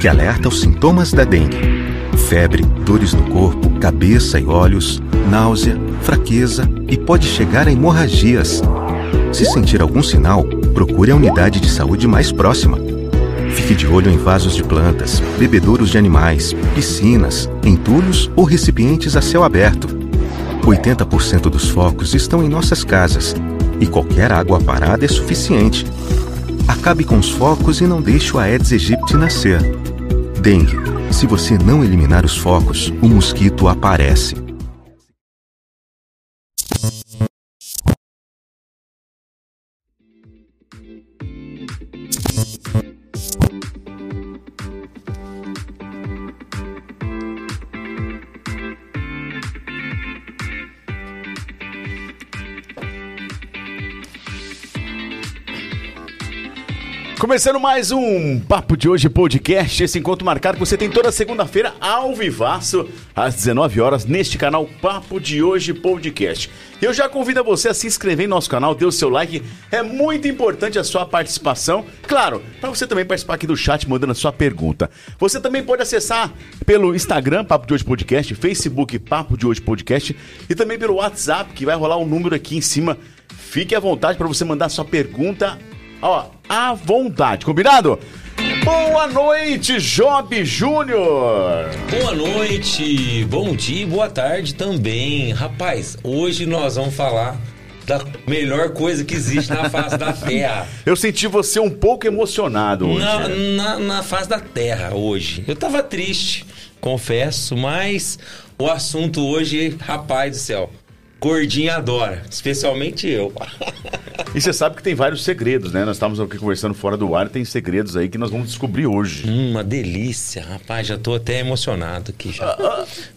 Fique alerta aos sintomas da dengue: febre, dores no corpo, cabeça e olhos, náusea, fraqueza e pode chegar a hemorragias. Se sentir algum sinal, procure a unidade de saúde mais próxima. Fique de olho em vasos de plantas, bebedouros de animais, piscinas, entulhos ou recipientes a céu aberto. 80% dos focos estão em nossas casas e qualquer água parada é suficiente. Acabe com os focos e não deixe o Aedes aegypti nascer. Dengue. Se você não eliminar os focos, o mosquito aparece. Começando mais um Papo de Hoje podcast, esse encontro marcado que você tem toda segunda-feira ao vivaço, às 19 horas, neste canal Papo de Hoje podcast. Eu já convido você a se inscrever em nosso canal, dê o seu like, é muito importante a sua participação. Claro, para você também participar aqui do chat, mandando a sua pergunta. Você também pode acessar pelo Instagram Papo de Hoje Podcast, Facebook Papo de Hoje Podcast e também pelo WhatsApp, que vai rolar um número aqui em cima. Fique à vontade para você mandar sua pergunta ó, à vontade, combinado? Boa noite, Job Júnior! Boa noite, bom dia, boa tarde também. Rapaz, hoje nós vamos falar da melhor coisa que existe na face da Terra. Eu senti você um pouco emocionado hoje. Na, na, na face da Terra hoje. Eu tava triste, confesso, mas o assunto hoje, rapaz do céu, Gordinho adora, especialmente eu. E você sabe que tem vários segredos, né? Nós estávamos aqui conversando fora do ar, tem segredos aí que nós vamos descobrir hoje. Hum, uma delícia, rapaz, já tô até emocionado aqui já.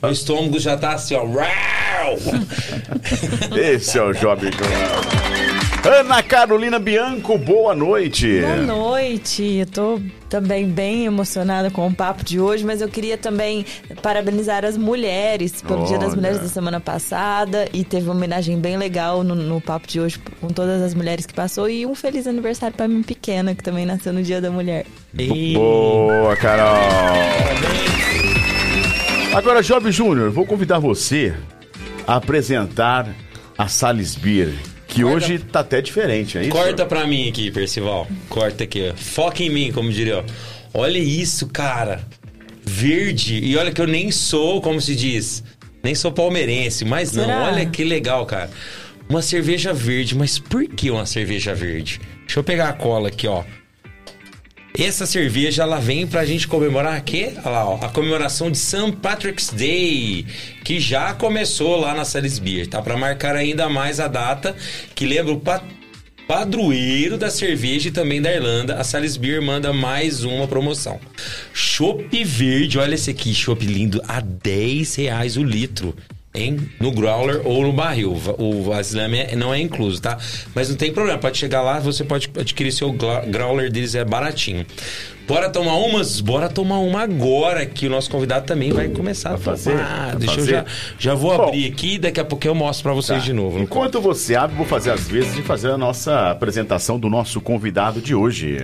Meu estômago já tá assim, ó. Esse é o Jovem Ana Carolina Bianco, boa noite. Boa noite. Eu tô também bem emocionada com o papo de hoje, mas eu queria também parabenizar as mulheres pelo Olha. Dia das Mulheres da semana passada e teve uma homenagem bem legal no, no papo de hoje com todas as mulheres que passou e um feliz aniversário para mim pequena que também nasceu no Dia da Mulher. Boa, Carol. Agora, Job Júnior, vou convidar você a apresentar a Salisbury que Corta. hoje tá até diferente, é isso? Corta pra mim aqui, Percival. Corta aqui, ó. Foca em mim, como diria, ó. Olha isso, cara. Verde. E olha que eu nem sou, como se diz, nem sou palmeirense, mas não, Será? olha que legal, cara. Uma cerveja verde, mas por que uma cerveja verde? Deixa eu pegar a cola aqui, ó. Essa cerveja ela vem pra gente comemorar aqui, olha lá, ó, a comemoração de St. Patrick's Day, que já começou lá na Salisbury, tá? Para marcar ainda mais a data que lembra o padroeiro da cerveja e também da Irlanda, a Salisbury manda mais uma promoção. Chopp verde, olha esse aqui, chopp lindo, a 10 reais o litro em, no growler ou no barril. O vasilhame não é incluso, tá? Mas não tem problema, pode chegar lá, você pode adquirir seu growler deles, é baratinho. Bora tomar umas? Bora tomar uma agora, que o nosso convidado também vai começar a fazer. Ah, deixa fazer. eu já, já vou Bom, abrir aqui e daqui a pouco eu mostro para vocês tá. de novo. Enquanto você abre, vou fazer as vezes de fazer a nossa apresentação do nosso convidado de hoje.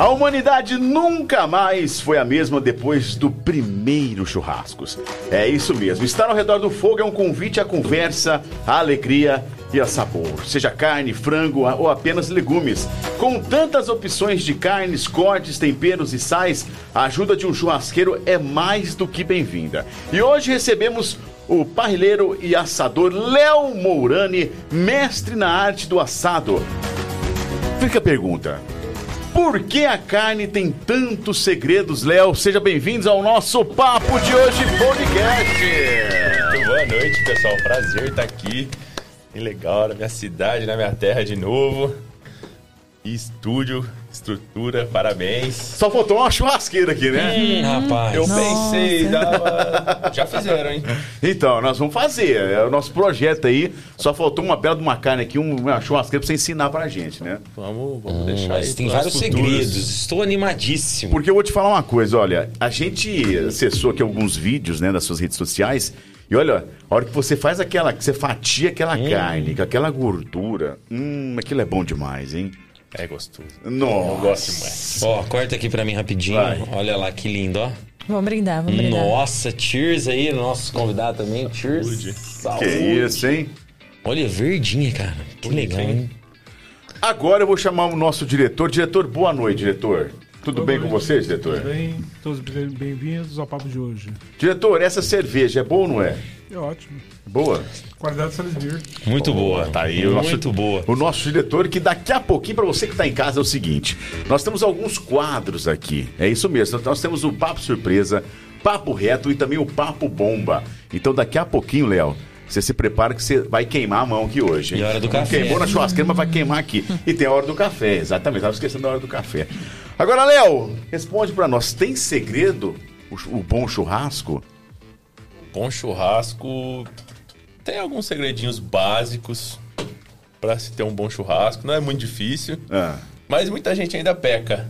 A humanidade nunca mais foi a mesma depois do primeiro churrascos. É isso mesmo. Estar ao redor do fogo é um convite à conversa, à alegria e a sabor. Seja carne, frango ou apenas legumes. Com tantas opções de carnes, cortes, temperos e sais, a ajuda de um churrasqueiro é mais do que bem-vinda. E hoje recebemos o parrilheiro e assador Léo Mourani, mestre na arte do assado. Fica a pergunta. Por que a carne tem tantos segredos, Léo? Seja bem-vindos ao nosso Papo de Hoje Podcast. Boa noite, pessoal. Prazer estar aqui. Que legal, na minha cidade, na minha terra de novo. Estúdio Estrutura, parabéns. Só faltou uma churrasqueira aqui, né? Hum, rapaz. Eu Nossa. pensei, dava... já fizeram, hein? Então, nós vamos fazer. É o nosso projeto aí. Só faltou uma bela de uma carne aqui, uma churrasqueira pra você ensinar pra gente, né? Vamos, vamos hum, deixar mas tem vários futuros. segredos. Estou animadíssimo. Porque eu vou te falar uma coisa, olha. A gente acessou aqui alguns vídeos, né, das suas redes sociais E olha, a hora que você faz aquela, que você fatia aquela carne, com aquela gordura, hum, aquilo é bom demais, hein? É gostoso. Nossa. Eu gosto demais. Ó, corta aqui pra mim rapidinho. Vai. Olha lá que lindo, ó. Vamos brindar, vamos brindar. Nossa, cheers aí, nossos convidados também. Cheers. Saúde. Saúde. Que isso, hein? Olha, verdinha, cara. Que legal, hein? Agora eu vou chamar o nosso diretor. Diretor, boa noite, diretor. Tudo bem com você, diretor? Tudo bem? Todos bem- bem-vindos ao papo de hoje. Diretor, essa cerveja é boa ou não é? É ótimo. Boa? Qualidade Salisbury. Muito boa. Tá aí o nosso, Muito boa. o nosso diretor, que daqui a pouquinho, para você que está em casa, é o seguinte: nós temos alguns quadros aqui. É isso mesmo. Nós temos o Papo Surpresa, Papo Reto e também o Papo Bomba. Então, daqui a pouquinho, Léo. Você se prepara que você vai queimar a mão aqui hoje. hein? E a hora do café. Queimou na churrasqueira, mas vai queimar aqui. E tem a hora do café, exatamente. Tava esquecendo da hora do café. Agora, Léo, responde para nós: tem segredo o, o bom churrasco? Bom churrasco. Tem alguns segredinhos básicos pra se ter um bom churrasco. Não é muito difícil, Ah, mas muita gente ainda peca.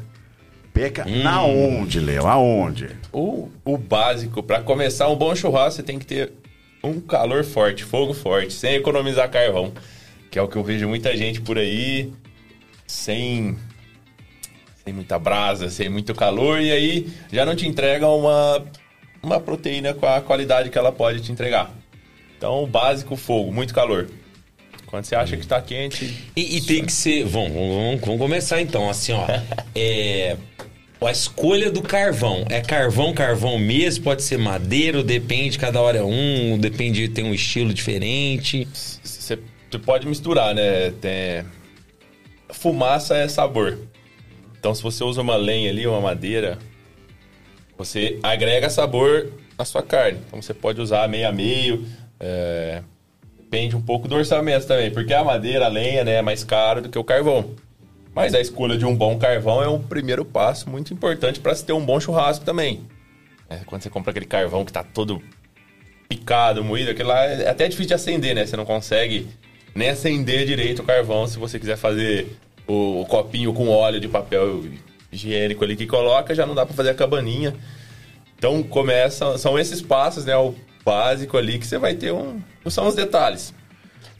peca na onde, Léo? Aonde? O, o básico, pra começar um bom churrasco, você tem que ter um calor forte, fogo forte, sem economizar carvão. Que é o que eu vejo muita gente por aí, sem, sem muita brasa, sem muito calor, e aí já não te entrega uma, uma proteína com a qualidade que ela pode te entregar. Então, básico, fogo, muito calor. Quando você acha que tá quente, E, e tem que ser. Vamos, vamos, vamos começar então, assim, ó. É. A escolha do carvão. É carvão, carvão mesmo? Pode ser madeira, depende, cada hora é um, depende, tem um estilo diferente. você pode misturar, né? Tem... Fumaça é sabor. Então, se você usa uma lenha ali, uma madeira, você agrega sabor na sua carne. Então, você pode usar meio a meio. é, Depende um pouco do orçamento também, porque a madeira, a lenha, né, é mais caro do que o carvão. Mas a escolha de um bom carvão é um primeiro passo muito importante para se ter um bom churrasco também. É, quando você compra aquele carvão que tá todo picado, moído, aquilo lá é até difícil de acender, né? Você não consegue nem acender direito o carvão se você quiser fazer o, o copinho com óleo de papel higiênico ali que coloca, já não dá para fazer a cabaninha. Então começa, são esses passos, né? O básico ali que você vai ter um. São os detalhes.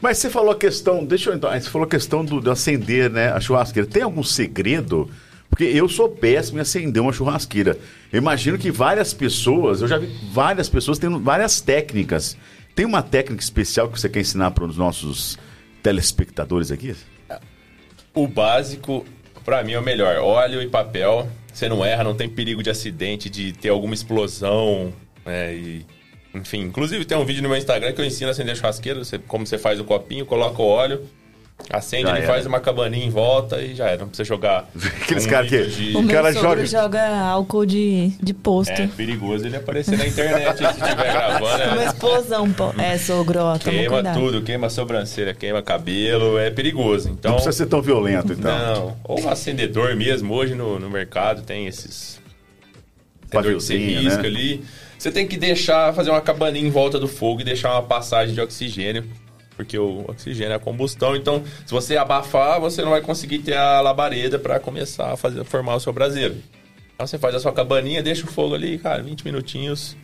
Mas você falou a questão, deixa eu então, você falou a questão do, de acender, né, a churrasqueira. Tem algum segredo? Porque eu sou péssimo em acender uma churrasqueira. Eu imagino que várias pessoas, eu já vi várias pessoas tendo várias técnicas. Tem uma técnica especial que você quer ensinar para os nossos telespectadores aqui? O básico, pra mim, é o melhor. Óleo e papel. Você não erra, não tem perigo de acidente, de ter alguma explosão. né, e, enfim, inclusive tem um vídeo no meu Instagram que eu ensino a acender churrasqueira. Você, como você faz o copinho, coloca o óleo, acende, Já ele era. faz uma cabaninha em volta e já era. Não precisa jogar. Aqueles um caras que- de- O meu cara joga- joga... álcool de, de posto. É perigoso ele aparecer na internet se estiver gravando. Uma né? explosão, pô. É, sogro, Queima cuidado. tudo, queima a sobrancelha, queima cabelo, é perigoso. Então, Não precisa ser tão violento, então. Não, ou um acendedor mesmo. Hoje no, no mercado tem esses. Acendedor que você risca né? ali. Você tem que deixar, fazer uma cabaninha em volta do fogo e deixar uma passagem de oxigênio. Porque o oxigênio é a combustão. Então, se você abafar, você não vai conseguir ter a labareda para começar a fazer, formar o seu braseiro. Então, você faz a sua cabaninha, deixa o fogo ali, cara, 20 minutinhos.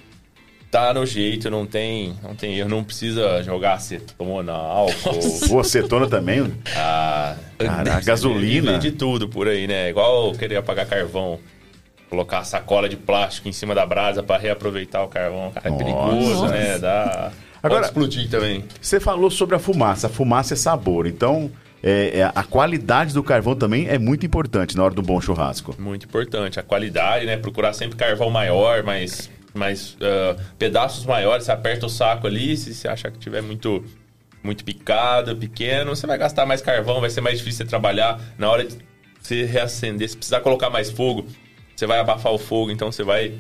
Tá no jeito, não tem, não tem erro, não precisa jogar acetona, álcool. Ou acetona também? Ah, Caraca, gasolina. Vende tudo por aí, né? Igual querer apagar carvão. Colocar sacola de plástico em cima da brasa para reaproveitar o carvão. Cara, é Nossa. perigoso, né? Dá. Agora- Pode explodir também. Você falou sobre a fumaça. A fumaça é sabor. Então, é, é, a qualidade do carvão também é muito importante na hora do bom churrasco. Muito importante. A qualidade, né? Procurar sempre carvão maior, mais, mais ah, pedaços maiores. Você aperta o saco ali, se você achar que tiver muito, muito picado, pequeno, você vai gastar mais carvão, vai ser mais difícil você trabalhar. Na hora de você reacender, se precisar colocar mais fogo, você vai abafar o fogo, então você vai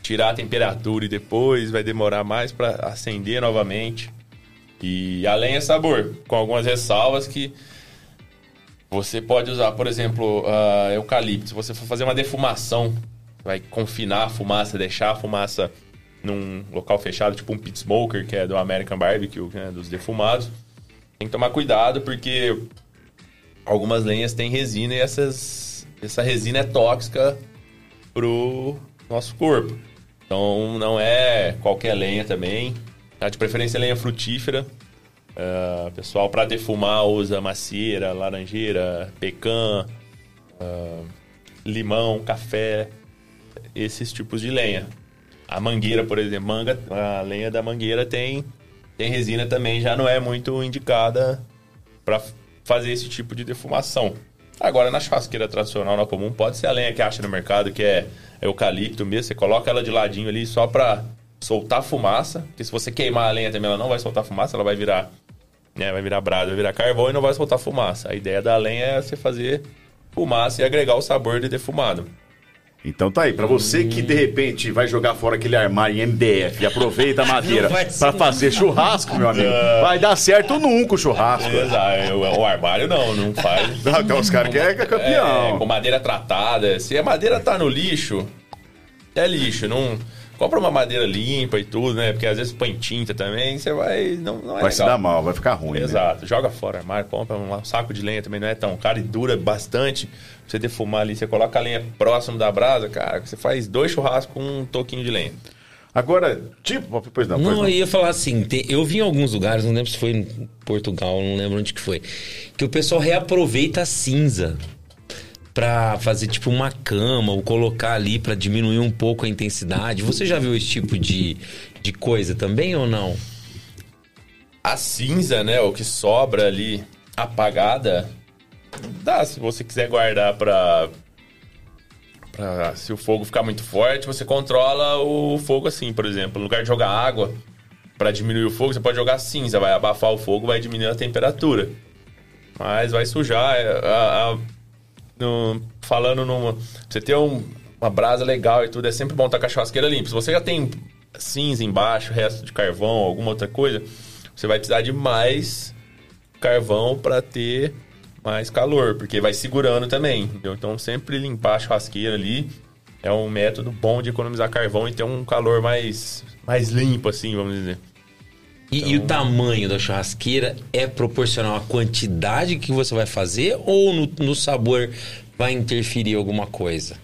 tirar a temperatura e depois vai demorar mais para acender novamente. E a lenha é sabor, com algumas ressalvas que você pode usar, por exemplo, ah, eucalipto. Se você for fazer uma defumação, vai confinar a fumaça, deixar a fumaça num local fechado, tipo um pit smoker, que é do American Barbecue, né, dos defumados. Tem que tomar cuidado porque algumas lenhas têm resina e essas, essa resina é tóxica pro nosso corpo. Então não é qualquer lenha também. Tá? De preferência lenha frutífera. Uh, pessoal, para defumar, usa macieira, laranjeira, pecan, uh, limão, café, esses tipos de lenha. A mangueira, por exemplo, manga, a lenha da mangueira tem, tem resina também, já não é muito indicada para fazer esse tipo de defumação. Agora, na churrasqueira tradicional, na comum, pode ser a lenha que acha no mercado, que é eucalipto mesmo. Você coloca ela de ladinho ali só para soltar fumaça. Porque se você queimar a lenha também, ela não vai soltar fumaça, ela vai virar né? Vai virar brasa, vai virar carvão e não vai soltar fumaça. A ideia da lenha é você fazer fumaça e agregar o sabor de defumado. Então tá aí, para você que de repente vai jogar fora aquele armário em MDF e aproveita a madeira para fazer churrasco, meu amigo, vai dar certo nunca o churrasco. Exato, o armário não, não faz. Não, então os caras que é campeão. É, com madeira tratada. Se a madeira tá no lixo, é lixo, não compra uma madeira limpa e tudo, né? Porque às vezes põe tinta também, você vai. Não, não é vai legal. se dar mal, vai ficar ruim. Né? Exato. Né? Joga fora armário, compra um saco de lenha também, não é tão caro e dura bastante. Pra você defumar ali, você coloca a lenha próximo da brasa, cara, você faz dois churrascos com um toquinho de lenha. Agora, tipo, pois não. Pois não, não, eu ia falar assim, tem, eu vi em alguns lugares, não lembro se foi em Portugal, não lembro onde que foi, que o pessoal reaproveita a cinza para fazer tipo uma cama ou colocar ali para diminuir um pouco a intensidade. Você já viu esse tipo de, de coisa também ou não? A cinza, né, o que sobra ali apagada, dá se você quiser guardar para Pra, se o fogo ficar muito forte, você controla o fogo assim, por exemplo. No lugar de jogar água para diminuir o fogo, você pode jogar cinza, vai abafar o fogo, vai diminuir a temperatura. Mas vai sujar. É, a, a, no, falando numa. Você ter um, uma brasa legal e tudo, é sempre bom estar com a churrasqueira limpa. Se você já tem cinza embaixo, resto de carvão, alguma outra coisa, você vai precisar de mais carvão para ter mais calor, porque vai segurando também, entendeu? Então sempre limpar a churrasqueira ali é um método bom de economizar carvão e ter um calor mais, mais limpo, assim, vamos dizer. E, então... e, o tamanho da churrasqueira é proporcional à quantidade que você vai fazer ou no, no sabor vai interferir alguma coisa?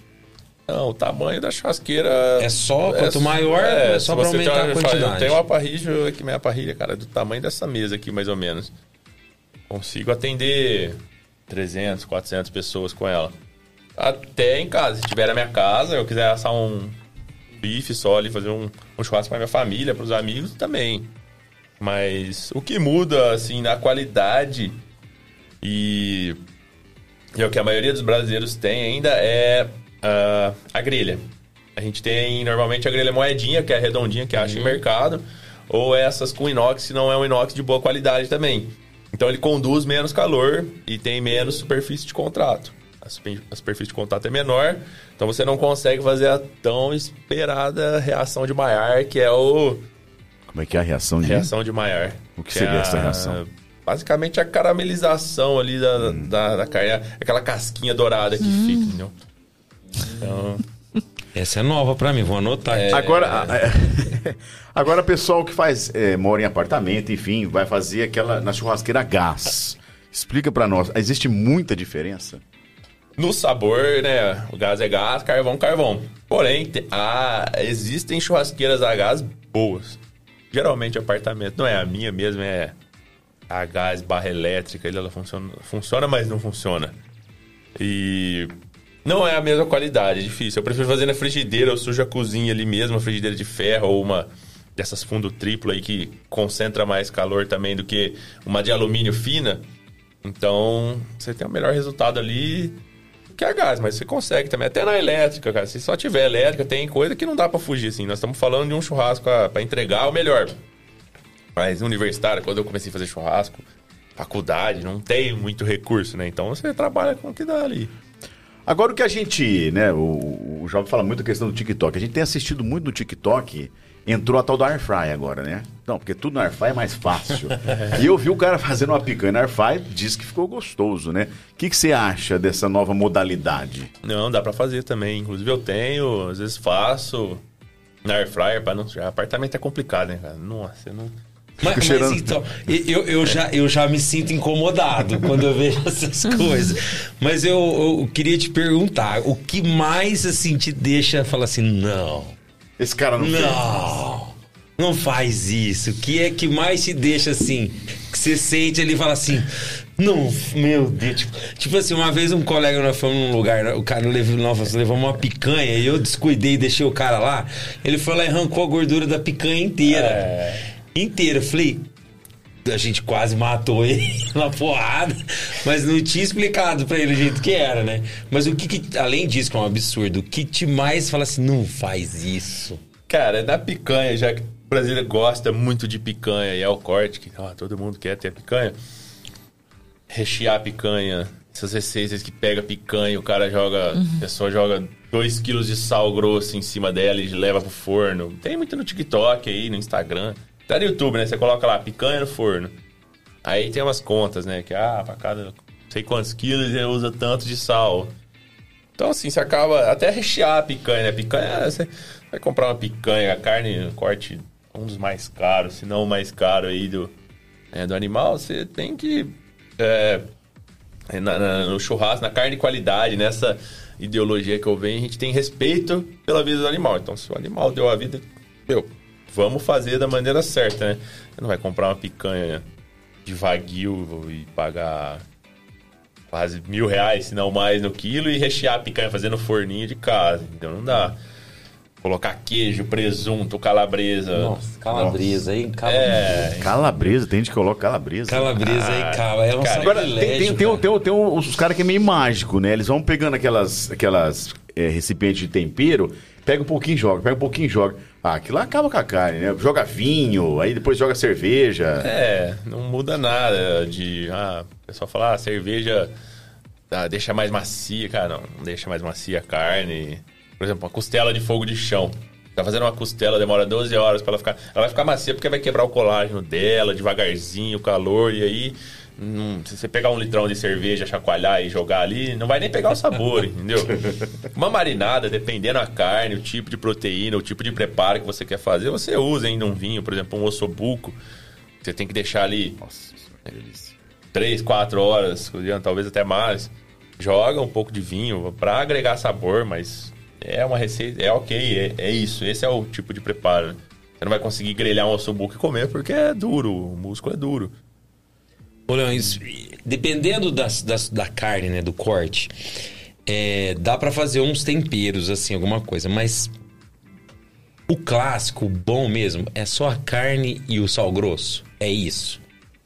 Não, o tamanho da churrasqueira. É só, quanto é, maior, é, é só pra aumentar a quantidade. Eu tenho uma parrilha, aqui minha parrilha, cara, do tamanho dessa mesa aqui, mais ou menos. Consigo atender 300, 400 pessoas com ela. Até em casa. Se tiver na minha casa, eu quiser assar um bife só ali, fazer um, um churrasco pra minha família, pros amigos, também. Mas o que muda, assim, na qualidade e, e é o que a maioria dos brasileiros tem ainda é uh, a grelha. A gente tem normalmente a grelha moedinha, que é redondinha, que acha uhum. em mercado, ou essas com inox, se não é um inox de boa qualidade também. Então ele conduz menos calor e tem menos superfície de contrato. A superfície de contato é menor, então você não consegue fazer a tão esperada reação de Maillard, que é o como é que é a reação de... Reação de Maillard. O que, seria é essa reação? Basicamente a caramelização ali da, hum. da, da carne, aquela casquinha dourada que hum. fica, entendeu? Então... Essa é nova para mim, vou anotar. É... Agora, é... agora pessoal que faz é, mora em apartamento, enfim, vai fazer aquela na churrasqueira gás. Explica para nós, existe muita diferença? No sabor, né? O gás é gás, carvão, carvão. Porém, a, existem churrasqueiras a gás boas geralmente apartamento, não é a minha mesmo, é a gás barra elétrica, ela funciona, funciona, mas não funciona. E não é a mesma qualidade, é difícil. Eu prefiro fazer na frigideira, eu sujo a cozinha ali mesmo, uma frigideira de ferro ou uma dessas fundo triplo aí que concentra mais calor também do que uma de alumínio fina. Então, você tem o melhor resultado ali que a gás, mas você consegue também. Até na elétrica, cara. Se só tiver elétrica, tem coisa que não dá para fugir, assim. Nós estamos falando de um churrasco para entregar o melhor. Mas universitário, quando eu comecei a fazer churrasco, faculdade, não tem muito recurso, né? Então você trabalha com o que dá ali. Agora o que a gente, né, o, o Jovem fala muito a questão do TikTok. A gente tem assistido muito no TikTok entrou a tal da Airfry agora, né? Não, porque tudo na Airfry é mais fácil. e eu vi o cara fazendo uma picanha na Airfry, disse que ficou gostoso, né? O que, que você acha dessa nova modalidade? Não, dá para fazer também. Inclusive eu tenho, às vezes faço na Airfryer, para não... Apartamento é complicado, né, cara? Nossa, eu não... Mas, mas, então, eu, eu, já, eu já me sinto incomodado quando eu vejo essas coisas. Mas eu, eu queria te perguntar, o que mais assim te deixa falar assim, não, esse cara não, não. Não faz isso. O que é que mais te deixa assim? Que você sente ali e fala assim. Não, meu Deus. Tipo, tipo assim, uma vez um colega nós fomos num lugar, o cara levou, nós levamos uma picanha e eu descuidei e deixei o cara lá. Ele foi lá e arrancou a gordura da picanha inteira. É. Inteira. Eu Falei, a gente quase matou ele na porrada, mas não tinha explicado pra ele o jeito que era, né? Mas o que, que além disso, que é um absurdo, o que te mais fala assim, não faz isso? Cara, na picanha, já que o brasileiro gosta muito de picanha e é o corte, que ó, todo mundo quer ter picanha. Rechear a picanha, essas receitas que pega picanha, o cara joga, a pessoa joga 2 quilos de sal grosso em cima dela e leva pro forno. Tem muito no TikTok aí, no Instagram. Até no YouTube, né? Você coloca lá, picanha no forno. Aí tem umas contas, né? Que, ah, pra cada sei quantos quilos ele usa tanto de sal. Então, assim, você acaba até rechear a picanha, né? Picanha, você vai comprar uma picanha, a carne, corte um dos mais caros, se não o mais caro aí do, é, do animal, você tem que. é, na- na- no churrasco, na carne de qualidade, nessa ideologia que eu venho, a gente tem respeito pela vida do animal. Então, se o animal deu a vida, meu, vamos fazer da maneira certa, né? Você não vai comprar uma picanha de wagyu e pagar quase mil reais, se não mais, no quilo e rechear a picanha fazendo forninho de casa. Então não dá. Colocar queijo, presunto, calabresa. Nossa, calabresa aí, cala... É, Calabresa, tem gente que coloca calabresa. Calabresa aí, cala. É um cara, Agora, tem, tem, cara. tem, tem uns caras que é meio mágico, né? Eles vão pegando aquelas, aquelas é, recipientes de tempero, pega um pouquinho e joga, pega um pouquinho e joga. Ah, aquilo lá acaba com a carne, né? Joga vinho, aí depois joga cerveja. É, não muda nada de. Ah, o pessoal fala, ah, cerveja ah, deixa mais macia. Cara, não, não deixa mais macia a carne. Por exemplo, uma costela de fogo de chão. Tá fazendo uma costela, demora 12 horas pra ela ficar. Ela vai ficar macia porque vai quebrar o colágeno dela devagarzinho, o calor, e aí. Hum, se você pegar um litrão de cerveja, chacoalhar e jogar ali, não vai nem pegar o sabor, entendeu? Uma marinada, dependendo da carne, o tipo de proteína, o tipo de preparo que você quer fazer, você usa ainda um vinho, por exemplo, um ossobuco. Você tem que deixar ali Nossa, que delícia. 3, 4 horas, talvez até mais. Joga um pouco de vinho para agregar sabor, mas é uma receita, é ok, é, é isso. Esse é o tipo de preparo. né? Você não vai conseguir grelhar um ossobuco e comer porque é duro, o músculo é duro. Leão, isso- dependendo das, das- da carne, né, do corte, é, dá pra fazer uns temperos, assim, alguma coisa, mas o clássico, o bom mesmo, é só a carne e o sal grosso. É isso.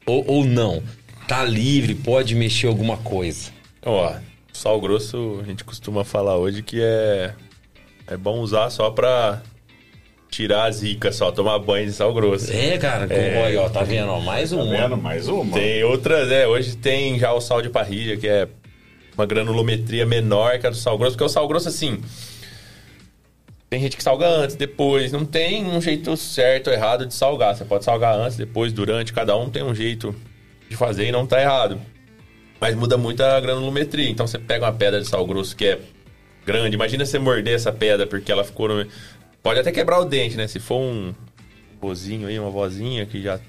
Ou, ou não. Tá livre, pode mexer alguma coisa. Ó, sal grosso a gente costuma falar hoje que é, é bom usar só pra tirar as ricas, só tomar banho de sal grosso. É, cara, É. olha, ó, tá vendo? Ó, mais um. Mais uma? Tem outras, né? Hoje tem já o sal de parrilha, que é uma granulometria menor que a do sal grosso, porque o sal grosso, assim. Tem gente que salga antes, depois. Não tem um jeito certo ou errado de salgar. Você pode salgar antes, depois, durante. Cada um tem um jeito de fazer e não tá errado. Mas muda muito a granulometria. Então você pega uma pedra de sal grosso que é grande. Imagina você morder essa pedra porque ela ficou no. Pode até quebrar o dente, né? Se for um vozinho aí, uma vozinha que já.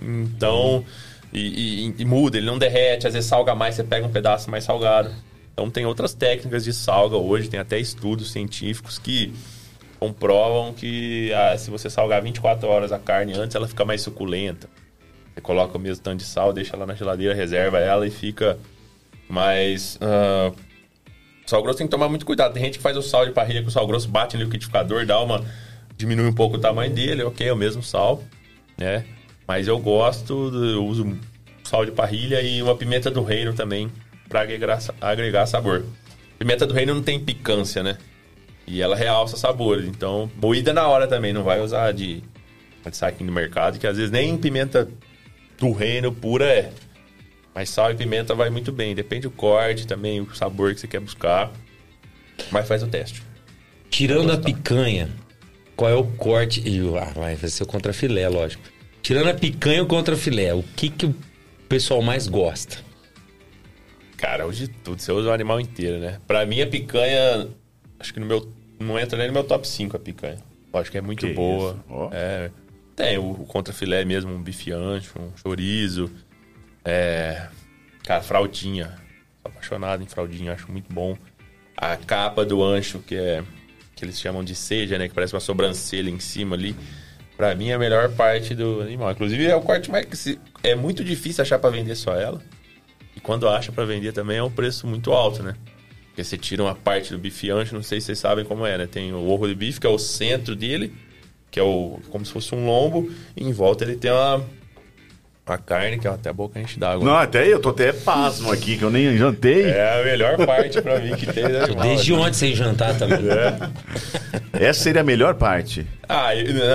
Então. E, e- e muda, ele não derrete, às vezes salga mais, você pega um pedaço mais salgado. Então tem outras técnicas de salga hoje, tem até estudos científicos que comprovam que ah, se você salgar 24 horas a carne antes, ela fica mais suculenta. Você coloca o mesmo tanto de sal, deixa ela na geladeira, reserva ela e fica mais. ah, sal grosso tem que tomar muito cuidado. Tem gente que faz o sal de parrilha com o sal grosso, bate no liquidificador, dá uma. diminui um pouco o tamanho dele, ok, é o mesmo sal, né? Mas eu gosto, eu uso sal de parrilha e uma pimenta do reino também para agregar, agregar sabor. Pimenta do reino não tem picância, né? E ela realça sabores. Então, moída na hora também, não vai usar de, de saquinho do mercado, que às vezes nem pimenta do reino pura é. Mas sal e pimenta vai muito bem. Depende do corte também, o sabor que você quer buscar. Mas faz o teste. Tirando a picanha, qual é o corte? Ah, vai ser o contrafilé, lógico. Tirando a picanha e o contrafilé, o que, que o pessoal mais gosta? Cara, hoje tudo. Você usa o animal inteiro, né? Pra mim, a picanha. Acho que no meu. Não entra nem no meu top 5 a picanha. Acho que é muito Que boa. ó. É. Tem o, o contrafilé mesmo, um bife ancho, um chorizo. É. Cara, fraldinha. Apaixonado em fraldinha, acho muito bom. A capa do ancho, que é. Que eles chamam de seja, né? Que parece uma sobrancelha em cima ali. Pra mim é a melhor parte do animal. Inclusive é o corte mais é muito difícil achar pra vender só ela. E quando acha pra vender também é um preço muito alto, né? Porque você tira uma parte do bife ancho, não sei se vocês sabem como é, né? Tem o ovo de bife, que é o centro dele, que é o como se fosse um lombo, e em volta ele tem uma, uma carne, que é até a boca enche d'água. Não, até eu tô até pasmo aqui, que eu nem jantei. É a melhor parte pra mim que tem, né? Desde ontem sem jantar também. Essa seria a melhor parte. Ah,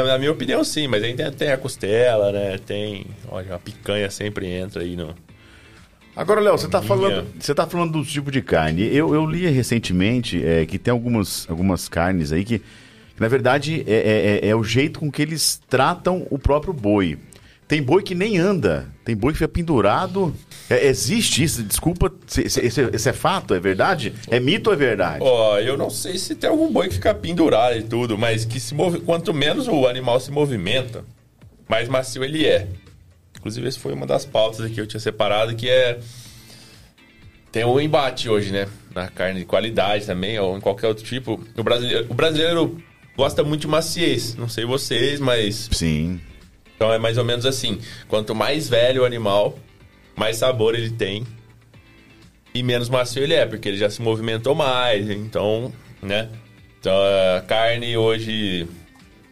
na, minha opinião, sim, mas aí tem, tem a costela, né? Tem. Olha, a picanha sempre entra aí no. Agora, Léo, você tá Minha. falando, você tá falando do tipo de carne. Eu, eu li recentemente é, que tem algumas, algumas carnes aí que, que, na verdade, é, é- é- é o jeito com que eles tratam o próprio boi. Tem boi que nem anda, tem boi que fica pendurado. É, existe isso? Desculpa, se- se- esse, é fato? É verdade? É mito ou é verdade? Ó, eu não sei se tem algum boi que fica pendurado e tudo, mas que se move. Quanto menos o animal se movimenta, mais macio ele é. Inclusive, essa foi uma das pautas aqui que eu tinha separado, que é. Tem um embate hoje, né? Na carne de qualidade também, ou em qualquer outro tipo. O brasileiro, o brasileiro gosta muito de maciez. Não sei vocês, mas Sim. Então é mais ou menos assim: quanto mais velho o animal, mais sabor ele tem e menos macio ele é, porque ele já se movimentou mais. Então, né? Então a carne hoje,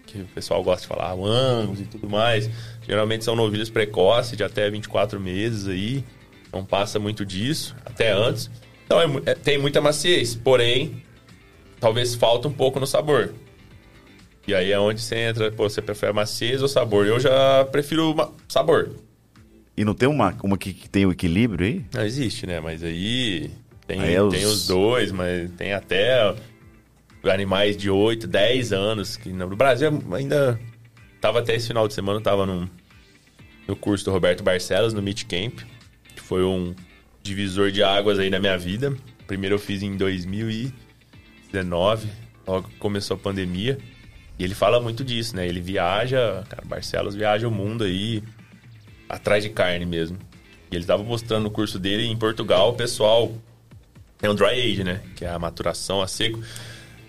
que o pessoal gosta de falar, Angus e tudo mais, geralmente são novilhos precoces de até 24 meses aí. Não passa muito disso, até antes. Então é é- tem muita maciez, porém, talvez falta um pouco no sabor. E aí é onde você entra, pô, você prefere maciez ou sabor? Eu já prefiro sabor. E não tem uma, uma que, que tem o equilíbrio aí? Não existe, né? Mas aí tem, Aí é os- tem os dois, mas tem até animais de 8, 10 anos. Que no Brasil ainda. Tava até esse final de semana, tava num, no curso do Roberto Barcelos, no Meet Camp, que foi um divisor de águas aí na minha vida. Primeiro eu fiz em 2019, logo que começou a pandemia. E ele fala muito disso, né? Ele viaja, cara, Barcelos viaja o mundo aí, atrás de carne mesmo. E ele estava mostrando no curso dele em Portugal, o pessoal tem um dry age, né? Que é a maturação a seco.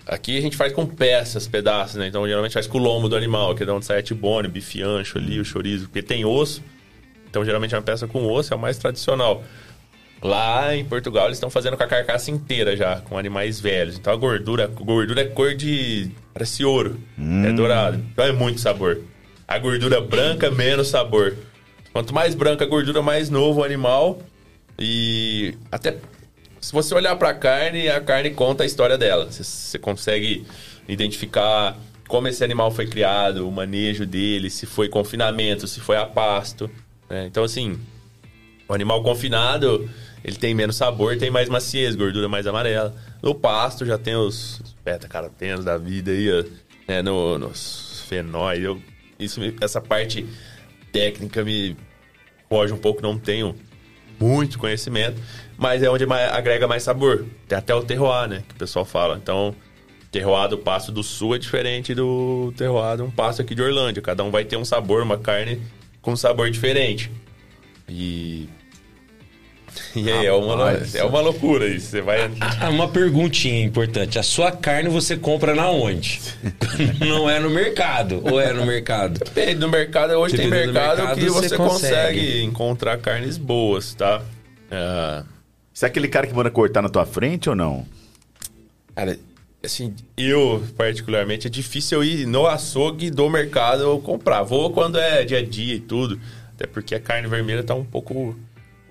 Aqui a gente faz com peças, pedaços, né? Então geralmente faz com o lombo do animal, que é de onde sai a tibone, bife ancho ali, o chorizo, porque tem osso. Então geralmente é uma peça com osso, é o mais tradicional. Lá em Portugal eles estão fazendo com a carcaça inteira já, com animais velhos. Então a gordura, a gordura é cor de. parece ouro. É dourado. Então é muito sabor. A gordura branca, menos sabor. Quanto mais branca a gordura, mais novo o animal. E até se você olhar pra carne, a carne conta a história dela. Você, você consegue identificar como esse animal foi criado, o manejo dele, se foi confinamento, se foi a pasto. né? Então, assim, o animal confinado, ele tem menos sabor, tem mais maciez, gordura mais amarela. No pasto já tem os beta-carotenos da vida aí, né, no, nos fenóis. Eu, isso, essa parte técnica me foge um pouco, não tenho muito conhecimento, mas é onde mais- agrega mais sabor. Tem até o terroir, né, que o pessoal fala. Então, terroir do Passo do Sul é diferente do terroir de um passo aqui de Orlândia. Cada um vai ter um sabor, uma carne com sabor diferente. E... E aí, é uma, é uma loucura isso. Você vai... Ah, uma perguntinha importante. A sua carne você compra na onde? Não é no mercado? Ou é no mercado? Depende do mercado. Hoje tem Dependendo do mercado, mercado, que você você consegue. consegue encontrar carnes boas, tá? Ah, Você é aquele cara que manda cortar na tua frente ou não? Cara, assim, eu, particularmente, é difícil eu ir no açougue do mercado eu comprar. Vou quando é dia a dia e tudo. Até porque a carne vermelha tá um pouco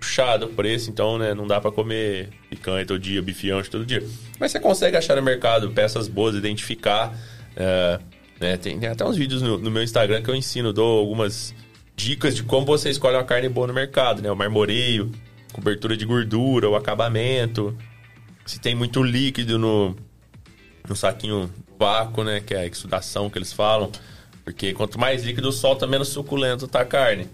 puxado o preço, então, né, não dá pra comer picanha todo dia, bife ancho todo dia. Mas você consegue achar no mercado peças boas, identificar. é, né, tem, tem até uns vídeos no, no meu Instagram que eu ensino, dou algumas dicas de como você escolhe uma carne boa no mercado, né? O marmoreio, cobertura de gordura, o acabamento, se tem muito líquido no, no saquinho vácuo, né? Que é a exudação que eles falam. Porque quanto mais líquido solta, menos suculento tá a carne.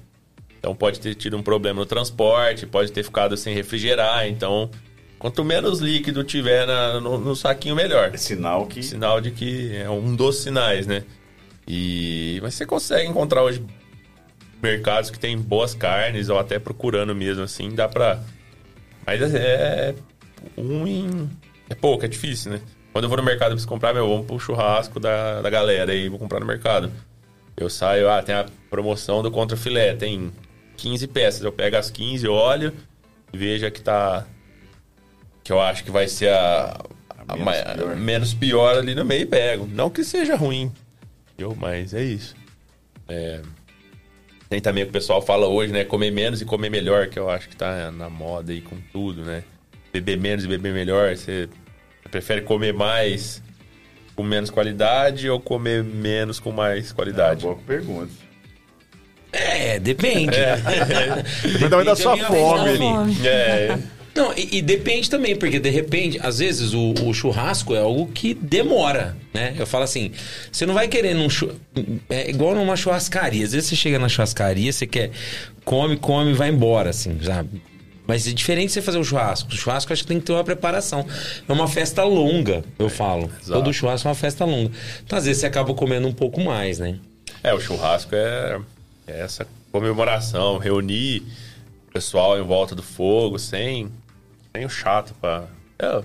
Então pode ter tido um problema no transporte, pode ter ficado sem refrigerar. Então, quanto menos líquido tiver na- no, no saquinho, melhor. É sinal que. Sinal de que é um dos sinais, né? E mas você consegue encontrar hoje mercados que tem boas carnes ou até procurando mesmo assim, dá pra. Mas é um em é pouco, é difícil, né? Quando eu vou no mercado pra comprar, meu, vamos pro churrasco da, da galera aí, vou comprar no mercado. Eu saio, ah, tem a promoção do contra filé, tem 15 peças. Eu pego as 15, olho e vejo a que tá. Que eu acho que vai ser a. a menos mai- pior. menos pior ali no meio e pego. Não que seja ruim, eu, mas é isso. É, tem também o que o pessoal fala hoje, né? Comer menos e comer melhor, que eu acho que tá na moda aí com tudo, né? Beber menos e beber melhor. Você prefere comer mais com menos qualidade ou comer menos com mais qualidade? Boa pergunta. É, depende. Depende também da sua fome. fome. É, Não, e, e depende também, porque de repente, às vezes o, o churrasco é algo que demora, né? Eu falo assim, você não vai querer num chu... É igual numa churrascaria. Às vezes você chega na churrascaria, você quer, come, come vai embora, assim, sabe? Mas é diferente você fazer o churrasco. O churrasco acho que tem que ter uma preparação. É uma festa longa, eu falo. Todo churrasco é uma festa longa. Então, às vezes, você acaba comendo um pouco mais, né? É, o churrasco é, é essa comemoração, reunir o pessoal em volta do fogo, sem, sem o chato pra. É.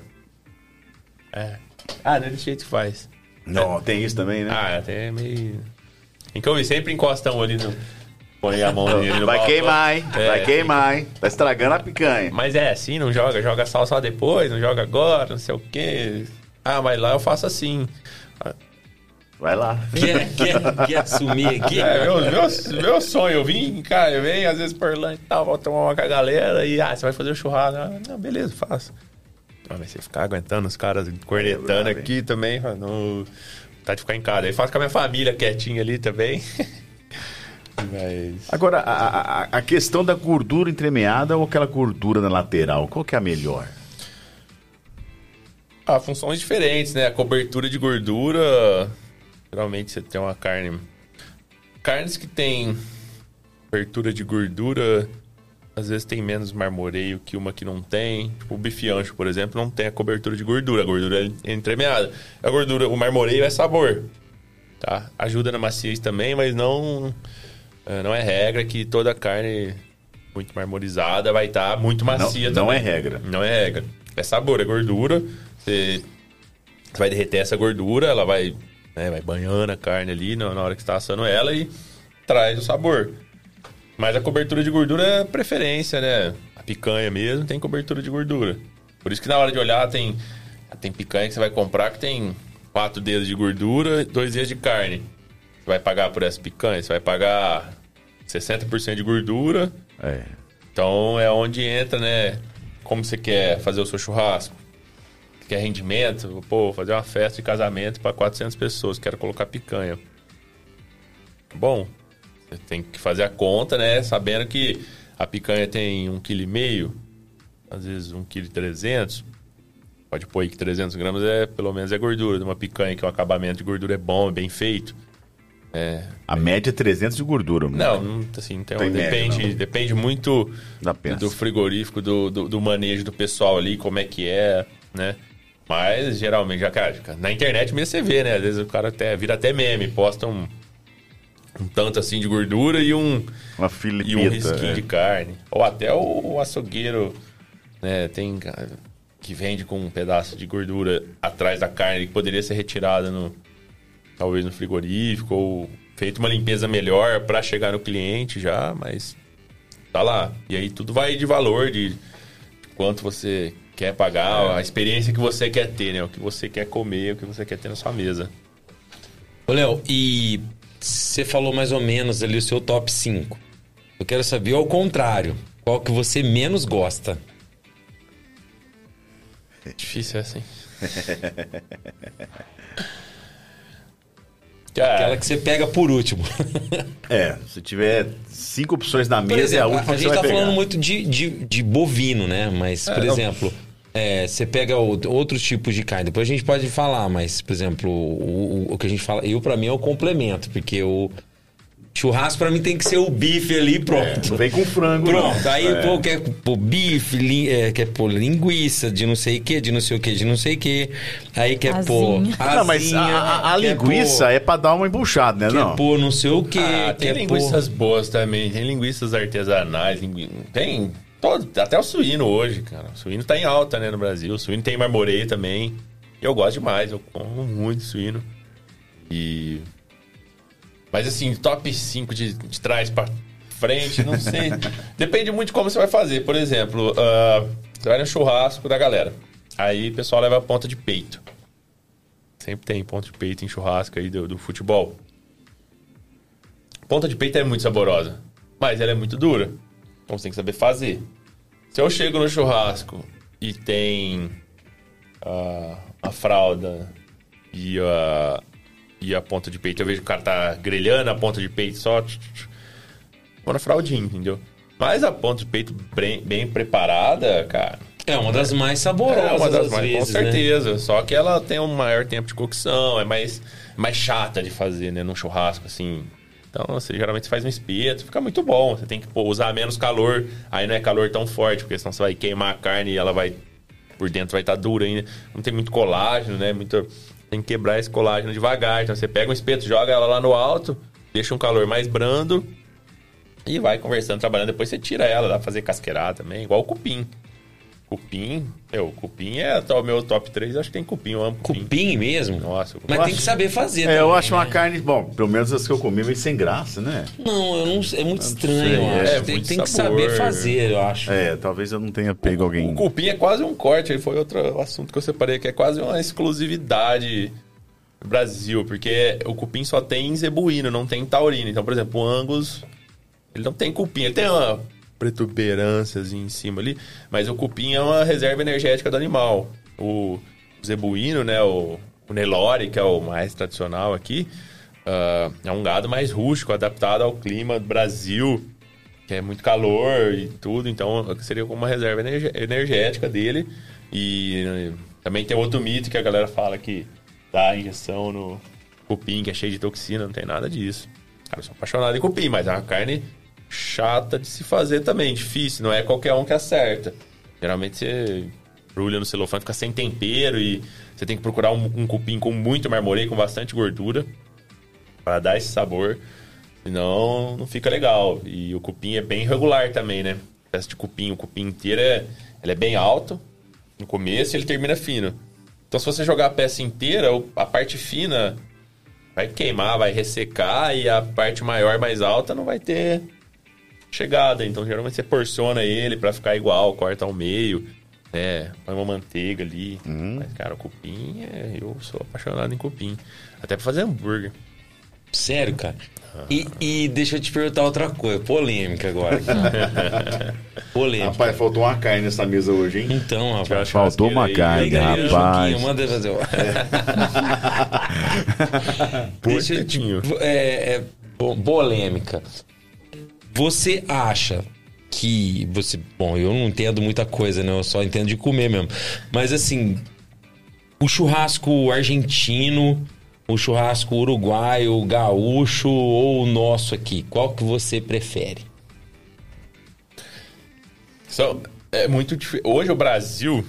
é. Ah, não é desse jeito que faz. Não, tem isso também, né? Ah, até meio. Ouvir, sempre encostam ali no. Põe a mão nele no Vai balcão. queimar, hein? É. Vai queimar, hein? Tá estragando a picanha. Mas é assim, não joga, joga sal só depois, não joga agora, não sei o quê. Ah, mas lá eu faço assim. Vai lá. Quer, quer, quer assumir aqui? É, meu, meu, meu sonho, eu vim, cara, eu venho às vezes por lá e tal, vou tomar uma com a galera e, ah, você vai fazer o churrasco. Ah, não, beleza, faço. Ah, mas você ficar aguentando os caras cornetando É, aqui também, ah, não, tá de ficar em casa. Aí faço com a minha família quietinha ali também. mas... Agora, a, a- a questão da gordura entremeada ou aquela gordura na lateral, qual que é a melhor? Ah, funções diferentes, né? A cobertura de gordura. Geralmente você tem uma carne. Carnes que tem cobertura de gordura, às vezes tem menos marmoreio que uma que não tem. Tipo, o bife ancho, por exemplo, não tem a cobertura de gordura. A gordura é entremeada. A gordura, o marmoreio é sabor. Tá? Ajuda na maciez também, mas não. eh, Não é regra que toda carne muito marmorizada vai estar muito macia não também. é regra. Não é regra. É sabor, é gordura. Você vai derreter essa gordura, ela vai, né, vai banhando a carne ali na, hora que está assando ela e traz o sabor. Mas a cobertura de gordura é preferência, né? A picanha mesmo tem cobertura de gordura. Por isso que na hora de olhar tem, tem picanha que você vai comprar que tem quatro dedos de gordura e dois dedos de carne. Você vai pagar por essa picanha, você vai pagar 60% de gordura É. então é onde entra, né? Como você quer fazer o seu churrasco? Quer rendimento? Pô, vou fazer uma festa de casamento para 400 pessoas, quero colocar picanha. Bom, você tem que fazer a conta, né? Sabendo que a picanha tem 1,5 kg, às vezes 1,3 kg. Pode pôr aí que 300 gramas é, pelo menos, é gordura de uma picanha, que o acabamento de gordura é bom, é bem feito. É, A média é 300 de gordura. não, não, assim, tem, Tem média, depende, não. depende muito do frigorífico, do, do, do manejo do pessoal ali, como é que é, né? Mas geralmente, já, cara, na internet mesmo você vê, né? Às vezes o cara até vira até meme, posta um, um tanto assim de gordura e um, Uma e filipeta. um risquinho é. de carne. Ou até o, o açougueiro, né? Tem cara, que vende com um pedaço de gordura atrás da carne que poderia ser retirada no talvez no frigorífico ou feito uma limpeza melhor para chegar no cliente já, mas tá lá. E aí tudo vai de valor, de quanto você quer pagar, a experiência que você quer ter, né? O que você quer comer, o que você quer ter na sua mesa. Ô, Léo, e você falou mais ou menos ali o seu top 5. Eu quero saber ao contrário. Qual que você menos gosta? Difícil é assim. Cara, Aquela que você pega por último. É, se tiver cinco opções na mesa, é a exemplo, última a que gente você tá vai pegar. falando muito de, de, de bovino, né? Mas, por É, não. É, você pega outros tipos de carne. Depois a gente pode falar, mas, por exemplo, o, o, o que a gente fala... Eu, pra mim, é o complemento. Porque o churrasco, pra mim, tem que ser o bife ali, pronto. Não vem com frango, não. Pronto, aí É. pô, quer pôr bife, lin- é, quer pôr linguiça de não sei o que, de não sei o que, de não sei o que. Aí quer pôr Asinha. Não, mas a, a- linguiça pôr- é pra dar uma embuchada, né? Quer Não. pôr não sei o que, Ah, tem linguiças boas também, tem linguiças artesanais, lingui... tem todo, até o suíno hoje, cara. O suíno tá em alta, né, no Brasil. O suíno tem marmoreio também. E eu gosto demais, eu como muito suíno. E Mas assim, top 5 de, de trás pra frente, não sei. Depende muito de como você vai fazer. Por exemplo, uh, você vai no churrasco da galera. Aí o pessoal leva a ponta de peito. Sempre tem ponta de peito em churrasco aí do, do futebol. Ponta de peito é muito saborosa, mas ela é muito dura. Então você tem que saber fazer. Se eu chego no churrasco e tem uh, a fralda e a, e a ponta de peito, eu vejo que o cara tá grelhando a ponta de peito só. Vou na fraldinha, entendeu? Mas a ponta de peito bem, bem preparada, cara. É uma das mais saborosas, É uma das mais, vezes, com né? certeza. Só que ela tem um maior tempo de cocção, é mais, mais chata de fazer, né? Num churrasco, assim. Então, você geralmente faz um espeto, fica muito bom. Você tem que pô, usar menos calor, aí não é calor tão forte, porque senão você vai queimar a carne e ela vai. Por dentro vai estar dura ainda. Não tem muito colágeno, né? Muito, tem que quebrar esse colágeno devagar. Então você pega um espeto, joga ela lá no alto, deixa um calor mais brando e vai conversando, trabalhando. Depois você tira ela, dá pra fazer casqueirada também, igual o cupim. Cupim, eu, cupim é o meu top 3, acho que tem cupim, eu amo cupim. Cupim mesmo? Nossa, Mas Eu tem acho- que saber fazer É, eu também, acho uma né? carne, bom, pelo menos as que eu comi, meio sem graça, né? Não, eu não, é muito estranho, sei, eu é, acho. é tem muito tem que saber fazer, eu acho. É, talvez eu não tenha pego alguém. O cupim é quase um corte, ele foi outro assunto que eu separei, que é quase uma exclusividade do Brasil, porque o cupim só tem em zebuíno, não tem em taurino. Então, por exemplo, o Angus, ele não tem cupim, ele tem uma protuberância em cima ali, mas o cupim é uma reserva energética do animal. O zebuíno, né, o, o Nelore, que é o mais tradicional aqui, ah, é um gado mais rústico, adaptado ao clima do Brasil, que é muito calor e tudo, então seria como uma reserva energética dele. E eh, também tem outro mito que a galera fala que dá injeção no cupim, que é cheio de toxina, não tem nada disso. Cara, eu sou apaixonado em cupim, mas é uma carne chata de se fazer também, difícil, não é qualquer um que acerta. Geralmente você brulha no celofane, fica sem tempero e você tem que procurar um, um cupim com muito marmoreio, com bastante gordura, para dar esse sabor. Senão não fica legal. E o cupim é bem regular também, né? Peça de cupim, o cupim inteiro é, ele é bem alto no começo e ele termina fino. Então se você jogar a peça inteira, a parte fina vai queimar, vai ressecar e a parte maior, mais alta, não vai ter chegada. Então geralmente você porciona ele para ficar igual, corta ao meio, né? Põe uma manteiga ali. Mas cara, o cupim, é, eu sou apaixonado em cupim. Até pra fazer hambúrguer. Sério, cara. E, e deixa eu te perguntar outra coisa, polêmica agora. polêmica. Rapaz, faltou uma carne nessa mesa hoje, hein? Então, rapaz. Faltou uma aí, carne, aí o rapaz. Manda fazer. o- Deixa eu te... É, é, po- polêmica. Você acha que você... Bom, eu não entendo muita coisa, né? Eu só entendo de comer mesmo. Mas, assim, o churrasco argentino, o churrasco uruguaio, gaúcho ou o nosso aqui, qual que você prefere? Só, é muito difícil. Hoje o Brasil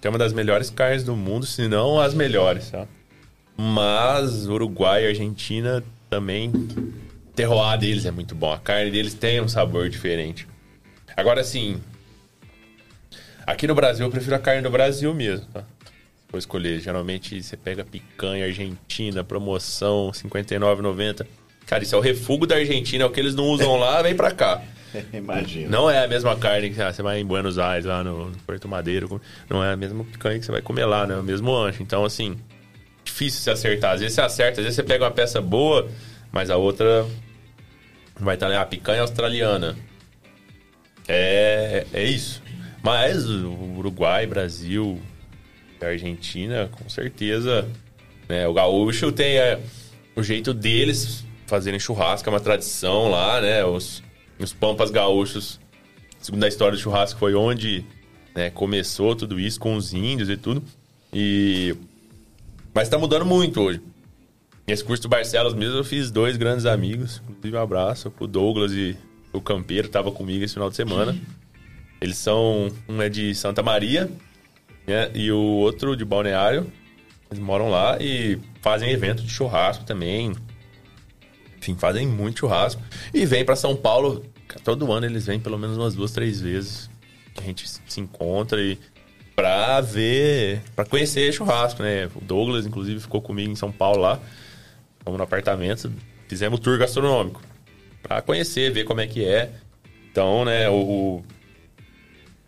tem uma das melhores carnes do mundo, se não as melhores, tá? Mas Uruguai e Argentina também. Terroir deles é muito bom. A carne deles tem um sabor diferente. Agora, assim. Aqui no Brasil eu prefiro a carne do Brasil mesmo, tá? For escolher, geralmente você pega picanha argentina, promoção, R$ 59,90. Cara, isso é o refúgio da Argentina, é o que eles não usam lá, vem pra cá. Imagina. Não é a mesma carne que ah, você vai em Buenos Aires, lá no Porto Madeiro. Não é a mesma picanha que você vai comer lá, né? É o mesmo ancho. Então, assim, difícil se acertar. Às vezes você acerta, às vezes você pega uma peça boa, mas a outra vai estar lá, a picanha australiana. É, é isso. Mas o Uruguai, Brasil, Argentina, com certeza. Né? O gaúcho tem é, o jeito deles fazerem churrasco, é uma tradição lá, né? Os, os pampas gaúchos, segundo a história do churrasco, foi onde né, começou tudo isso com os índios e tudo. E... Mas tá mudando muito hoje. Nesse curso do Barcelos mesmo, eu fiz dois grandes amigos. Inclusive, um abraço pro Douglas e o Campeiro, tava comigo esse final de semana. Eles são... Um é de Santa Maria, né? E o outro de Balneário. Eles moram lá e fazem evento de churrasco também. Enfim, fazem muito churrasco. E vêm para São Paulo. Todo ano eles vêm pelo menos umas duas, três vezes. A gente se encontra e pra ver, pra conhecer churrasco, né? O Douglas, inclusive, ficou comigo em São Paulo lá. Fomos no apartamento, fizemos tour gastronômico. Pra conhecer, ver como é que é. Então, né, o...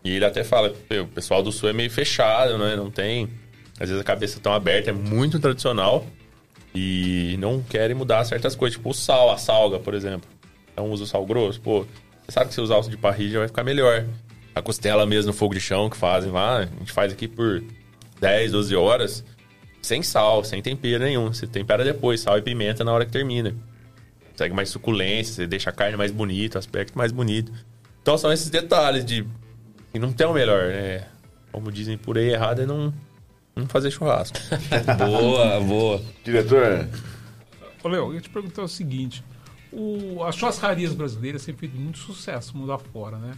E ele até fala, "Pô, o pessoal do Sul é meio fechado, né? Não tem... Às vezes a cabeça tão aberta, é muito tradicional. E não querem mudar certas coisas, tipo o sal, a salga, por exemplo. Então usa o sal grosso, pô. Você sabe que se usar o de parrilha vai ficar melhor. A costela mesmo no fogo de chão que fazem lá, a gente faz aqui por 10, 12 horas, sem sal, sem tempero nenhum. Você tempera depois, sal e pimenta na hora que termina. Consegue mais suculência, você deixa a carne mais bonita, o aspecto mais bonito. Então são esses detalhes de. E não tem o melhor, né? Como dizem por aí errado, é não, não fazer churrasco. Boa, boa. Diretor, Ô, Léo, eu ia te perguntar o seguinte: o, as churrascarias brasileiras têm feito muito sucesso mundo afora, né?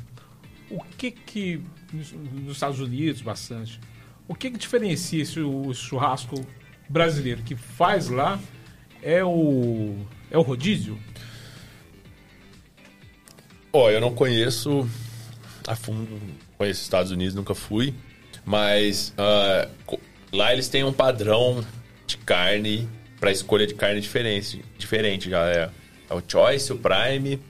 O que que. Nos, nos Estados Unidos, bastante. O que que diferencia esse o churrasco brasileiro que faz lá? É o. É o rodízio? Ó, eu não conheço a fundo, conheço os Estados Unidos, nunca fui, mas co- lá eles têm um padrão de carne para escolha de carne diferente, diferente já é, é o Choice, o Prime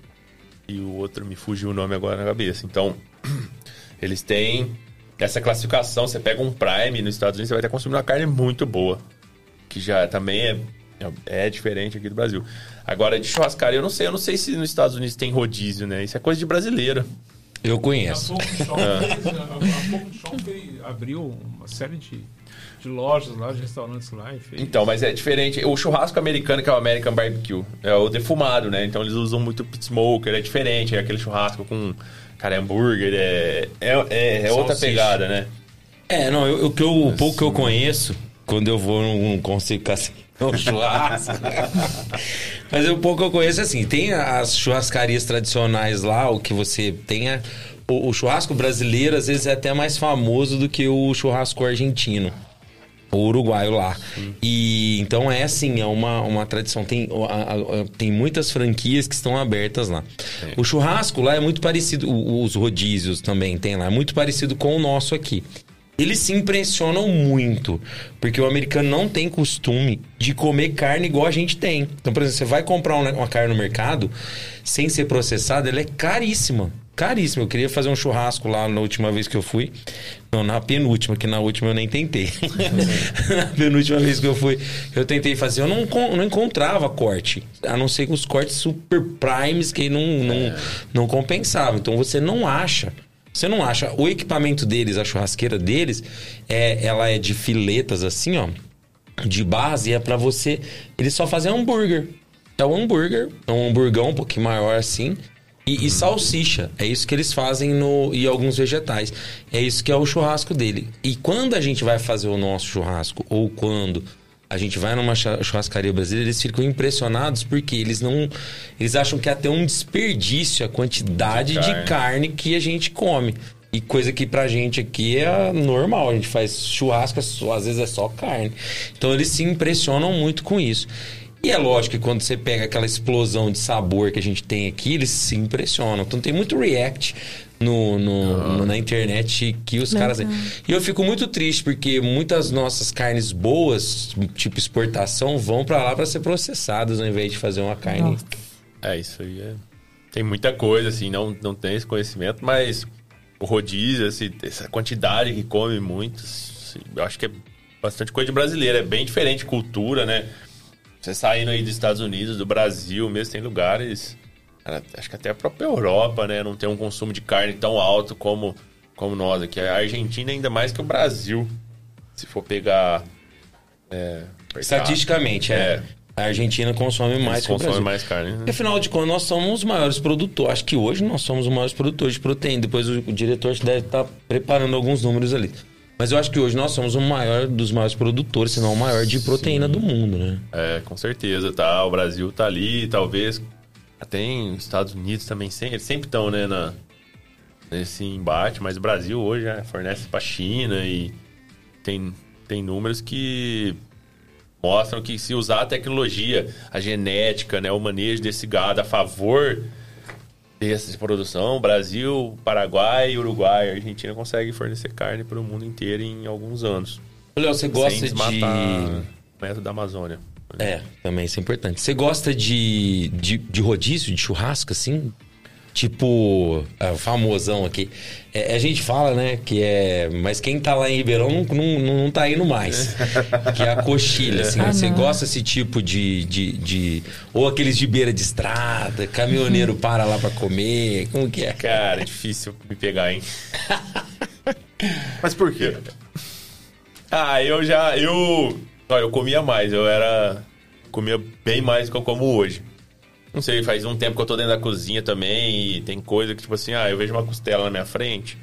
e o outro me fugiu o nome agora na cabeça. Então, eles têm essa classificação, você pega um Prime nos Estados Unidos, você vai estar consumindo uma carne muito boa, que já também é é diferente aqui do Brasil. Agora, de churrascaria, eu não sei. Eu não sei se nos Estados Unidos tem rodízio, né? Isso é coisa de brasileiro. Eu conheço. A- a Fogo de Chão fez- abriu uma série de, de lojas lá, de restaurantes lá e fez. Então, mas é diferente. O churrasco americano, que é o American Barbecue, é o defumado, né? Então eles usam muito pit smoker, é diferente. É aquele churrasco com, cara, hambúrguer, é, é, é, é outra pegada, né? É, não, eu, o, que eu, o pouco que eu conheço, quando eu vou num consigo assim, um churrasco. Mas o pouco que eu conheço, assim, tem as churrascarias tradicionais lá, o que você tem é. O, o churrasco brasileiro, às vezes, é até mais famoso do que o churrasco argentino. O uruguaio lá. E então é assim, é uma, uma tradição. Tem, a- a- tem muitas franquias que estão abertas lá. O churrasco lá é muito parecido, os rodízios também tem lá, é muito parecido com o nosso aqui. Eles se impressionam muito, porque o americano não tem costume de comer carne igual a gente tem. Então, por exemplo, você vai comprar uma carne no mercado, sem ser processada, ela é caríssima. Caríssima. Eu queria fazer um churrasco lá na última vez que eu fui. Não, na penúltima, que na última eu nem tentei. na penúltima vez que eu fui, eu tentei fazer. Eu não, não encontrava corte. A não ser que os cortes super primes que não, não, não compensavam. Então você não acha. Você não acha. O equipamento deles, a churrasqueira deles, é, ela é de filetas assim, ó. De base, é pra você. Eles só fazem hambúrguer. É um hambúrguer, é um hamburgão um pouquinho maior assim. E, e salsicha. É isso que eles fazem no. E alguns vegetais. É isso que é o churrasco dele. E quando a gente vai fazer o nosso churrasco, ou quando a gente vai numa churrascaria brasileira, eles ficam impressionados porque eles não. Eles acham que é até um desperdício a quantidade De de carne. carne que a gente come. E coisa que pra gente aqui é normal. A gente faz churrasco, é às vezes é só carne. Então eles se impressionam muito com isso. E é lógico que quando você pega aquela explosão de sabor que a gente tem aqui, eles se impressionam. Então tem muito react no, no- no- na internet que os caras. E eu fico muito triste porque muitas nossas carnes boas, tipo exportação, vão pra lá pra ser processadas ao invés de fazer uma carne. Nossa. É, isso aí é. Tem muita coisa, assim, não, não tem esse conhecimento, mas o rodízio, esse- essa quantidade que come muito, assim, eu acho que é bastante coisa de brasileiro, é bem diferente cultura, né? Você saindo aí dos Estados Unidos, do Brasil mesmo, tem lugares. cara, acho que até a própria Europa, né? Não tem um consumo de carne tão alto como, como nós aqui. A Argentina ainda mais que o Brasil. Se for pegar. É, Estatisticamente, é. É. A Argentina consome mais mais consome mais carne. né? Porque, afinal de contas, nós somos os maiores produtores. Acho que hoje nós somos os maiores produtores de proteína. Depois o, o diretor deve estar preparando alguns números ali. Mas eu acho que hoje nós somos o maior dos maiores produtores, se não o maior de proteína do mundo, né? É, com certeza, tá. O Brasil tá ali, talvez. Até em Estados Unidos também, eles sempre estão, né, na, nesse embate, mas o Brasil hoje já fornece pra China e tem, tem números que mostram que se usar a tecnologia, a genética, né, o manejo desse gado a favor dessa produção, Brasil, Paraguai, Uruguai, Argentina consegue fornecer carne para o mundo inteiro em alguns anos. Léo, você gosta de. método da Amazônia. É, também isso é importante. Você gosta de, de, de rodízio, de churrasco, assim? Tipo, é, famosão aqui. É, a gente fala, né, que é. Mas quem tá lá em Ribeirão não, não, não tá indo mais. que é a coxilha, assim. Ah, Você não. gosta desse tipo de, de, de. Ou aqueles de beira de estrada, caminhoneiro para lá pra comer. Como que é? Cara, é difícil me pegar, hein? Mas por quê? Ah, eu já. Eu. Eu comia mais, eu era. Comia bem mais do que eu como hoje. Não sei, faz um tempo que eu tô dentro da cozinha também e tem coisa que, tipo assim, ah, eu vejo uma costela na minha frente.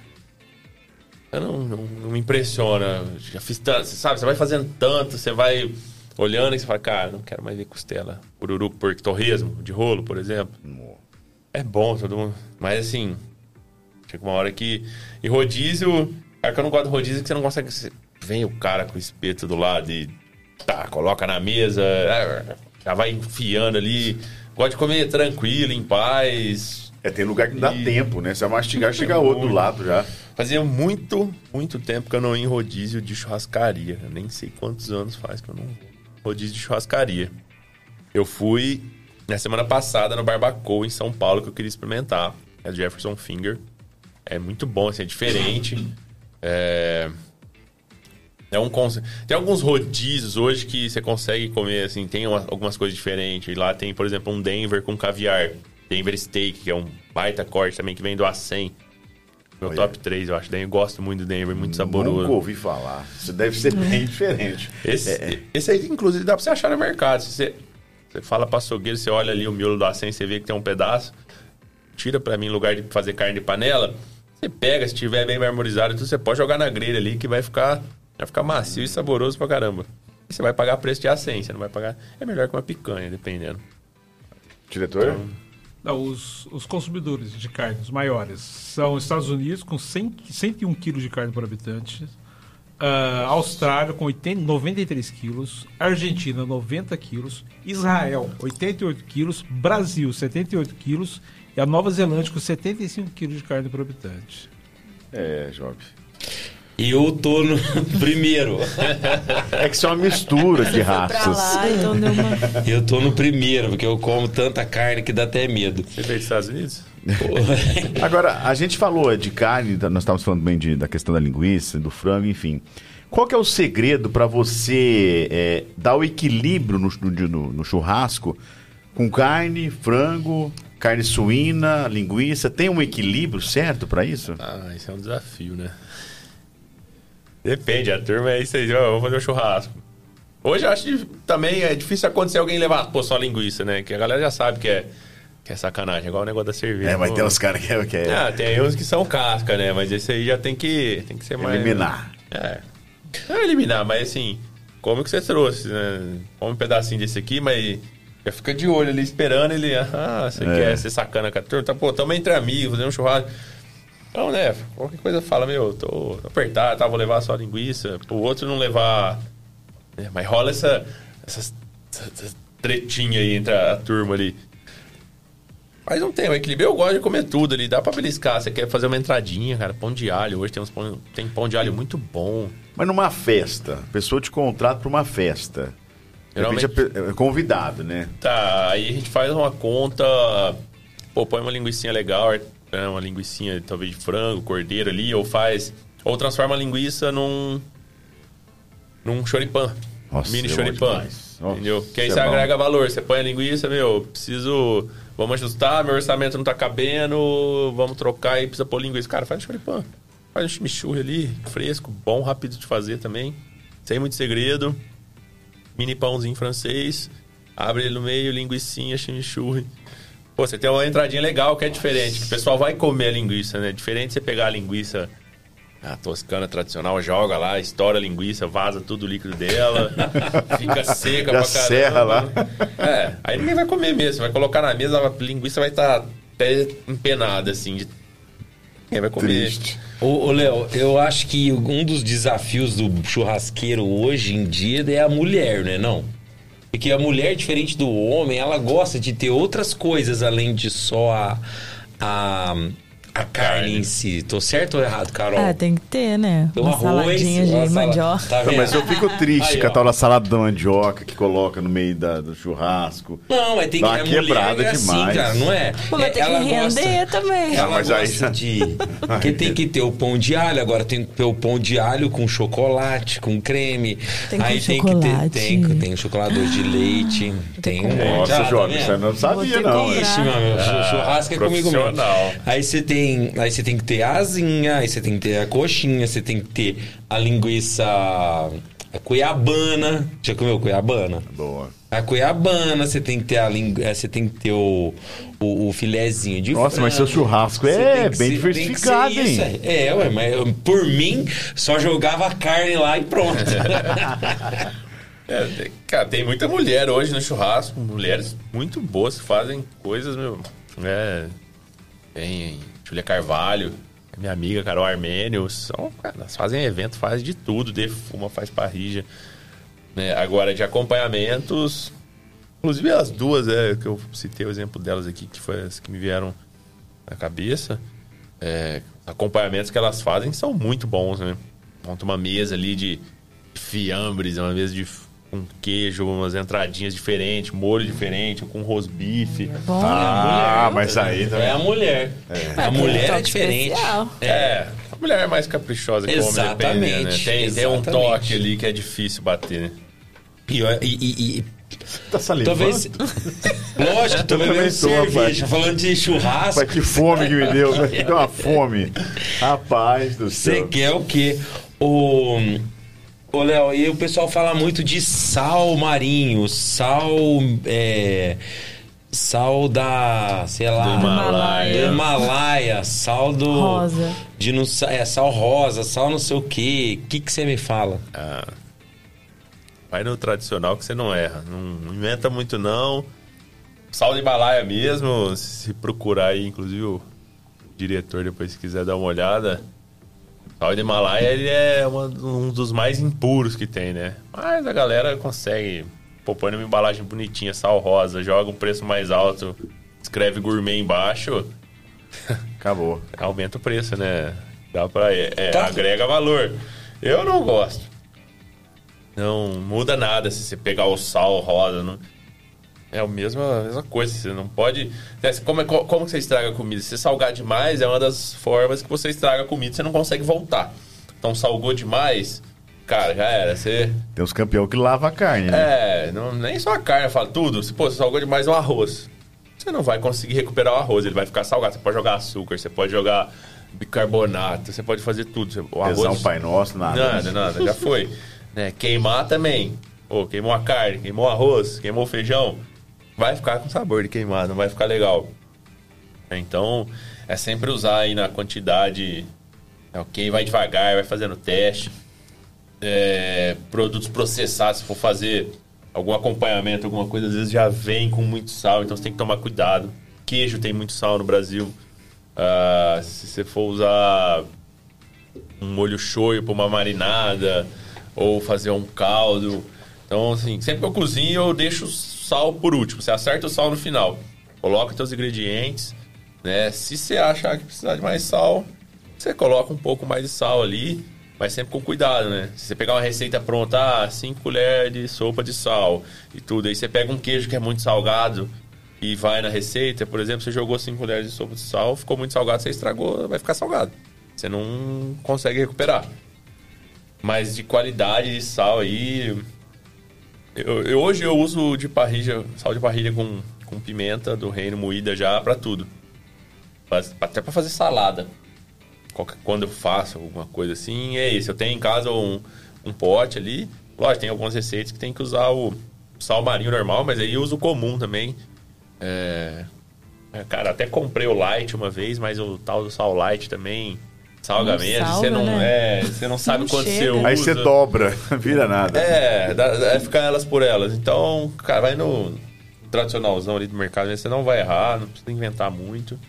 Eu não, não, não me impressiona. Já fiz tanto, sabe, você vai fazendo tanto, você vai olhando e você fala, cara, não quero mais ver costela. Ururu por torresmo, de rolo, por exemplo. É bom, todo mundo. Mas assim, chega uma hora que. E rodízio. Cara, que eu não gosto de rodízio que você não consegue. você- Vem o cara com o espeto do lado e. Tá, coloca na mesa. Já vai enfiando ali. Gosto de comer tranquilo, em paz. É, tem lugar que não dá E- tempo, né? Você vai mastigar, chega outro do lado já. Fazia muito, muito tempo que eu não ia em rodízio de churrascaria. Eu nem sei quantos anos faz que eu não. Rodízio de churrascaria. Eu fui na semana passada no Barbacoa em São Paulo que eu queria experimentar. É Jefferson Finger. É muito bom, assim, é diferente. É. É um Tem alguns rodízios hoje que você consegue comer, assim, tem uma- algumas coisas diferentes. E lá tem, por exemplo, um Denver com caviar. Denver Steak, que é um baita corte também, que vem do A100. Meu Olha. top 3, eu acho. Denver- Eu gosto muito do Denver, muito saboroso. Nunca ouvi falar. Isso deve ser bem diferente. Esse, É, esse aí, inclusive, dá pra você achar no mercado. Se você, você fala pra açougueiro, você olha ali o miolo do A100, você vê que tem um pedaço. Tira pra mim, em lugar de fazer carne de panela, você pega, se tiver bem marmorizado, tudo, você pode jogar na grelha ali, que vai ficar, vai ficar macio e saboroso pra caramba. E você vai pagar preço de A100, você não vai pagar... É melhor que uma picanha, dependendo. Diretor? Não, os, os consumidores de carne, os maiores, são Estados Unidos com 100, 101 quilos de carne por habitante, ah, Austrália com 80, 93 quilos, Argentina 90 quilos, Israel 88 quilos, Brasil 78 quilos e a Nova Zelândia com 75 quilos de carne por habitante. É, Job. Eu tô no primeiro. É que isso é uma mistura de Você raças. lá, então uma... Eu tô no primeiro, porque eu como tanta carne que dá até medo. Você veio dos Estados Unidos? Agora, a gente falou de carne, nós estávamos falando bem de- da questão da linguiça, do frango, enfim. Qual que é o segredo para você é, dar o equilíbrio no, no- no- no churrasco com carne, frango, carne suína, linguiça? Tem um equilíbrio certo para isso? Ah, isso é um desafio, né? Depende, a turma é isso aí, ó, vamos fazer um churrasco. Hoje eu acho que também é difícil acontecer alguém levar, pô, só linguiça, né? Que a galera já sabe que é, que é sacanagem, igual o negócio da cerveja. É, mas Pô, tem uns caras que, é- que é Ah, tem uns que são casca, né? Mas esse aí já tem que, tem que ser mais... eliminar. É. Não é eliminar, mas assim, come o que você trouxe, né? Come um pedacinho desse aqui, mas já fica de olho ali esperando ele. Ah, você É. quer ser sacana com a turma? Tá, pô, tamo entre amigos, fazendo um churrasco. Então, né, qualquer coisa fala, meu, tô, tô apertado, tá, vou levar só linguiça. O outro não levar. né, mas rola essa, essas, essas tretinha aí entre a, a turma ali. Mas não tem, o equilíbrio eu gosto de comer tudo ali, dá pra beliscar. Você quer fazer uma entradinha, cara, pão de alho. Hoje tem, uns pão, tem pão de alho muito bom. Mas numa festa, a pessoa te contrata para uma festa. Geralmente- é é convidado, né? Tá, aí a gente faz uma conta. Pô, põe uma linguiça legal, né, uma linguiça talvez de frango, cordeiro ali, ou faz. Ou transforma a linguiça num. num choripan. Nossa, mini é bom choripan. Nossa, entendeu? Que aí isso você é bom. agrega valor. Você põe a linguiça, meu, preciso. Vamos ajustar, meu orçamento não tá cabendo, vamos trocar e precisa pôr linguiça. Cara, faz um choripan. Faz um chimichurri ali, fresco, bom, rápido de fazer também. Sem muito segredo. Mini pãozinho francês. Abre ele no meio, linguiçinha, chimichurri. Pô, você tem uma entradinha legal que é diferente. Que o pessoal vai comer a linguiça, né? Diferente você pegar a linguiça a toscana tradicional, joga lá, estoura a linguiça, vaza tudo o líquido dela, fica seca Já pra caramba. serra lá. É, aí ninguém vai comer mesmo. Você vai colocar na mesa, a linguiça vai estar até empenada, assim. De... Ninguém vai comer. Triste. Ô, ô, Léo, eu acho que um dos desafios do churrasqueiro hoje em dia é a mulher, né? Não? Porque a mulher, diferente do homem, ela gosta de ter outras coisas além de só a, a, a carne em si. Tô certo ou errado, Carol? Ah, tem que ter, né? O Uma arroz, saladinha de sala- mandioca. Tá vendo? mas eu fico triste Aí, com a tal da salada da mandioca que coloca no meio da- do churrasco. Não, mas tem Dá que uma a mulher quebrada é demais. assim, cara, não é? Pô, mas tem que Ela render gosta- também. Ela mas aí gosta já- de. Porque tem que ter o pão de alho, agora tem que ter o pão de alho com chocolate, com creme. Tem com aí tem que chocolate. ter. Tem, tem chocolate de leite. Tem um. Nossa, Ah, tá vendo? você não sabia, ter não. que meu, meu chu- churrasco é comigo mesmo. Aí você tem, aí você tem que ter a asinha, aí você tem que ter a coxinha, você tem que ter a linguiça a cuiabana. Já comeu cuiabana? Boa. A cuiabana, você tem que ter a lingu... eh, você tem que ter o, o, o filezinho de Nossa, mas seu frango. churrasco é tem bem ser- diversificado, tem hein? É, É, ué, mas por mim, só jogava a carne lá e pronto. É, tem- cara, tem muita mulher hoje no churrasco, mulheres muito boas que fazem coisas, meu. É, tem Julia Carvalho, minha amiga Carol Armênio, são, elas fazem evento, fazem de tudo, defuma, faz parrija. Né? Agora, de acompanhamentos, inclusive as duas, é, que eu citei o exemplo delas aqui, que foi as que me vieram na cabeça, é, os acompanhamentos que elas fazem são muito bons, né? Monta uma mesa ali de fiambres, uma mesa de com queijo, umas entradinhas diferentes, molho diferente, com rosbife. Bom, Ah, mas aí É também. a mulher. A mulher é diferente. especial. É, a mulher é mais caprichosa que o homem, depende, né? Exatamente, Tem, tem um exatamente. toque ali que é difícil bater, né? E, e, e- e- Tá salivando? talvez. Lógico, tô bebendo cerveja. rapaz. Falando de churrasco. Rapaz, que fome que me deu. Me deu uma fome. Rapaz do Você céu. quer o quê? O. Ô, Léo, e o pessoal fala muito de sal marinho, sal. É, sal da. sei lá. Do Himalaia. do Himalaia, sal do. Rosa. De não, sa- é, sal rosa, sal não sei o quê. O que que você me fala? Vai no tradicional que você não erra. Não, não inventa muito, não. Sal de Himalaia mesmo, se procurar aí, inclusive o diretor depois se quiser dar uma olhada. Sal de Himalaia, ele é uma- um dos mais impuros que tem, né? Mas a galera consegue, pô, põe numa embalagem bonitinha, sal rosa, joga um preço mais alto, escreve gourmet embaixo, Acabou. aumenta o preço, né? Dá pra. É, é, Tá. agrega valor. Eu não gosto. Não muda nada se você pegar o sal rosa. Não... É a mesma, a mesma coisa. Você não pode. né, Como, co- como que você estraga a comida? Se você salgar demais, é uma das formas que você estraga a comida. Você não consegue voltar. Então, salgou demais, cara, já era. Você. Tem uns campeão que lava a carne, né? É, não, nem só a carne, eu falo tudo. Se pô, você salgou demais o arroz, você não vai conseguir recuperar o arroz, ele vai ficar salgado. Você pode jogar açúcar, você pode jogar bicarbonato, você pode fazer tudo. O Pesar arroz. um pai nosso, nada. Nada, nada, já foi. Né, Queimar também. Pô, queimou a carne, queimou o arroz, queimou o feijão. Vai ficar com sabor de queimado, não vai ficar legal. Então, é sempre usar aí na quantidade. é, Ok, vai devagar, vai fazendo teste. É, produtos processados, se for fazer algum acompanhamento, alguma coisa, às vezes já vem com muito sal, então você tem que tomar cuidado. Queijo tem muito sal no Brasil. Ah, se você for usar um molho shoyu para uma marinada ou fazer um caldo. Então, assim, sempre que eu cozinho, eu deixo sal por último. Você acerta o sal no final. Coloca seus ingredientes, né? Se você achar que precisar de mais sal, você coloca um pouco mais de sal ali, mas sempre com cuidado, né? Se você pegar uma receita pronta, ah, 5 colheres de sopa de sal e tudo, aí você pega um queijo que é muito salgado e vai na receita, por exemplo, você jogou 5 colheres de sopa de sal, ficou muito salgado, você estragou, vai ficar salgado. Você não consegue recuperar. Mas de qualidade de sal aí. Eu, eu- hoje eu uso de parrilha, sal de parrilha com, com pimenta do reino moída já pra tudo. Até pra fazer salada. Quando eu faço alguma coisa assim, é isso. Eu tenho em casa um, um pote ali. Lógico, tem algumas receitas que tem que usar o sal marinho normal, mas aí eu uso o comum também. É, é, Cara, até comprei o light uma vez, mas o tal do sal light também salga Não mesmo. salga, você não né? é, você não sabe Não quanto chega. você usa. Aí você dobra, vira nada. É, dá, dá- ficar elas por elas. Então, cara, vai no tradicionalzão ali do mercado, né? você não vai errar, não precisa inventar muito.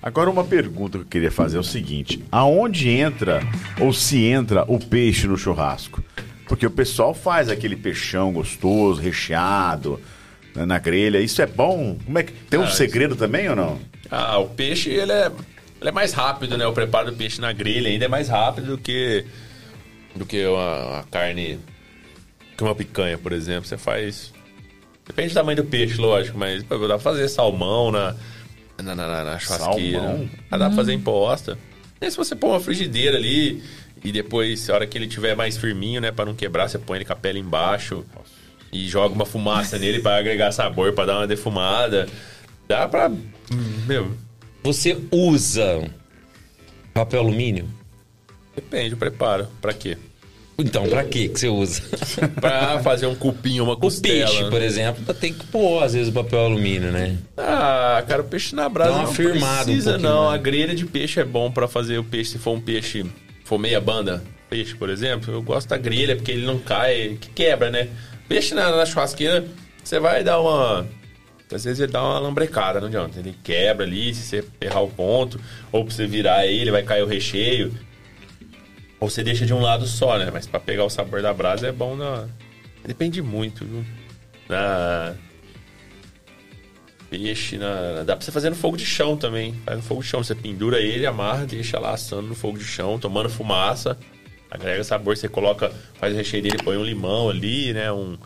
Agora uma pergunta que eu queria fazer é o seguinte: aonde entra ou se entra o peixe no churrasco? Porque o pessoal faz aquele peixão gostoso, recheado, né, na grelha. Isso é bom? Como é que tem um Ah, isso- segredo também ou não? Ah, o peixe, ele é, ele é mais rápido, né? O preparo do peixe na grelha ainda é mais rápido do que, do que uma, carne... Que uma picanha, por exemplo. Você faz... Depende do tamanho do peixe, lógico, mas pô, dá pra fazer salmão na, na, na, na churrasqueira. Salmão? Ah, dá pra fazer imposta. E se você pôr uma frigideira ali e depois, a hora que ele tiver mais firminho, né, pra não quebrar, você põe ele com a pele embaixo e joga uma fumaça nele pra agregar sabor, pra dar uma defumada. Dá pra. Meu, Você usa papel alumínio? depende do preparo. Pra quê? Então, pra quê que você usa? Pra fazer um cupim, uma O costela. peixe, por exemplo, tem que pôr, às vezes, o papel alumínio, né? Ah, cara, o peixe na brasa não um precisa, pouquinho não. mais. A grelha de peixe é bom pra fazer o peixe. Se for um peixe, for meia banda, peixe, por exemplo, eu gosto da grelha porque ele não cai, que quebra, né? Peixe na, na churrasqueira, você vai dar uma... Às vezes ele dá uma lambrecada, não adianta. Ele quebra ali, se você errar o ponto, ou pra você virar ele, vai cair o recheio. Ou você deixa de um lado só, né? Mas pra pegar o sabor da brasa é bom na... Depende muito, viu? Na... Peixe na. Dá pra você fazer no fogo de chão também. Faz no fogo de chão. Você pendura ele, amarra, deixa lá assando no fogo de chão, tomando fumaça. Agrega sabor. Você coloca, faz o recheio dele, põe um limão ali, né? Um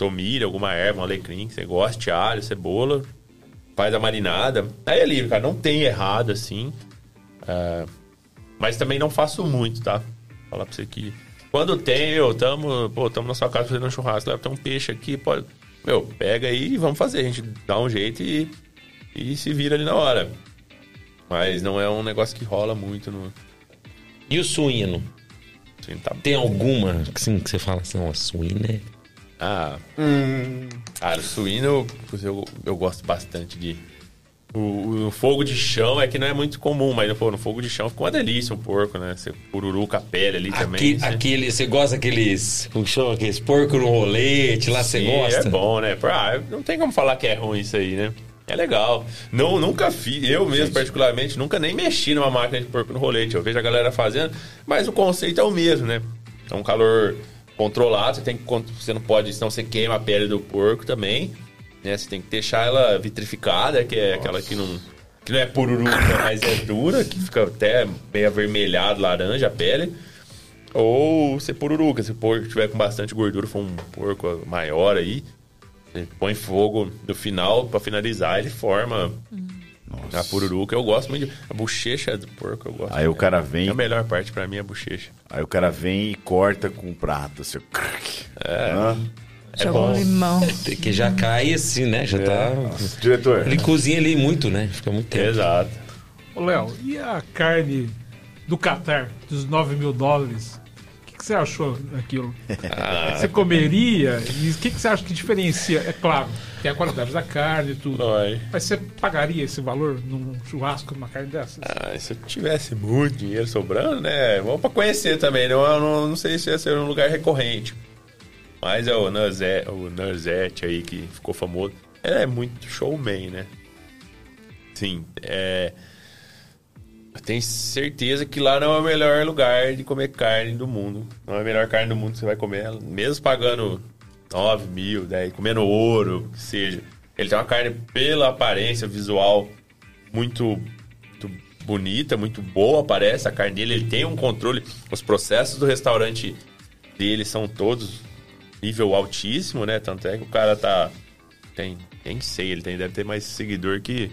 tomilho, alguma erva, um alecrim que você goste, alho, cebola. Faz a marinada. Aí é livre, cara. Não tem errado assim. Ah, mas também não faço muito, tá? Falar pra você que. Quando tem, eu tamo, pô, tamo na sua casa fazendo um churrasco, leva tem um peixe aqui, pode. Meu, pega aí e vamos fazer. A gente dá um jeito e, e se vira ali na hora. Mas não é um negócio que rola muito no. E o suíno? Tá... Tem alguma assim, que você fala assim, ó, suíno é... Ah. Cara, o suíno, eu, eu gosto bastante de. O, o fogo de chão é que não é muito comum, mas pô, no fogo de chão fica uma delícia um porco, né? Você pururuca a pele ali também. Aqui, você- aquele, você gosta daqueles, como que chama, aqueles porco no rolete, lá você Sim, gosta? É bom, né? Ah, não tem como falar que é ruim isso aí, né? É legal. Não, nunca fiz, eu mesmo particularmente, nunca nem mexi numa máquina de porco no rolete. Eu vejo a galera fazendo, mas o conceito é o mesmo, né? É um calor controlado, você tem que você não pode, senão você queima a pele do porco também, né? Você tem que deixar ela vitrificada, que é aquela que não que não é pururuca, mas é dura, que fica até meio avermelhado, laranja a pele. Ou você pururuca, se o porco tiver com bastante gordura, for um porco maior aí, você põe fogo no final pra finalizar, ele forma a pururuca. Eu gosto muito de... A bochecha do porco eu gosto. Aí o cara vem, A melhor parte pra mim é a bochecha. aí o cara vem e corta com o prato, assim, crack. É. É Joga um bom. limão. Que já cai assim, né? Já tá... Diretor, Ele cozinha ali muito, né? Fica muito tempo. Exato. Ô, Léo, e a carne do Qatar, dos 9 mil dólares? O que, que você achou daquilo? Ah. Você comeria? E o que, que você acha que diferencia? É claro, tem a qualidade da carne e tudo. Oi. Mas você pagaria esse valor num churrasco, numa carne dessas? Ah, se eu tivesse muito dinheiro sobrando, né? Vamos pra conhecer também. Não, eu não, não sei se ia ser um lugar recorrente. Mas é o Nurzete, o aí que ficou famoso. Ele é muito showman, né? Sim, é... Eu tenho certeza que lá não é o melhor lugar de comer carne do mundo. Não é a melhor carne do mundo que você vai comer. Mesmo pagando 9 mil, 10, comendo ouro, que seja. Ele tem uma carne pela aparência visual muito, muito bonita, muito boa, parece a carne dele. Ele tem um controle. Os processos do restaurante dele são todos nível altíssimo, né? Tanto é que o cara tá. Tem. Nem sei, ele tem, deve ter mais seguidor que.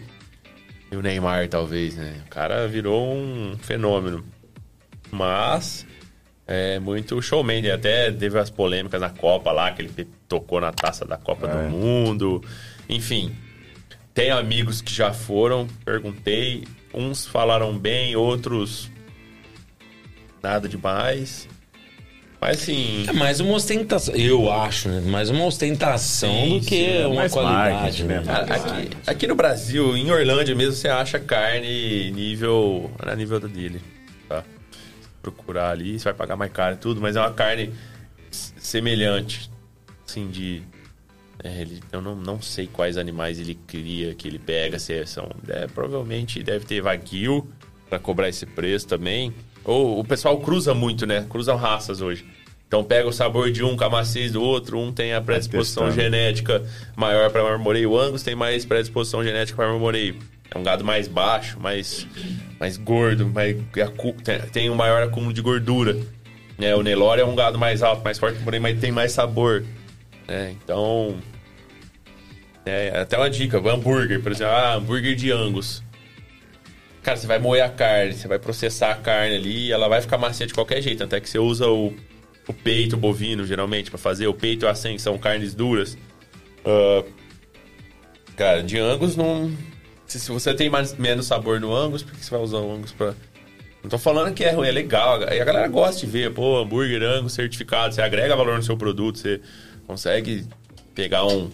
que o Neymar, talvez, né? O cara virou um fenômeno. Mas. É muito showman. Ele até teve as polêmicas na Copa lá, que ele tocou na taça da Copa É. do Mundo. Enfim. Tem amigos que já foram, perguntei. Uns falaram bem, outros. Nada demais. Mas assim. É mais uma ostentação, eu acho, né? Mais uma ostentação Sim, do que sim, é uma qualidade, marketing, né? né? Aqui, aqui no Brasil, em Orlândia mesmo, você acha carne nível. Na nível da dele. Procurar ali, você vai pagar mais caro e tudo, mas é uma carne semelhante. Assim, de. é, ele, eu não, não sei quais animais ele cria, que ele pega, se é- são. é, provavelmente deve ter Wagyu para cobrar esse preço também. Ou o pessoal cruza muito, né? Cruzam raças hoje. Então pega o sabor de um com a maciez do outro, um tem a predisposição genética maior para marmoreio, o Angus tem mais predisposição genética para marmoreio. É um gado mais baixo, mais, mais gordo, mais, tem, um maior acúmulo de gordura. Né? O Nelore é um gado mais alto, mais forte, porém mas tem mais sabor. Né? Então, é, até uma dica, hambúrguer, por exemplo, ah, hambúrguer de Angus. Cara, você vai moer a carne, você vai processar a carne ali, ela vai ficar macia de qualquer jeito, até que você usa o, o peito bovino, geralmente, para fazer. O peito e a que são carnes duras. Uh, cara, de Angus não se, você tem mais, menos sabor no Angus, por que você vai usar o Angus pra. Não tô falando que é ruim, é legal. E a galera gosta de ver, pô, hambúrguer Angus certificado. Você agrega valor no seu produto, você consegue pegar um,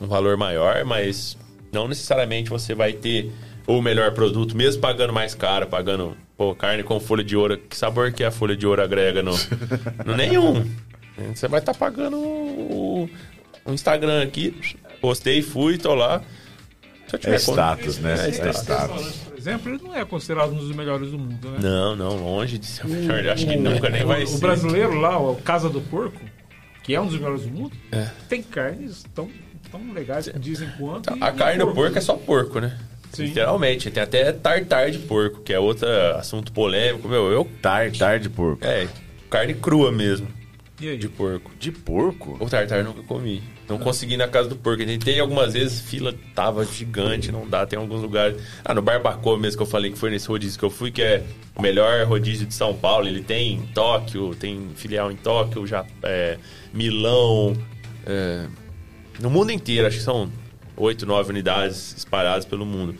um valor maior, mas não necessariamente você vai ter o melhor produto, mesmo pagando mais caro, pagando pô, carne com folha de ouro. Que sabor que a folha de ouro agrega no, no nenhum? Você vai estar tá pagando o, o Instagram aqui. Postei, fui, tô lá. É status, né? É, é status. Por exemplo, ele não é considerado um dos melhores do mundo, né? Não, não, longe de ser o melhor. Acho que nunca nem vai o, ser. O brasileiro lá, o Casa do Porco, que é um dos melhores do mundo, é. tem carnes tão, tão legais que dizem quanto. A carne do porco é só porco, né? Sim. Literalmente. Tem até tartar de porco, que é outro assunto polêmico. Meu, eu. Tartar de porco. É, carne crua mesmo. E aí? De porco. De porco? O tartar nunca comi. Não consegui ir na casa do porco. Tentei algumas vezes, fila tava gigante, não dá. Tem alguns lugares. Ah, no Barbacoa mesmo que eu falei que foi nesse rodízio que eu fui, que é o melhor rodízio de São Paulo. Ele tem em Tóquio, tem filial em Tóquio, já, é, Milão. É, no mundo inteiro, acho que são oito, nove unidades espalhadas pelo mundo.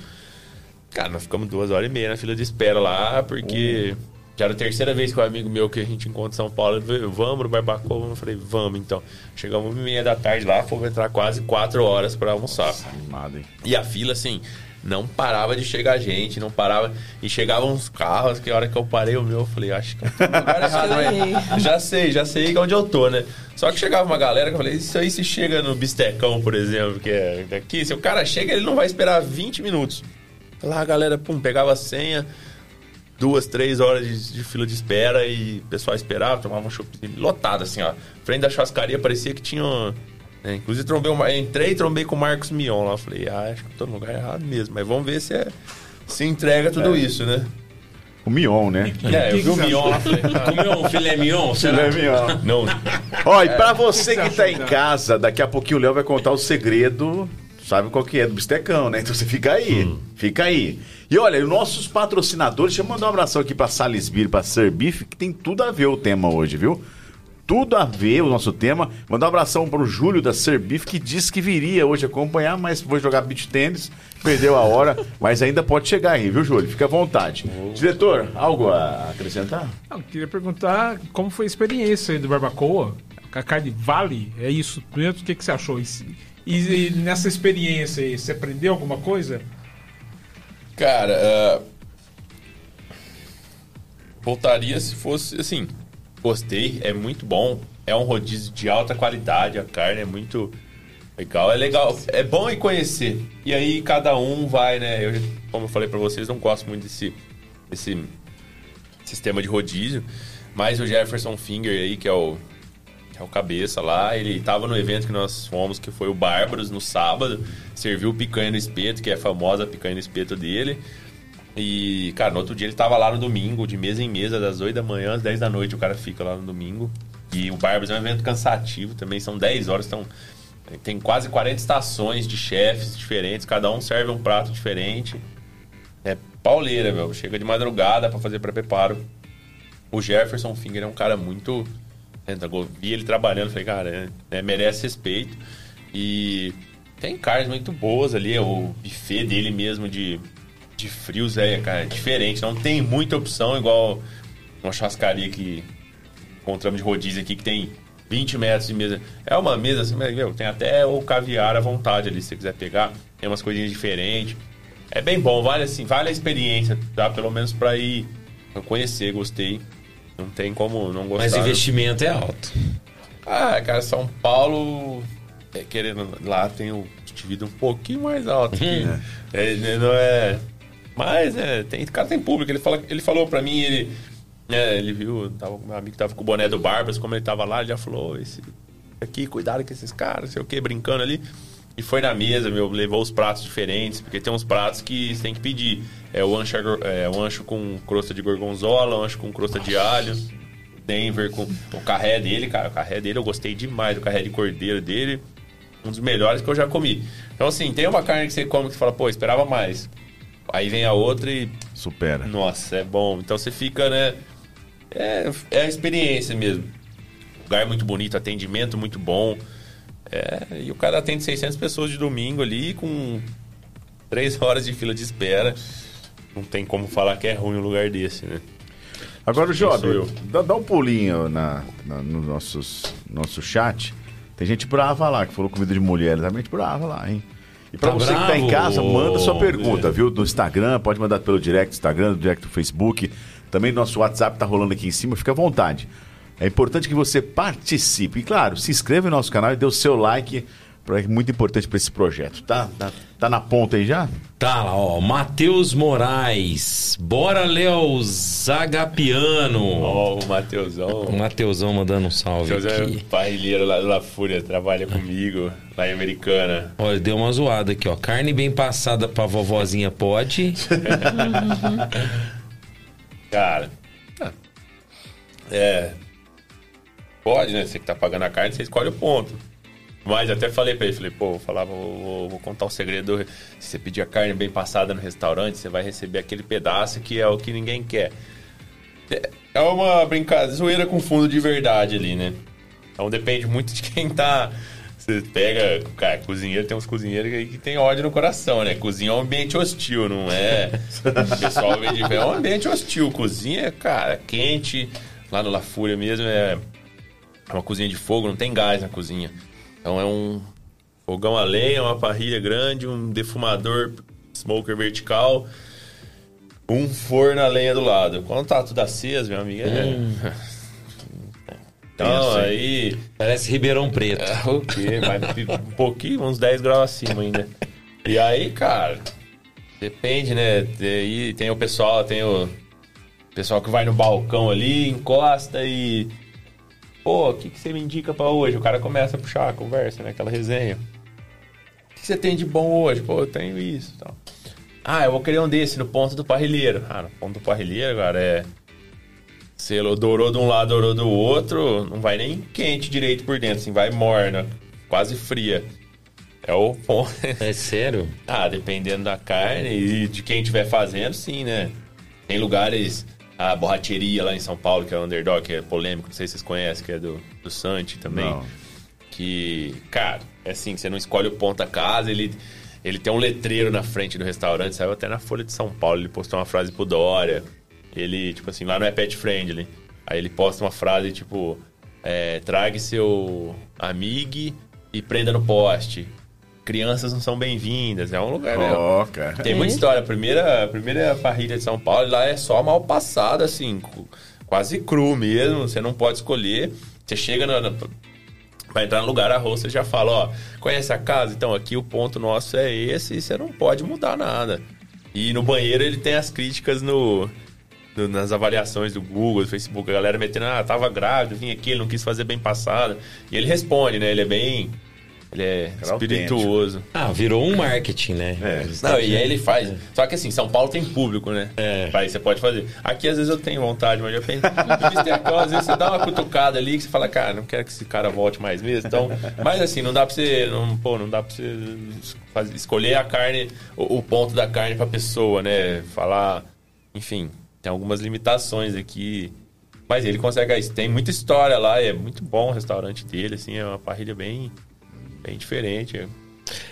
Cara, nós ficamos duas horas e meia na fila de espera lá, porque. Uhum já era a terceira vez que um amigo meu que a gente encontra em São Paulo, ele vamos no Barbacoa? Eu falei, vamos então. Chegamos uma e meia da tarde lá, fomos entrar quase quatro horas para almoçar. Nossa, animado, hein? E a fila, assim, não parava de chegar gente, não parava. E chegavam uns carros, que a hora que eu parei o meu, eu falei, acho que eu tô no lugar errado, mas já sei, já sei onde eu tô, né? Só que chegava uma galera que eu falei, isso aí se chega no Bistecão, por exemplo, que é daqui, se o cara chega, ele não vai esperar 20 minutos. Lá a galera, pum, pegava a senha duas, três horas de, de, fila de espera e o pessoal esperava, tomava um chopp lotado, assim, ó. Frente da churrascaria parecia que tinha. Né? Inclusive, trombei uma, entrei e trombei com o Marcos Mion lá. Falei, ah, acho que tô no lugar errado mesmo. Mas vamos ver se, é, se entrega tudo é. isso, né? O Mion, né? É, eu vi o Mion lá, comeu um filé Mion? Filé Mion. Não. Ó, e pra você que, que tá em casa, daqui a pouquinho o Léo vai contar o segredo, sabe qual que é, do bistecão, né? Então você fica aí, hum. fica aí. E olha, os nossos patrocinadores, deixa eu mandar um abração aqui para Salisbury, para Beef, que tem tudo a ver o tema hoje, viu? Tudo a ver o nosso tema. Mandar um abração para o Júlio da Beef, que disse que viria hoje acompanhar, mas foi jogar beach tênis, perdeu a hora, mas ainda pode chegar aí, viu, Júlio? Fica à vontade. Oh. Diretor, algo a acrescentar? Não, queria perguntar como foi a experiência aí do Barbacoa. A carne vale? É isso? Primeiro, o que, que você achou? E, e, e nessa experiência aí, você aprendeu alguma coisa? Cara, uh, voltaria se fosse assim. Gostei, é muito bom. É um rodízio de alta qualidade, a carne é muito legal. É legal, é bom em conhecer. E aí cada um vai, né? Eu, como eu falei para vocês, não gosto muito desse, desse sistema de rodízio. Mas o Jefferson Finger aí, que é o que é o cabeça lá, ele estava no evento que nós fomos, que foi o Bárbaros, no sábado, serviu picanha no espeto, que é a famosa picanha no espeto dele. E, cara, no outro dia ele estava lá no domingo, de mesa em mesa, das 8 da manhã às 10 da noite, o cara fica lá no domingo. E o Bárbaros é um evento cansativo também, são 10 horas, então tem quase 40 estações de chefes diferentes, cada um serve um prato diferente. É pauleira, meu. Chega de madrugada para fazer pré-preparo. O Jefferson Finger é um cara muito vi ele trabalhando, falei, cara, é, merece respeito. E tem carnes muito boas ali, o buffet dele mesmo de, de frios é, cara, é diferente. Não tem muita opção, igual uma churrascaria que encontramos de rodízio aqui, que tem 20 metros de mesa. É uma mesa assim, mas, meu, tem até o caviar à vontade ali, se você quiser pegar. Tem umas coisinhas diferentes. É bem bom, vale assim, vale a experiência, tá? Pelo menos pra ir conhecer, gostei. Não tem como não gostar. Mas o investimento é alto. Ah, cara, São Paulo, é, querendo lá tem o custo vida um pouquinho mais alto. Hum. É, não é. Mas, é, tem, cara tem público. Ele, fala, ele falou pra mim, ele. É, ele viu, tava, meu amigo tava com o boné do Barbas, como ele tava lá, ele já falou: esse aqui, cuidado com esses caras, sei o que, brincando ali. E foi na mesa, meu, levou os pratos diferentes, porque tem uns pratos que você tem que pedir. É o ancho, é, o ancho com crosta de gorgonzola, o ancho com crosta de alho. Denver com o carré dele, cara. O carré dele eu gostei demais, o carré de cordeiro dele. Um dos melhores que eu já comi. Então, assim, tem uma carne que você come que fala, pô, esperava mais. Aí vem a outra e. Supera. Nossa, é bom. Então você fica, né? É, é a experiência mesmo. Lugar muito bonito, atendimento muito bom. É, e o cara atende 600 pessoas de domingo ali com 3 horas de fila de espera. Não tem como falar que é ruim um lugar desse, né? Agora, Jovem, dá, dá um pulinho na, na, no nossos, nosso chat. Tem gente brava lá, que falou comida de mulher. Tem gente brava lá, hein? E pra Tá você que tá em bravo? casa, manda sua pergunta, viu? No Instagram, pode mandar pelo direct do Instagram, do direct do Facebook. Também nosso WhatsApp tá rolando aqui em cima, fica à vontade. É importante que você participe. E claro, se inscreva no nosso canal e dê o seu like, é muito importante para esse projeto. Tá, tá, tá na ponta aí já? Tá lá, ó. Matheus Moraes. Bora, Léo Zagapiano. Ó, o Mateusão. O Mateusão mandando um salve Mateus é aqui. parrilheiro lá da La Fúria, trabalha comigo lá em Americana. Olha, deu uma zoada aqui, ó. Carne bem passada pra vovozinha pode. Cara, é. Pode, né? Você que tá pagando a carne, você escolhe o ponto. Mas até falei pra ele, falei, pô, vou falar, vou, vou- contar o segredo. Se você pedir a carne bem passada no restaurante, você vai receber aquele pedaço que é o que ninguém quer. É- É uma brincadeira, zoeira com fundo de verdade ali, né? Então depende muito de quem tá. Você pega, cara, cozinheiro, tem uns cozinheiros que tem ódio no coração, né? Cozinha é um ambiente hostil, não é? O pessoal vem de é um ambiente hostil. Cozinha, cara, quente. Lá no La Fúria mesmo é é uma cozinha de fogo, não tem gás na cozinha. Então é um fogão a lenha, uma parrilha grande, um defumador smoker vertical, um forno a lenha do lado. Quando tá tudo aceso, meu amigo, é... Então, Tenso, hein? aí... Parece Ribeirão Preto. É, o quê? Vai um pouquinho, uns 10 graus acima ainda. E aí, cara, depende, né? Aí tem o pessoal, tem o pessoal que vai no balcão ali, encosta e. Pô, o que, que você me indica pra hoje? O cara começa a puxar a conversa, né? Aquela resenha. O que você tem de bom hoje? Pô, eu tenho isso e tal. Ah, eu vou querer um desse no ponto do parrilheiro. Ah, no ponto do parrilheiro, cara, é. Se ele dourou de um lado, dourou do outro, não vai nem quente direito por dentro, assim, vai morna, quase fria. É o ponto. É sério? ah, dependendo da carne e de quem estiver fazendo, sim, né? Tem lugares, a borracheria lá em São Paulo, que é o Underdog, que é polêmico, não sei se vocês conhecem, que é do, do Santi também. Não. Que, cara, é assim, você não escolhe o ponto da casa, ele, ele tem um letreiro na frente do restaurante, saiu até na Folha de São Paulo, ele postou uma frase pro Dória. Ele, tipo assim, lá não é pet friendly. Aí ele posta uma frase tipo: é, trague seu amigo e prenda no poste. Crianças não são bem-vindas. É um lugar. né? Cara. Tem muita história. A primeira, a primeira parrilha de São Paulo lá é só mal passada, assim, quase cru mesmo. Você não pode escolher. Você chega na. na Vai entrar no lugar, a você já fala, ó, conhece a casa? Então aqui o ponto nosso é esse e você não pode mudar nada. E no banheiro ele tem as críticas no, no- nas avaliações do Google, do Facebook, a galera metendo, ah, tava grávido, vim aqui, ele não quis fazer bem passada. E ele responde, né? Ele é bem. Ele é Cara espirituoso. Ah, virou um marketing, né? É. Não, e aí ele faz. Só que assim, São Paulo tem público, né? É. Aí você pode fazer. Aqui às vezes eu tenho vontade, mas eu penso. Às vezes você dá uma cutucada ali que você fala, cara, não quero que esse cara volte mais mesmo. Então, mas assim, não dá pra você. Não, pô, não dá pra você fazer- escolher a carne, o, o ponto da carne pra pessoa, né? Falar. Enfim, tem algumas limitações aqui. Mas ele consegue. Tem muita história lá, é muito bom o restaurante dele, assim, é uma parrilha bem, bem diferente. É,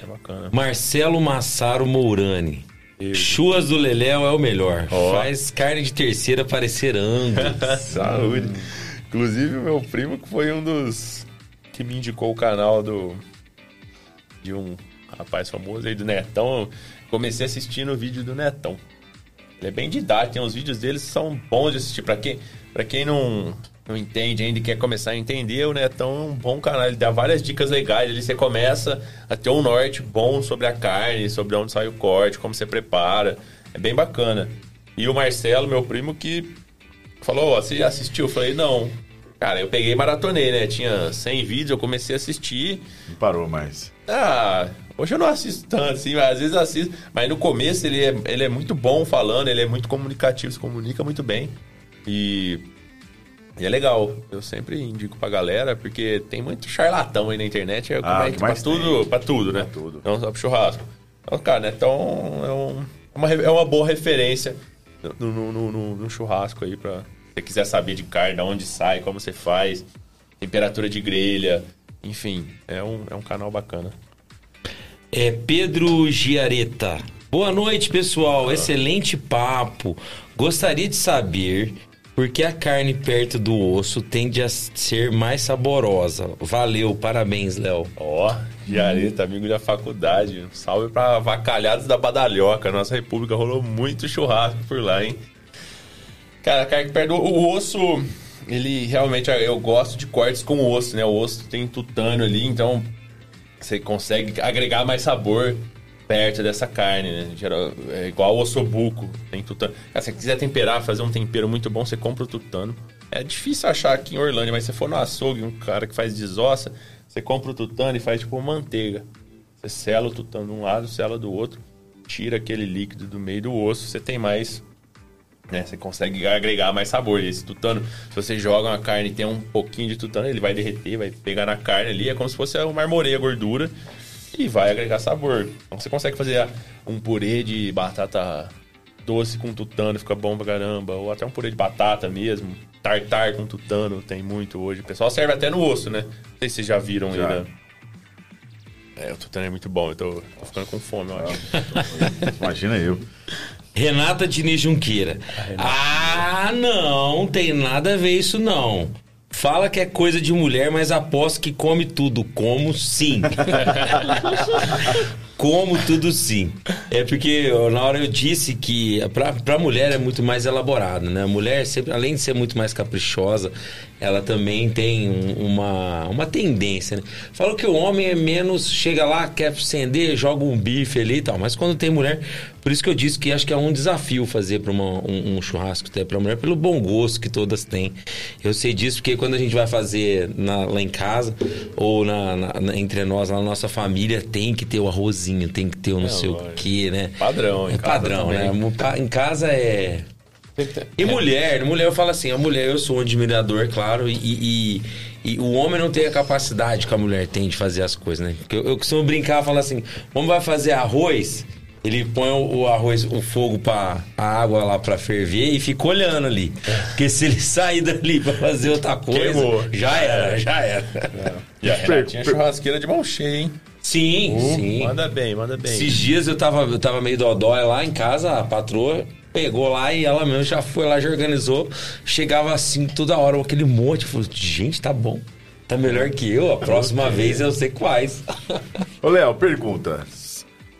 é bacana. Marcelo Massaro Mourani. Chuas do Leléu é o melhor. Ó. Faz carne de terceira parecer angus. Saúde. Inclusive, o meu primo que foi um dos que me indicou o canal do de um rapaz famoso aí do Netão. Comecei assistindo o vídeo do Netão. Ele é bem didático, tem os vídeos dele são bons de assistir. Pra quem, pra quem não, não entende ainda e quer começar a entender, o Netão é um bom canal. Ele dá várias dicas legais. Ali você começa a ter um norte bom sobre a carne, sobre onde sai o corte, como você prepara. É bem bacana. E o Marcelo, meu primo, que falou, ó, você já assistiu? Eu falei, não. Cara, eu peguei e maratonei, né? Tinha 100 vídeos, eu comecei a assistir. Não parou mais. Ah, hoje eu não assisto tanto, assim, mas às vezes assisto. Mas no começo ele é, ele é muito bom falando, ele é muito comunicativo, se comunica muito bem. E, e é legal. Eu sempre indico pra galera, porque tem muito charlatão aí na internet. É, Ah, é que pra, tudo, pra tudo, né? Pra tudo. Não só pro churrasco. Então, cara, né? Então é, um- é uma, é uma boa referência no, no- no- no- no churrasco aí pra. Se você quiser saber de carne, de onde sai, como você faz, temperatura de grelha, enfim, é um, é um canal bacana. É Pedro Giareta. Boa noite, pessoal. Excelente papo. Gostaria de saber por que a carne perto do osso tende a ser mais saborosa. Valeu, parabéns, Léo. Ó, Jareta, amigo da faculdade. Salve pra Vacalhados da Badalhoca. Nossa república rolou muito churrasco por lá, hein? Cara, a carne que perde o- osso, ele realmente, eu gosto de cortes com osso, né? O osso tem tutano ali, então você consegue agregar mais sabor perto dessa carne, né? Geral- É igual o ossobuco, tem tutano. Cara, se você quiser temperar, fazer um tempero muito bom, você compra o tutano. É difícil achar aqui em Orlândia, mas se for no açougue, um cara que faz desossa, você compra o tutano e faz tipo manteiga. Você sela o tutano de um lado, sela do outro, tira aquele líquido do meio do osso, você tem mais né? Você consegue agregar mais sabor. Esse tutano, se você joga uma carne e tem um pouquinho de tutano, ele vai derreter, vai pegar na carne ali, é como se fosse uma marmoreia gordura e vai agregar sabor. Então você consegue fazer um purê de batata doce com tutano, fica bom pra caramba, ou até um purê de batata mesmo. Tartar com tutano tem muito hoje. O pessoal serve até no osso, né? Não sei se vocês já viram Já. aí, né? É, o tutano é muito bom, eu tô, tô ficando com fome, eu acho. Imagina eu. Renata Diniz Junqueira. Ah, não, tem nada a ver isso não. Fala que é coisa de mulher, mas aposto que come tudo. Como sim. Como tudo sim. É porque ó, na hora eu disse que pra, pra mulher é muito mais elaborado, né? A mulher, sempre, além de ser muito mais caprichosa, ela também tem um- uma, uma tendência, né? Fala que o homem é menos, chega lá, quer acender, joga um bife ali e tal. Mas quando tem mulher, por isso que eu disse que acho que é um desafio fazer para um, um churrasco até pra mulher, pelo bom gosto que todas têm. Eu sei disso porque quando a gente vai fazer na- lá em casa, ou na, na- entre nós, na nossa família, tem que ter o arrozinho, tem que ter o não sei o lógico. que, né? Padrão, É padrão, né? Em casa é. E mulher, mulher eu falo assim, a mulher eu sou um admirador, claro, e, e- e o homem não tem a capacidade que a mulher tem de fazer as coisas, né? Porque eu, eu costumo brincar, falar assim, o homem vai fazer arroz, ele põe o, o arroz, o fogo para a água lá para ferver e fica olhando ali. Porque se ele sair dali para fazer outra coisa, Queimou. já era, já era. E a Renatinha é churrasqueira de mão cheia, hein? Sim, sim. Manda bem, manda bem. Esses dias eu tava, eu tava meio dodói lá em casa, a patroa pegou lá e ela mesmo já foi lá, já organizou. Chegava assim toda hora, aquele monte. Eu falei, gente, tá bom. Tá melhor que eu. A próxima vez eu sei quais. Ô, Léo, pergunta.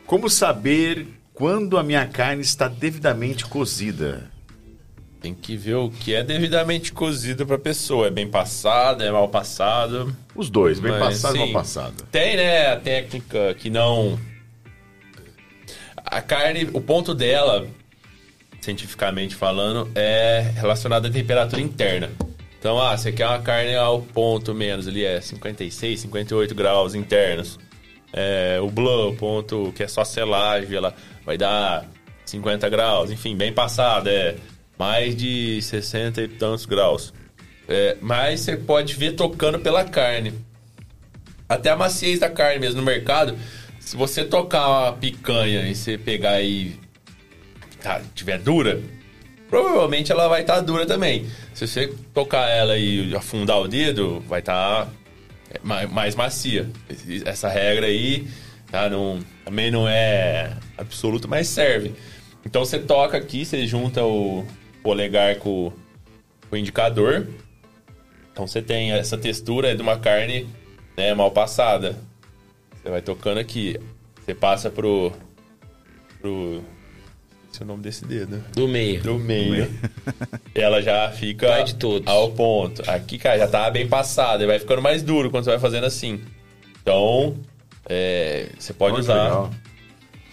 Como saber quando a minha carne está devidamente cozida? Tem que ver o que é devidamente cozido pra pessoa. É bem passado, é mal passado. Os dois, bem Mas, passado e mal passado. Tem, né, a técnica que não. A carne, o ponto dela, cientificamente falando, é relacionado à temperatura interna. Então, ah, você quer uma carne ao ponto menos, ali é 56, 58 graus internos. É, o blue, o ponto que é só selagem, ela vai dar 50 graus, enfim, bem passado, é mais de 60 e tantos graus. É, mas você pode ver tocando pela carne até a maciez da carne mesmo no mercado. Se você tocar uma picanha e você pegar e tá, tiver dura, provavelmente ela vai estar dura também. Se você tocar ela e afundar o dedo, vai estar mais, mais macia. Essa regra aí tá, não, também não é absoluta, mas serve. Então você toca aqui, você junta o polegar com, com o indicador. Então você tem essa textura de uma carne né, mal passada. Você vai tocando aqui. Você passa pro. pro. Esse é o nome desse dedo. Do meio. Do meio. Ela já fica Vai de todos. ao ponto. Aqui, cara, já tá bem passada. E vai ficando mais duro quando você vai fazendo assim. Então, é, você pode que usar legal.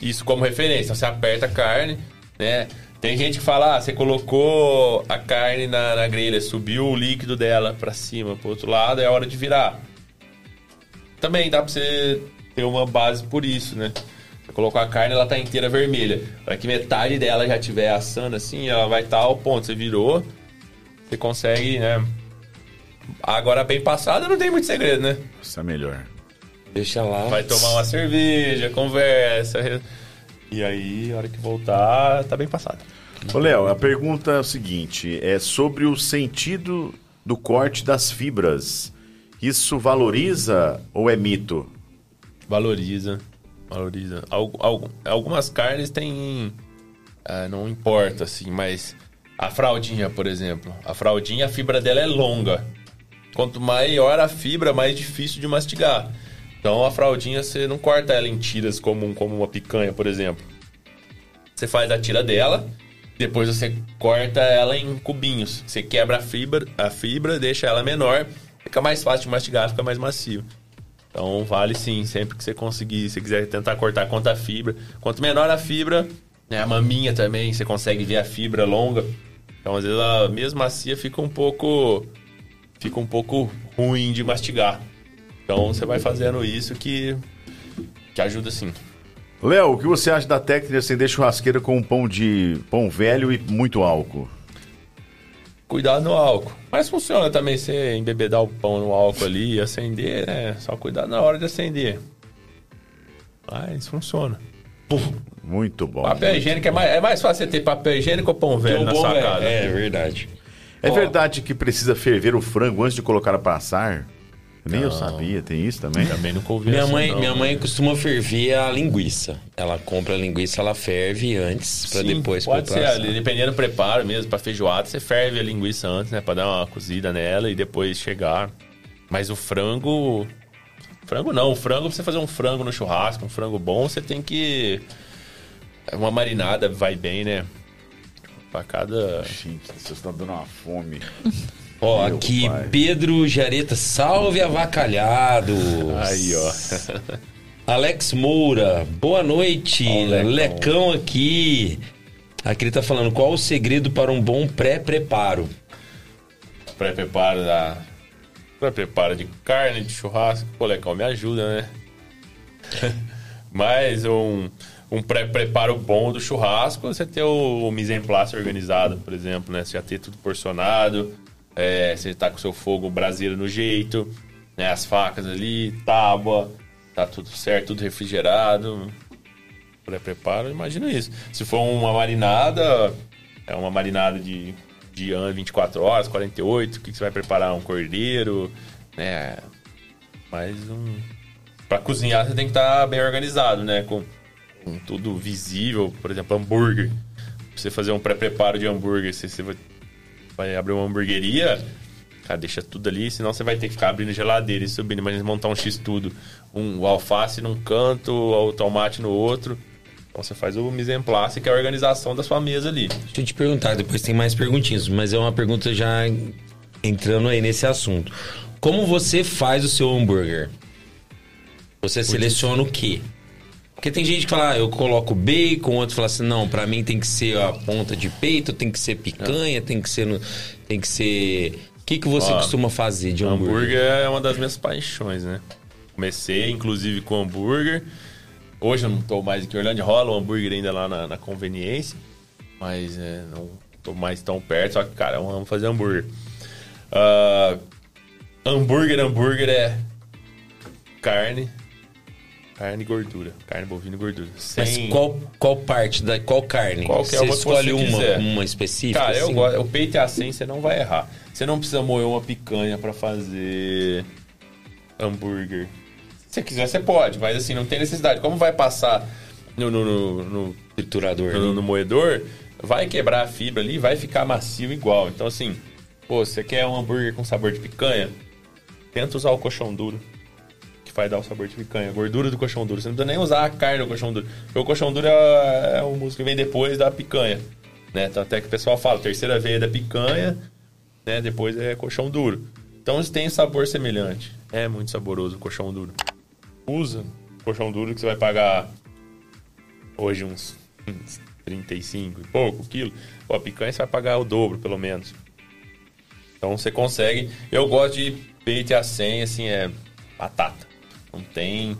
isso como referência. Então, você aperta a carne, né? Tem gente que fala, ah, você colocou a carne na, na grelha, subiu o líquido dela pra cima, pro outro lado, é hora de virar. Também dá pra você ter uma base por isso, né? Você colocou a carne, ela tá inteira vermelha. Para que metade dela já estiver assando assim, ela vai estar tá ao ponto. Você virou, você consegue, né? Agora bem passada não tem muito segredo, né? Isso é melhor. Deixa lá. Vai tomar uma cerveja, conversa. E aí, a hora que voltar, tá bem passada. Ô, Léo, a pergunta é o seguinte: é sobre o sentido do corte das fibras. Isso valoriza ou é mito? Valoriza. Valoriza. algumas carnes têm. Ah, não importa, assim, mas a fraldinha, por exemplo. A fraldinha, a fibra dela é longa. Quanto maior a fibra, mais difícil de mastigar. Então a fraldinha você não corta ela em tiras como, como uma picanha, por exemplo. Você faz a tira dela, depois você corta ela em cubinhos. Você quebra a fibra, a fibra, deixa ela menor, fica mais fácil de mastigar, fica mais macio. Então vale sim, sempre que você conseguir, se quiser tentar cortar quanto a fibra. Quanto menor a fibra, né, a maminha também, você consegue ver a fibra longa. Então às vezes a mesmo macia fica um pouco fica um pouco ruim de mastigar. Então você vai fazendo isso que que ajuda sim. Léo, o que você acha da técnica de acender churrasqueira com um pão de pão velho e muito álcool? cuidado no álcool. Mas funciona também você embebedar o pão no álcool ali e acender, né? Só cuidado na hora de acender. Mas funciona. Muito bom. Papel muito higiênico é bom. é mais, é mais fácil você ter papel higiênico ou pão velho na sua é, casa. É, verdade. É Ó, verdade que precisa ferver o frango antes de colocar a passar? Nem não. eu sabia, tem isso também? Também não ouvi minha mãe, não, Minha mãe costuma ferver a linguiça. Ela compra a linguiça, ela ferve antes para depois pode ser, dependendo do preparo mesmo, para feijoada, você ferve a linguiça antes, né, para dar uma cozida nela e depois chegar. Mas o frango frango não, o frango pra você fazer um frango no churrasco, um frango bom, você tem que uma marinada vai bem, né? Pra cada. Gente, vocês estão dando uma fome. Ó, Meu aqui, pai. Pedro Jareta, salve avacalhado. Aí, ó. Alex Moura, boa noite. Lecão. Lecão aqui. Aqui ele tá falando, qual o segredo para um bom pré-preparo? Pré-preparo da... Pré-preparo de carne, de churrasco. Pô, Lecão, me ajuda, né? Mas um, um pré-preparo bom do churrasco, você ter o, o mise en place organizado, por exemplo, né? Você já ter tudo porcionado, é, você tá com seu fogo braseiro no jeito, né? As facas ali, tábua, tá tudo certo, tudo refrigerado. Pré-preparo, imagina isso. Se for uma marinada, é uma marinada de, de 24 horas, 48, o que, que você vai preparar? Um cordeiro, né? Mais um. Pra cozinhar você tem que estar tá bem organizado, né? Com, com tudo visível, por exemplo, hambúrguer. Pra você fazer um pré-preparo de hambúrguer, você, você vai vai abrir uma hamburgueria, cara, deixa tudo ali, senão você vai ter que ficar abrindo geladeira e subindo. Mas montar um X-tudo, um o alface num canto, o tomate no outro. Então você faz o mise en place, que é a organização da sua mesa ali. Deixa eu te perguntar, depois tem mais perguntinhas, mas é uma pergunta já entrando aí nesse assunto. Como você faz o seu hambúrguer? Você seleciona o quê? Porque tem gente que fala, ah, eu coloco bacon, outro fala assim, não, para mim tem que ser a ponta de peito, tem que ser picanha, tem que ser no, tem que ser O que que você Ó, costuma fazer de hambúrguer? Hambúrguer é uma das minhas paixões, né? Comecei inclusive com hambúrguer. Hoje eu não tô mais aqui em Orlândia, rola o hambúrguer ainda lá na, na conveniência, mas é, não tô mais tão perto, só que cara, eu amo fazer hambúrguer. Uh, hambúrguer, hambúrguer é carne, Carne e gordura. Carne bovina e gordura. Sem... Mas qual, qual parte da. Qual carne? Qual que é você escolhe você uma, quiser. uma específica? Cara, assim? eu gosto. O peito é assim, você não vai errar. Você não precisa moer uma picanha para fazer hambúrguer. Se você quiser, você pode, mas assim, não tem necessidade. Como vai passar no, no, no, no triturador, no, no, moedor, vai quebrar a fibra ali vai ficar macio igual. Então, assim, pô, você quer um hambúrguer com sabor de picanha? Tenta usar o colchão duro que vai dar o sabor de picanha. A gordura do colchão duro. Você não precisa nem usar a carne do colchão duro. Porque o colchão duro é, é o músculo que vem depois da picanha. Né? Então, até que o pessoal fala, terceira veia da picanha, né? Depois é colchão duro. Então eles têm sabor semelhante. É muito saboroso o colchão duro. Usa colchão duro que você vai pagar hoje uns 35 e pouco quilo, pô, a picanha você vai pagar o dobro, pelo menos. Então você consegue. Eu gosto de peito a 100, assim, é batata. Não tem,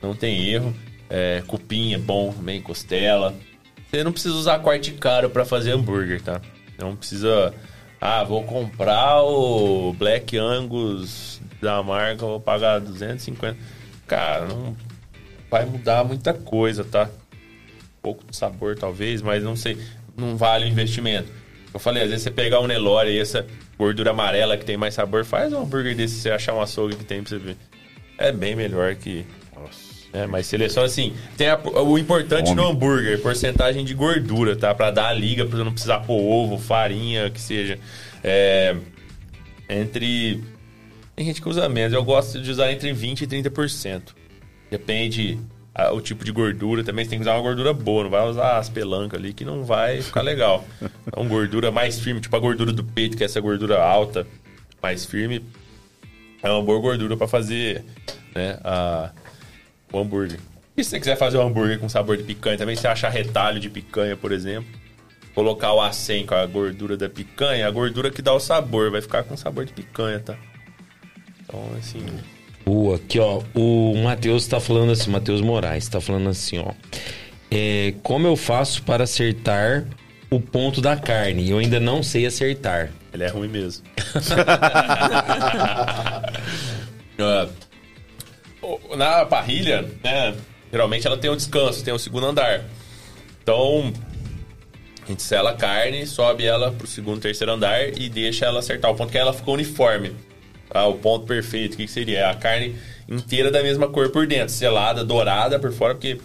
não tem erro. É, cupim é bom também, costela. Você não precisa usar corte caro para fazer hambúrguer, tá? Não precisa. Ah, vou comprar o Black Angus da marca, vou pagar 250. Cara, não vai mudar muita coisa, tá? Um pouco de sabor, talvez, mas não sei. Não vale o investimento. Eu falei, às vezes você pegar um Nelore e essa gordura amarela que tem mais sabor, faz um hambúrguer desse, você achar um açougue que tem pra você ver. É bem melhor que. Nossa. É, mas seleciona assim. Tem a- o importante Homem. no hambúrguer, porcentagem de gordura, tá? Pra dar a liga, pra não precisar pôr ovo, farinha, que seja. É, entre. Tem gente que usa menos. Eu gosto de usar entre 20% e 30%. Depende ah, o tipo de gordura. Também você tem que usar uma gordura boa. Não vai usar as pelancas ali que não vai ficar legal. Então, gordura mais firme, tipo a gordura do peito, que é essa gordura alta, mais firme. É uma boa gordura pra fazer né, a, o hambúrguer. E se você quiser fazer um hambúrguer com sabor de picanha também, você acha retalho de picanha, por exemplo. Colocar o A100 com a gordura da picanha, a gordura que dá o sabor, vai ficar com sabor de picanha, tá? Então, assim. Boa, aqui ó, o Matheus tá falando assim, Matheus Moraes tá falando assim, ó. É, como eu faço para acertar o ponto da carne? Eu ainda não sei acertar. Ele é ruim mesmo. O- Na parrilha, né? Geralmente ela tem um descanso, tem um segundo andar. Então, a gente sela a carne, sobe ela pro segundo, terceiro andar e deixa ela acertar o ponto que ela ficou uniforme. Ah, o ponto perfeito, o que, que seria? É a carne inteira da mesma cor por dentro, selada, dourada por fora, porque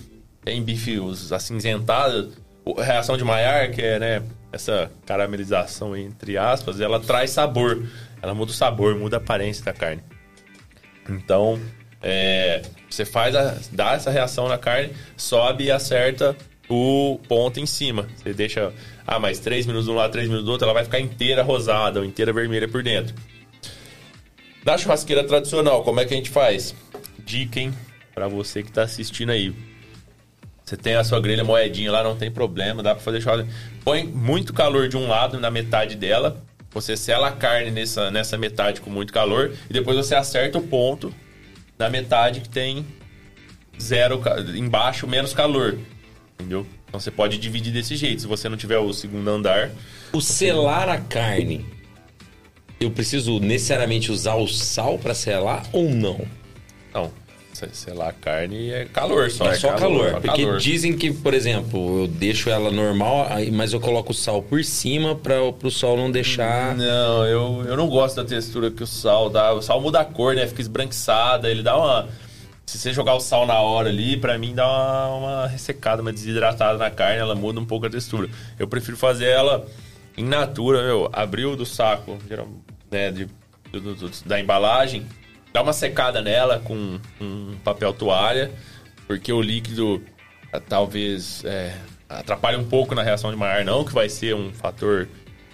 tem bife os acinzentados. Reação de Maillard, que é né, essa caramelização entre aspas, ela traz sabor. Ela muda o sabor, muda a aparência da carne. Então, é, você faz a, dá essa reação na carne, sobe e acerta o ponto em cima. Você deixa, ah, mais 3 minutos de um lado, 3 minutos do outro, ela vai ficar inteira rosada ou inteira vermelha por dentro. Na churrasqueira tradicional, como é que a gente faz? Dica, hein? Pra você que tá assistindo aí. Você tem a sua grelha moedinha lá, não tem problema, dá pra fazer churrasco. Põe muito calor de um lado, na metade dela. Você sela a carne nessa, nessa metade com muito calor. E depois você acerta o ponto da metade que tem zero, embaixo menos calor. Entendeu? Então você pode dividir desse jeito. Se você não tiver o segundo andar, O selar a carne, eu preciso necessariamente usar o sal para selar ou não? não. Se- Selar a carne é calor só. é só calor. só porque calor. dizem que, por exemplo, eu deixo ela normal, aí- mas eu coloco o sal por cima para o sol não deixar. Não, eu, eu não gosto da textura que o sal dá. O sal muda a cor, né? Fica esbranquiçada. Ele dá uma. Se você jogar o sal na hora ali, pra mim dá uma, uma ressecada, uma desidratada na carne. Ela muda um pouco a textura. Eu prefiro fazer ela em natura, meu. Abriu do saco, geral- né? de- do- do- da embalagem. Dá uma secada nela com um papel toalha, porque o líquido ah, talvez é, atrapalhe um pouco na reação de Maillard, não que vai ser um fator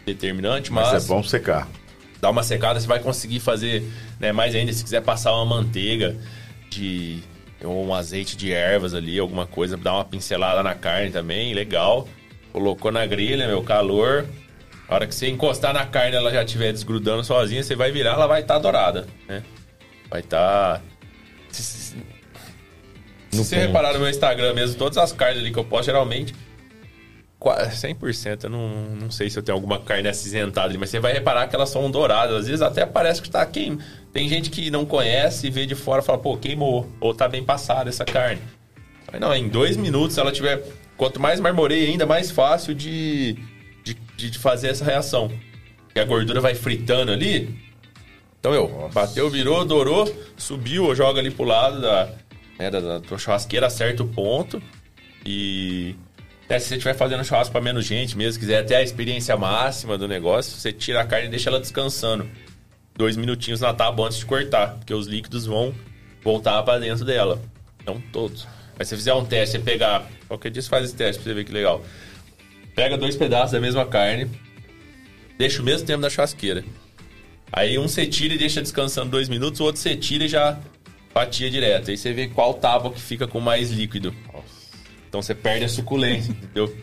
determinante, mas, Mas é bom secar. dá uma secada, você vai conseguir fazer né, mais ainda. Se quiser passar uma manteiga de ou um azeite de ervas ali, alguma coisa, dar uma pincelada na carne também, legal. Colocou na grelha, meu calor. A hora que você encostar na carne, ela já estiver desgrudando sozinha, você vai virar, ela vai estar dourada, né? Vai estar. Se, se- se No você ponto. reparar no meu Instagram mesmo, todas as carnes ali que eu posto, geralmente, qua- 100%, eu não, não sei se eu tenho alguma carne acinzentada ali, mas você vai reparar que elas são douradas. Às vezes até parece que tá queim. Tem gente que não conhece e vê de fora e fala, pô, queimou. Ou tá bem passada essa carne. Mas não, em dois minutos, se ela tiver. Quanto mais marmoreia, ainda mais fácil de, de, de- de fazer essa reação. E a gordura vai fritando ali. Então, eu, bateu, virou, dourou, subiu, joga ali pro lado da, né, da, da churrasqueira, acerta o ponto. E se você estiver fazendo churrasco para menos gente mesmo, quiser até a experiência máxima do negócio, você tira a carne e deixa ela descansando. Dois minutinhos na tábua antes de cortar, porque os líquidos vão voltar para dentro dela. Não todos. Mas se você fizer um teste, você pegar. Qualquer dia você faz esse teste pra você ver que legal. Pega dois pedaços da mesma carne, deixa o mesmo tempo na churrasqueira. Aí um você tira e deixa descansando dois minutos, o outro você tira e já fatia direto. Aí você vê qual tábua que fica com mais líquido. Então você perde a suculência, entendeu?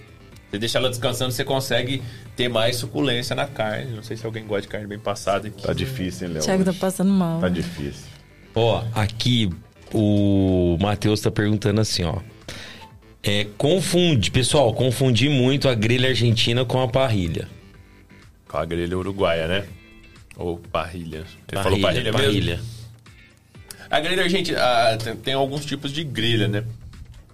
Você deixa ela descansando, você consegue ter mais suculência na carne. Não sei se alguém gosta de carne bem passada. Tá difícil, hein, Léo? Thiago tá passando mal. Tá difícil. Ó, aqui o Matheus tá perguntando assim, ó. É, confunde, pessoal, confundi muito a grelha argentina com a parrilha. Com a grelha uruguaia, né? Ou parrilha. Ele Parrilha, falou parrilha, parrilha. mesmo? A grelha argentina ah, tem, tem alguns tipos de grelha, né?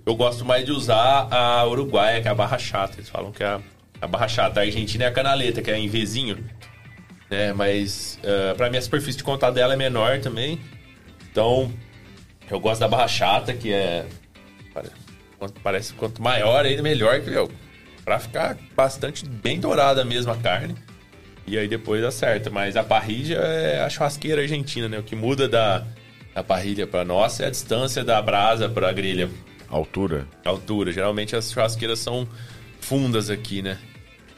Eu gosto mais de usar a uruguaia, que é a barra chata. Eles falam que é a, a barra chata. A argentina é a canaleta, que é em Vzinho. Né? Mas ah, pra mim a superfície de contato dela é menor também. Então, eu gosto da barra chata, que é. Quanto, parece quanto maior ainda melhor que meu. Pra ficar bastante bem dourada mesmo a carne. E aí depois acerta. Mas a parrilha é a churrasqueira argentina, né? O que muda da, da parrilha pra nossa é a distância da brasa pra grelha. Altura. A altura. Geralmente as churrasqueiras são fundas aqui, né?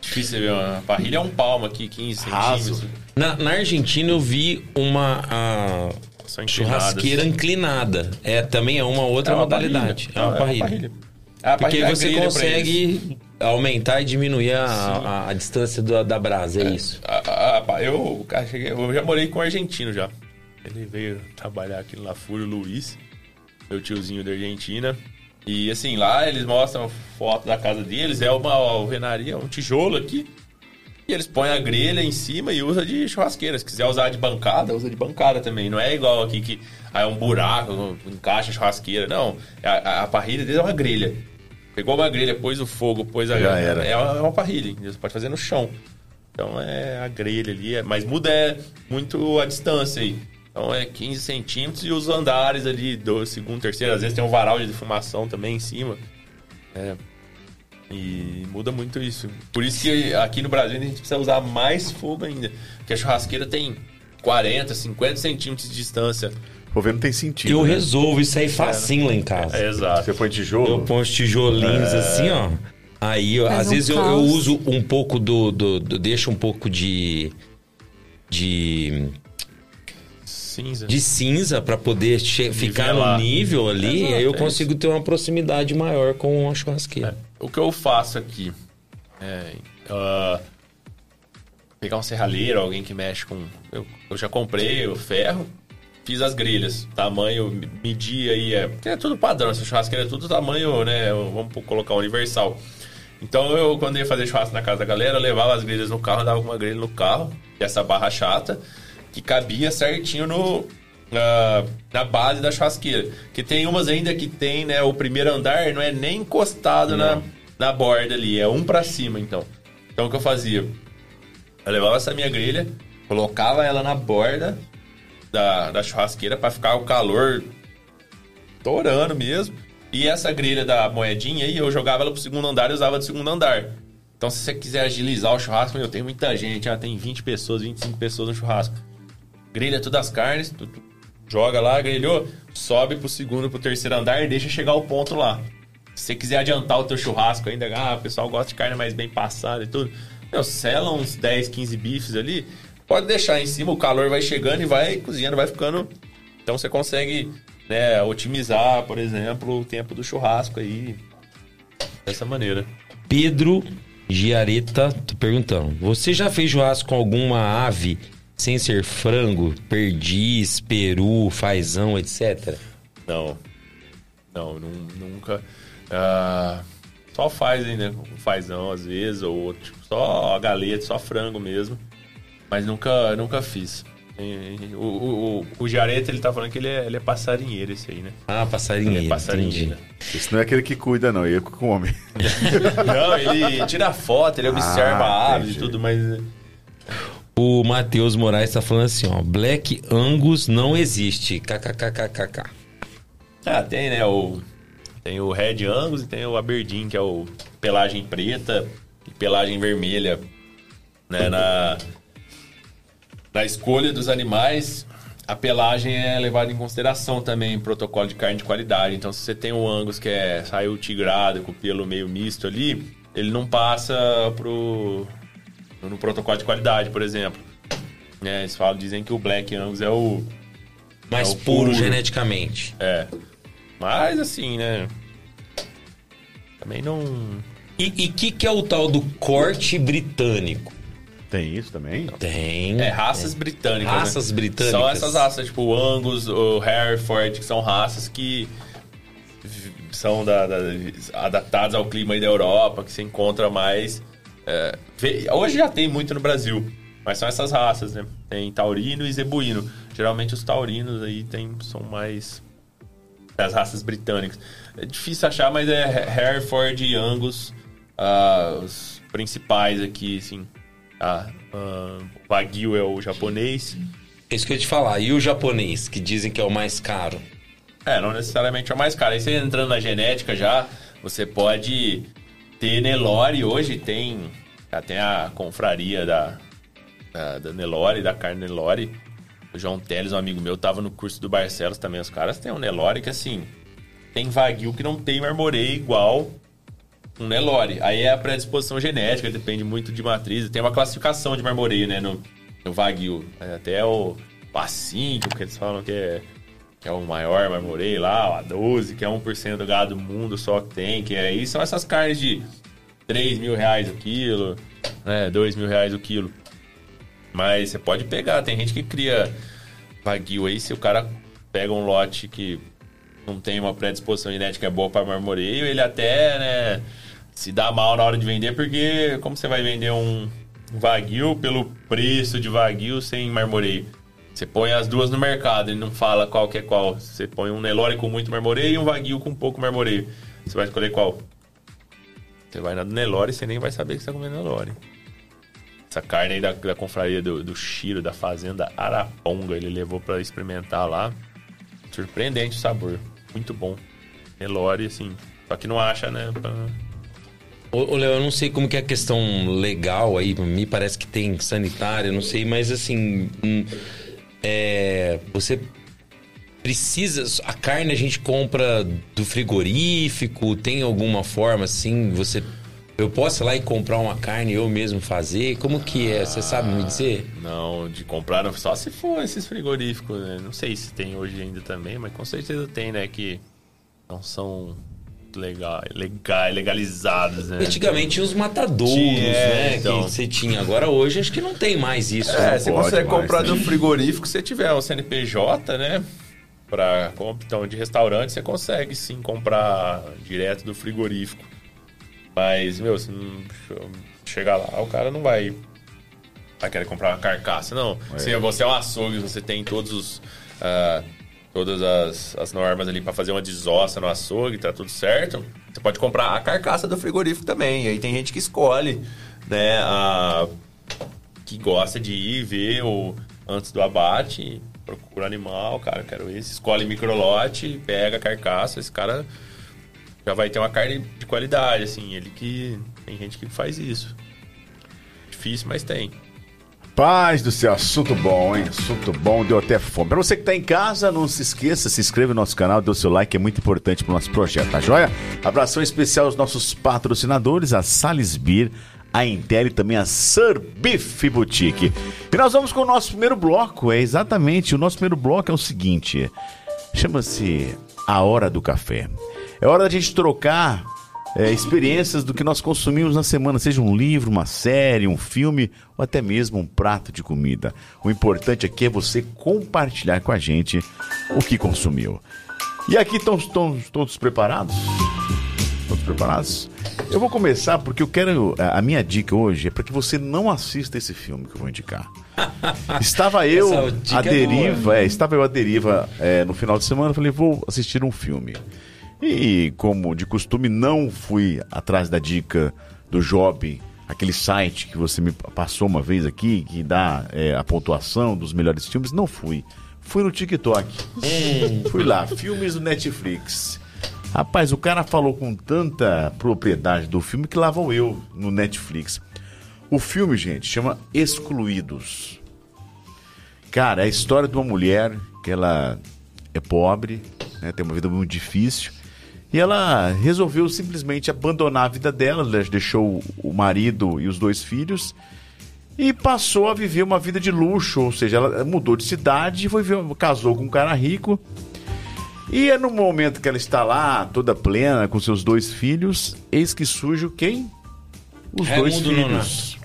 Difícil ver uma parrilha é um palmo aqui, 15 Raso. centímetros. Na, na Argentina eu vi uma a churrasqueira inclinada. É, também é uma outra É uma modalidade. parrilha. É uma parrilha. A Porque parrilha é a você grelha pra eles. consegue aumentar e diminuir a, a, a distância do- da brasa, é isso. Ah, ah, pá, eu, cara, cheguei- eu já morei com um argentino já. Ele veio trabalhar aqui no La Fúria, o Luiz, meu tiozinho da Argentina. E assim, lá eles mostram foto da casa deles, é uma alvenaria, um tijolo aqui. E eles põem a grelha em cima e usa de churrasqueira. Se quiser usar de bancada, usa de bancada também. Não é igual aqui que ah, é um buraco, encaixa a churrasqueira. Não, a, a- a parrilha deles é uma grelha. Pegou uma grelha, pôs o fogo, pôs a Já era. É uma, é uma parrilha, entendeu? você pode fazer no chão. Então é a grelha ali, é- mas muda é muito a distância aí. Então é 15 centímetros e os andares ali, do segundo, terceiro, às vezes tem um varal de defumação também em cima. É. E muda muito isso. Por isso que aqui no Brasil a gente precisa usar mais fogo ainda. Porque a churrasqueira tem 40, 50 centímetros de distância. Vou ver, não tem sentido. Eu né? resolvo isso aí facinho lá em casa. É, exato. Você põe tijolo? Eu ponho os tijolinhos assim, ó. Aí, eu- às um vezes, eu, eu uso um pouco do, do, do- Deixo um pouco de. De. Cinza. De cinza pra poder che- ficar no nível ali. Exato, aí eu é consigo ter uma proximidade maior com a churrasqueira. O que eu faço aqui é ah, pegar um serralheiro, alguém que mexe com. Eu, eu já comprei o ferro, fiz as grelhas, tamanho, medi aí, é, porque é tudo padrão, essa churrasqueira é tudo tamanho, né? Vamos colocar universal. Então eu, quando ia fazer churrasco na casa da galera, eu levava as grelhas no carro, dava uma grelha no carro, essa barra chata, que cabia certinho no. Na, na base da churrasqueira. Que tem umas ainda que tem, né? O primeiro andar não é nem encostado na, na borda ali, é um pra cima, então. Então o que eu fazia? Eu levava essa minha grelha, colocava ela na borda da, da churrasqueira pra ficar o calor torando mesmo. E essa grelha da moedinha aí, eu jogava ela pro segundo andar e usava do segundo andar. Então, se você quiser agilizar o churrasco, meu, tem muita gente, ah, tem 20 pessoas, 25 pessoas no churrasco. Grelha todas as carnes, tu, tu joga lá, grelhou, sobe pro segundo, pro terceiro andar e deixa chegar o ponto lá. Se você quiser adiantar o teu churrasco ainda, ah, o pessoal gosta de carne mais bem passada e tudo. Meu, sela uns 10, 15 bifes ali, pode deixar em cima, o calor vai chegando e vai cozinhando, vai ficando. Então você consegue né, otimizar, por exemplo, o tempo do churrasco aí. Dessa maneira. Pedro Giareta, tô perguntando. Você já fez churrasco com alguma ave sem ser frango, perdiz, peru, fazão, etc? Não. Não, nun- nunca. Ah, só faz um fazão às vezes, ou tipo, só a galeta, só frango mesmo. Mas nunca, nunca fiz. O, o, o, o Jareta, ele tá falando que ele é, ele é passarinheiro, esse aí, né? Ah, Ele passarinheiro, é passarinheiro. entendi. Esse não é aquele que cuida, não. Eu que come. Não, ele tira foto, ele observa Ah, a ave e tudo, mas. O Matheus Moraes tá falando assim, ó. Black Angus não existe. KKKKKK. Ah, tem, né? O, tem o Red Angus e tem o Aberdeen, que é o pelagem preta e pelagem vermelha. Né? Na, na escolha dos animais, a pelagem é levada em consideração também em protocolo de carne de qualidade. Então, se você tem o Angus que é saiu tigrado, com o pelo meio misto ali, ele não passa pro, no protocolo de qualidade, por exemplo. Né? Eles falam, dizem que o Black Angus é o Mais É o puro, puro. geneticamente. é. Mas assim, né? Também não. E o que, que é o tal do corte britânico? Tem isso também? Tem. É, raças britânicas. né? Raças britânicas. São essas raças, tipo o Angus, o Hereford, que são raças que são da- da- adaptadas ao clima aí da Europa, que se encontra mais. é, hoje já tem muito no Brasil, mas são essas raças, né? Tem taurino e zebuíno. Geralmente os taurinos aí tem, são mais das raças britânicas. É difícil achar, mas é Hereford e Angus ah, os principais aqui, assim. Ah, o Wagyu é o japonês. É isso que eu ia te falar. E o japonês, que dizem que é o mais caro? É, não necessariamente é o mais caro. Aí você entrando na genética já, você pode ter Nelore. Hoje tem até a confraria da, da, da Nelore, da carne Nelore. O João Teles, um amigo meu, tava no curso do Barcelos também. Os caras têm um Nelore que, assim, tem Wagyu que não tem marmoreio igual um Nelore. Aí é a predisposição genética, depende muito de matriz. Tem uma classificação de marmoreio, né, no, no Wagyu. É, Até o A5, que eles falam que é, que é o maior marmoreio lá, o A12, que é 1% do gado do mundo só que tem. Que aí são essas carnes de 3 mil reais o quilo, né, 2 mil reais o quilo. Mas você pode pegar, tem gente que cria Wagyu aí, se o cara pega um lote que não tem uma predisposição genética boa para marmoreio, ele até, né, se dá mal na hora de vender, porque como você vai vender um Wagyu pelo preço de Wagyu sem marmoreio? Você põe as duas no mercado, ele não fala qual que é qual. Você põe um Nelore com muito marmoreio e um Wagyu com pouco marmoreio. Você vai escolher qual? Você vai na do Nelore e você nem vai saber que você está comendo Nelore. Essa carne aí da, da confraria do, do Chiro, da fazenda Araponga, ele levou para experimentar lá. Surpreendente o sabor. Muito bom. Nelore, assim. Só que não acha, né? pra- Ô, Léo, eu não sei como que é a questão legal aí, me parece que tem sanitária, não sei, mas assim, hum, é, você precisa, a carne a gente compra do frigorífico, tem alguma forma assim, você, eu posso ir lá e comprar uma carne eu mesmo fazer, como que é, você sabe me dizer? Não, de comprar só se for esses frigoríficos, né? Não sei se tem hoje ainda também, mas com certeza tem, né? Que não são legal, legal, legalizados, né? Antigamente tinha os matadouros, Tinha, né, então. que você tinha, agora hoje acho que não tem mais isso. É, você consegue mais, comprar né? do frigorífico se tiver um CNPJ, né? Pra, como- então, de restaurante você consegue sim comprar direto do frigorífico. Mas, meu, se não chegar lá, o cara não vai, vai querer comprar uma carcaça, não. Se você é um açougue, você tem todos os. ah, todas as, as normas ali pra fazer uma desossa no açougue, tá tudo certo. Você pode comprar a carcaça do frigorífico também. Aí tem gente que escolhe, né? A, que gosta de ir ver o, antes do abate, procura animal, cara, quero esse, escolhe microlote, pega a carcaça, esse cara já vai ter uma carne de qualidade, assim, ele que tem gente que faz isso. Difícil, mas tem. Paz do céu, assunto bom, hein? Assunto bom, deu até fome. Pra você que tá em casa, não se esqueça, se inscreva no nosso canal, dê o seu like, é muito importante pro nosso projeto, tá joia? Abração especial aos nossos patrocinadores, a Salisbir, a Intel e também a Sir Beef Boutique. E nós vamos com o nosso primeiro bloco, é exatamente, o nosso primeiro bloco é o seguinte, chama-se A Hora do Café. É hora da gente trocar é, experiências do que nós consumimos na semana, seja um livro, uma série, um filme ou até mesmo um prato de comida. O importante aqui é você compartilhar com a gente o que consumiu. E aqui estão, todos preparados? Todos preparados? Eu vou começar porque eu quero. A minha dica hoje é para que você não assista esse filme que eu vou indicar. Estava eu dica à é deriva, boa. é, estava eu à deriva é, no final de semana, eu falei, vou assistir um filme. E como de costume, não fui atrás da dica do Job, aquele site que você me passou uma vez aqui, que dá é, a pontuação dos melhores filmes, não fui. Fui no TikTok. Fui lá, filmes do Netflix. Rapaz, o cara falou com tanta propriedade do filme que lá vou eu no Netflix. O filme, gente, chama Excluídos. Cara, é a história de uma mulher que ela é pobre, né, tem uma vida muito difícil. E ela resolveu simplesmente abandonar a vida dela, ela deixou o marido e os dois filhos e passou a viver uma vida de luxo, ou seja, ela mudou de cidade, foi ver- casou com um cara rico E é no momento que ela está lá, toda plena, com seus dois filhos, eis que surge quem? Os dois Raimundo filhos.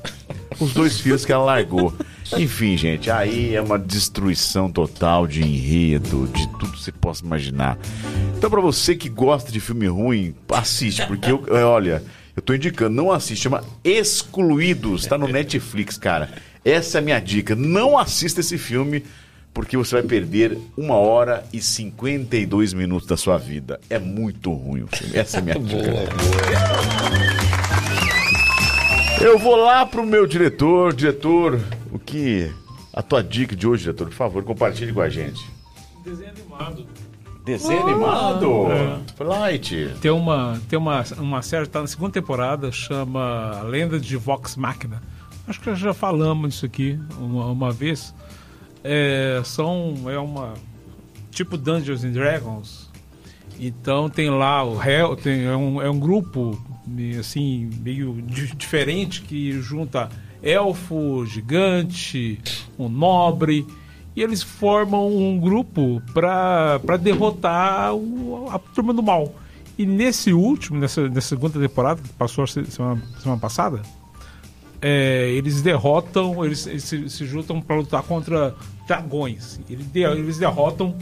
Os dois filhos que ela largou. Enfim, gente, aí é uma destruição total de enredo, de tudo que você possa imaginar. Então, pra você que gosta de filme ruim, assiste, porque eu, é, olha, eu tô indicando, não assiste, chama Excluídos, tá no Netflix, cara. Essa é a minha dica. Não assista esse filme, porque você vai perder uma hora e 52 minutos da sua vida. É muito ruim o filme. Essa é a minha dica. Boa, boa. Eu vou lá pro meu diretor, diretor, que a tua dica de hoje, diretor, por favor, compartilhe com a gente. Desenho animado. Desenho animado, Light. Tem uma, tem uma, uma série, tá na segunda temporada, chama Lenda de Vox Machina. Acho que já falamos disso aqui uma, uma vez. É, são, é uma, tipo Dungeons and Dragons. Então tem lá o Hell, tem, é, um, é um grupo assim, meio di- diferente que junta elfo, gigante, um nobre. E eles formam um grupo para derrotar o- a turma do mal. E nesse último, nessa, nessa segunda temporada, que passou semana, semana passada, é, eles derrotam, eles, eles se, se juntam para lutar contra dragões. Eles, eles derrotam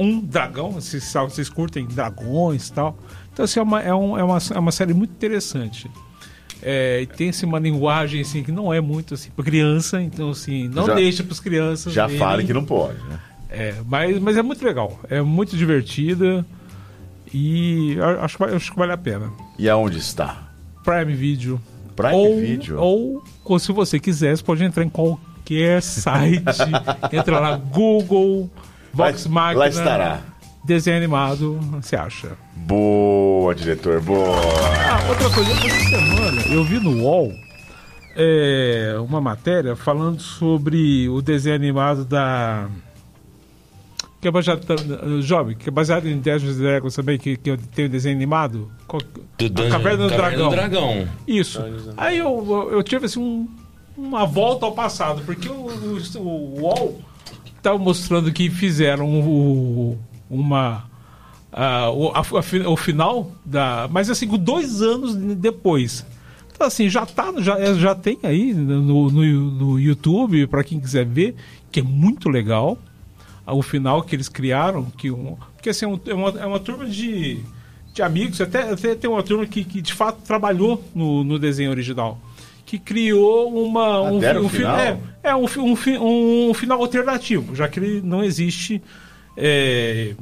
um dragão, vocês, vocês curtem dragões e tal. Então, assim, é uma, é, um- é uma, é uma série muito interessante. É, e tem assim, uma linguagem assim, que não é muito assim, para criança, então assim, não Já- deixa para as crianças. Já verem. fale que não pode, né? É, mas, mas é muito legal, é muito divertida e acho, acho que vale a pena. E aonde está? Prime Video. Prime ou, Video? Ou, ou se você quiser, você pode entrar em qualquer site. entra lá, Google, Vox Machina. lá estará. Desenho animado, você acha? Boa, diretor, boa. Ah, outra coisa, essa semana eu vi no UOL é, uma matéria falando sobre o desenho animado da. Que é baseado. Jovem, que é baseado em Dungeons and Dragons também, que, que tem o desenho animado. Qual- Do a Dungeon- Caverna do Dragão. Dragão. Isso. Aí eu, eu, eu tive assim um- uma volta ao passado, porque o, o, o UOL estava mostrando que fizeram o, uma. ah, o, a- o final da. Mas assim, dois anos depois. Então, assim, já, tá, já, já tem aí no, no, no YouTube, para quem quiser ver, que é muito legal. O final que eles criaram, que um, porque assim, é um- é uma, é uma turma de, de amigos, até, até tem uma turma que, que de fato trabalhou no, no desenho original. Que criou uma, um, um final? é, é um, um, um final alternativo, já que ele não existe, é,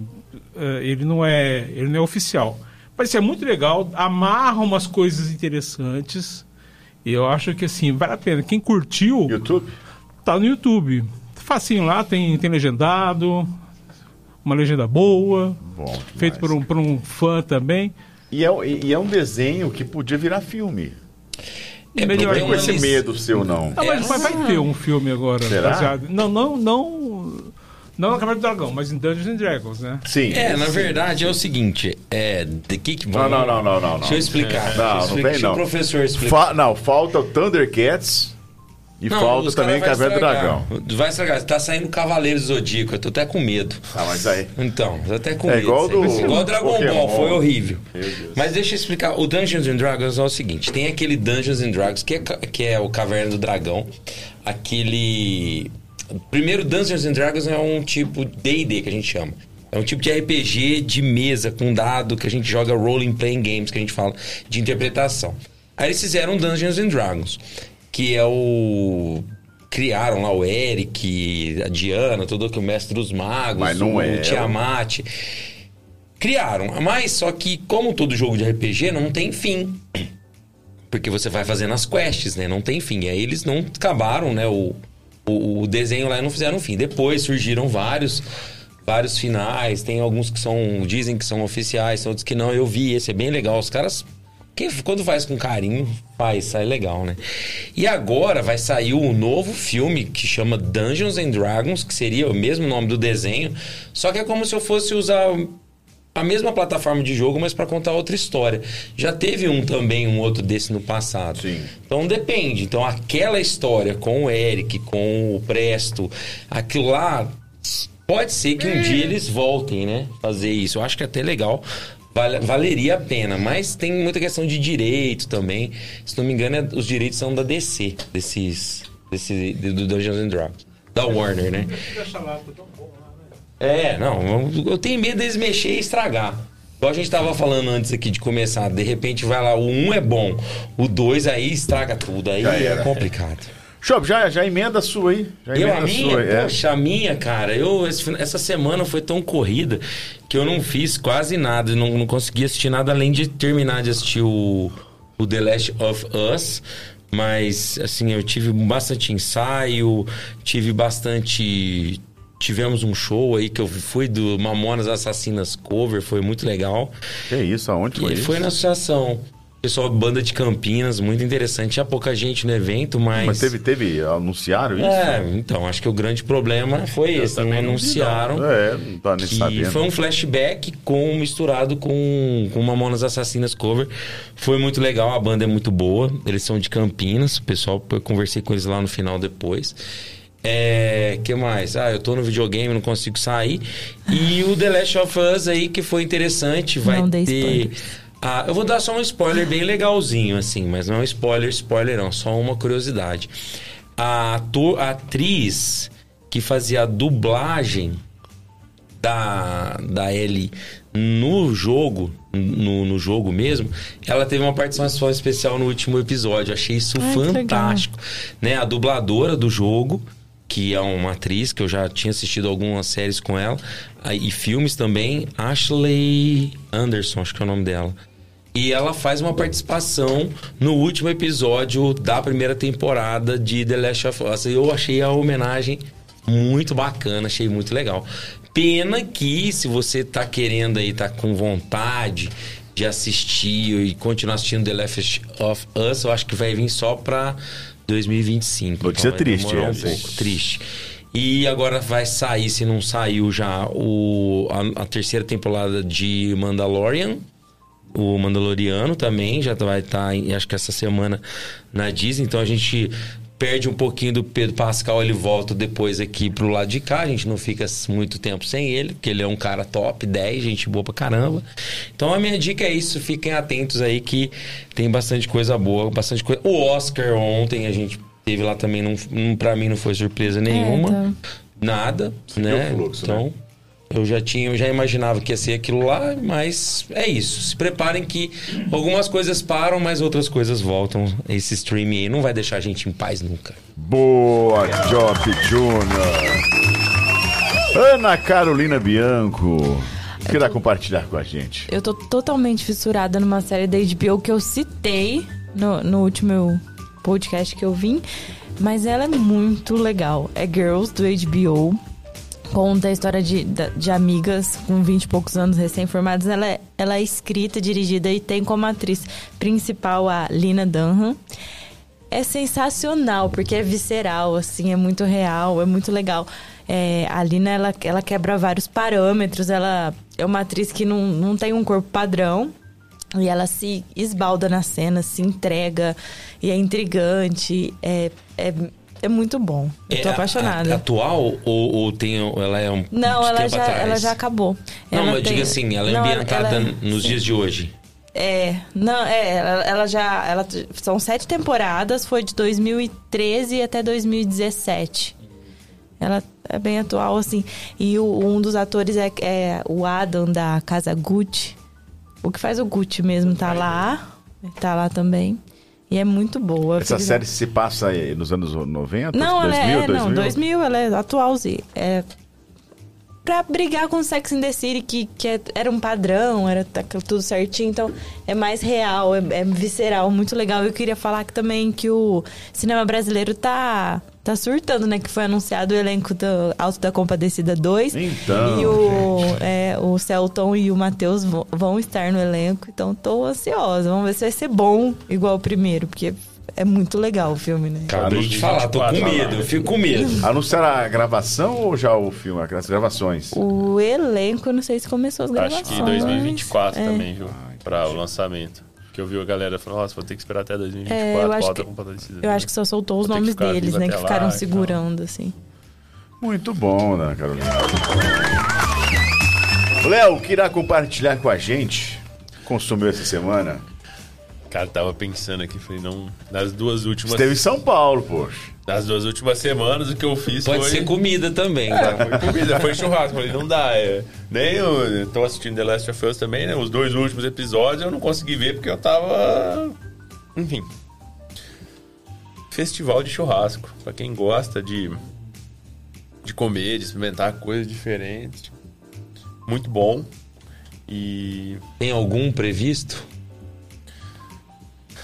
é, ele não é, ele não é oficial. Mas isso é muito legal, amarra umas coisas interessantes. E eu acho que assim, vale a pena. Quem curtiu, YouTube? tá no YouTube. Facinho lá, tem, tem legendado, uma legenda boa, Bom, feito por um, por um fã também. E é, e é um desenho que podia virar filme. É, Melhor Não com esse eles- medo seu, não. Ah, mas, mas vai ter um filme agora. Será? baseado- Não, não, não. Não na Caverna do Dragão, mas em Dungeons and Dragons, né? Sim. É, na verdade é o seguinte, é, de que que Não, não, não, não, não. Deixa eu explicar. Não, não Deixa vem, deixa não. o professor explicar. Fa- não, falta o Thundercats e Não, falta também Caverna do. Dragão. Vai estragar. Tá saindo Cavaleiros Zodíaco. Eu tô até com medo. Ah, mas aí. Então, tô até com É medo. igual do- igual Dragon Pokémon. Ball, foi horrível. Meu Deus. Mas deixa eu explicar. O Dungeons and Dragons é o seguinte: tem aquele Dungeons and Dragons que é, que é o Caverna do Dragão. Aquele. Primeiro, Dungeons and Dragons é um tipo DD que a gente chama. É um tipo de RPG de mesa com dado que a gente joga rolling playing games, que a gente fala de interpretação. Aí eles fizeram Dungeons and Dragons, que é o criaram lá o Eric, a Diana, todo que o mestre dos magos, o é. Tiamat. Criaram, mas só que como todo jogo de RPG não tem fim. Porque você vai fazendo as quests, né? Não tem fim. E aí eles não acabaram, né? O, o, o desenho lá e não fizeram fim. Depois surgiram vários vários finais. Tem alguns que são dizem que são oficiais, outros que não. Eu vi esse, é bem legal. Os caras quando faz com carinho, faz, sai legal, né? E agora vai sair um novo filme que chama Dungeons and Dragons, que seria o mesmo nome do desenho, só que é como se eu fosse usar a mesma plataforma de jogo, mas para contar outra história. Já teve um também, um outro desse no passado. Sim. Então depende. Então aquela história com o Eric, com o Presto, aquilo lá Pode ser que um dia eles voltem, né? Fazer isso. Eu acho que é até legal. Vale- valeria a pena, mas tem muita questão de direito também. Se não me engano, é- os direitos são da DC, desses. Desse, do Dungeons and Dragons. Da Warner, né? É, não, eu- tenho medo deles mexer e estragar. Igual a gente tava falando antes aqui de começar, de repente vai lá, o 1 é bom, o 2 aí estraga tudo, aí Já é era. complicado. Shop, já, já emenda a sua aí. Já Eu, emenda a minha? é. Poxa, a minha, cara, eu, esse essa semana foi tão corrida que eu não fiz quase nada, não, não consegui assistir nada além de terminar de assistir o, o The Last of Us. Mas, assim, eu tive bastante ensaio, tive bastante. Tivemos um show aí que eu fui do Mamonas Assassinas Cover, foi muito legal. Que isso, aonde foi E isso? foi na associação. Pessoal, banda de Campinas, muito interessante. Tinha pouca gente no evento, mas. Mas teve, teve, anunciaram isso? É, então, acho que o grande problema foi esse. Não anunciaram. É, não tá nem Que sabendo. foi um flashback com misturado com, com Mamonas Assassinas cover. Foi muito legal, a banda é muito boa. Eles são de Campinas, o pessoal, eu conversei com eles lá no final depois. É, que mais? Ah, eu tô no videogame, não consigo sair. E o The Last of Us aí, que foi interessante, vai Não ter. spoilers. Ah, eu vou dar só um spoiler bem legalzinho, assim, mas não é um spoiler, spoiler não, só uma curiosidade. A, ator, a atriz que fazia a dublagem da, da Ellie no jogo, no, no jogo mesmo, ela teve uma participação especial no último episódio. Achei isso Ai, fantástico. Né? A dubladora do jogo, que é uma atriz que eu já tinha assistido algumas séries com ela, e filmes também, Ashley Anderson, acho que é o nome dela. E ela faz uma participação no último episódio da primeira temporada de The Last of Us. Eu achei a homenagem muito bacana, achei muito legal. Pena que se você tá querendo aí, tá com vontade de assistir e continuar assistindo The Last of Us, eu acho que vai vir só pra 2025. Notícia vai triste demorar um pouco, triste. E agora vai sair, se não saiu já, o, a, a terceira temporada de Mandalorian. O Mandaloriano também já vai estar, acho que essa semana na Disney. Então a gente perde um pouquinho do Pedro Pascal, ele volta depois aqui pro lado de cá. A gente não fica muito tempo sem ele, porque ele é um cara top 10, gente boa pra caramba. Então a minha dica é isso, fiquem atentos aí que tem bastante coisa boa, bastante coisa. O Oscar ontem a gente teve lá também, não, não, pra mim não foi surpresa nenhuma. tá. Nada, né? fluxo, então, né? Eu já tinha, eu já imaginava que ia ser aquilo lá, mas é isso. Se preparem que algumas coisas param, mas outras coisas voltam. Esse streaming aí não vai deixar a gente em paz nunca. Boa, Job Júnior. Ana Carolina Bianco. O que irá compartilhar com a gente? Eu tô totalmente fissurada numa série da HBO que eu citei no, no último podcast que eu vim. Mas ela é muito legal. É Girls, do HBO. Conta a história de, de amigas com 20 e poucos anos recém-formadas. Ela é, ela é escrita, dirigida e tem como atriz principal a Lina Dunham. É sensacional, porque é visceral, assim, é muito real, é muito legal. É, a Lina, ela, ela quebra vários parâmetros, ela é uma atriz que não, não tem um corpo padrão. E ela se esbalda na cena, se entrega, e é intrigante, é, é, é muito bom. Eu tô É a- apaixonada. a- atual ou, ou tem, ela é um Não, ela já, atrás? ela já acabou. Não, Ela mas eu tem- digo assim, ela é Não, ambientada ela- nos dias de hoje. É, não, é, ela, ela já. Ela, são sete temporadas, foi de 2013 até 2017. Ela é bem atual, assim. E o- um dos atores é, é o Adam da Casa Gucci. O que faz o Gucci mesmo tá lá. Tá lá também. E é muito boa. Essa série se passa aí nos anos 90? Não, 2000, ela é. 2000? Não, 2000, ela é atualzinha. É. Pra brigar com Sex and the City, que, que é- era um padrão, era tudo certinho, então é mais real, é, é visceral, muito legal. Eu queria falar que também que o cinema brasileiro tá, tá surtando, né? Que foi anunciado o elenco do Alto da Compadecida 2. Então, E o, é, o Celton e o Matheus vão- estar no elenco, então tô ansiosa. Vamos ver se vai ser bom igual o primeiro, porque é muito legal o filme, né? Acabei de falar, tô com 24, medo, eu fico com medo. Anunciaram a gravação ou já o filme, as gravações? O elenco, eu não sei se começou as gravações. Acho que 2024 é. também, viu? Pra o lançamento. Que eu vi a galera falando, nossa, vou ter que esperar até 2024 É, eu acho falta que- com Compadecida. Eu acho que só soltou os nomes deles, né? Que ficaram lá e tal. segurando, assim. Muito bom, Ana Carolina. Léo, que irá compartilhar com a gente? Consumiu essa semana? Cara, tava pensando aqui, falei, não. Nas duas últimas. Esteve em São Paulo, poxa. Nas duas últimas semanas, o que eu fiz Pode foi. ser comida também, É, foi comida, foi churrasco. Falei, não dá. É, nem eu, eu tô assistindo The Last of Us também, né? Os dois últimos episódios eu não consegui ver porque eu tava. Enfim. Festival de churrasco. Pra quem gosta de. de comer, de experimentar coisas diferentes. Muito bom. E. Tem algum previsto?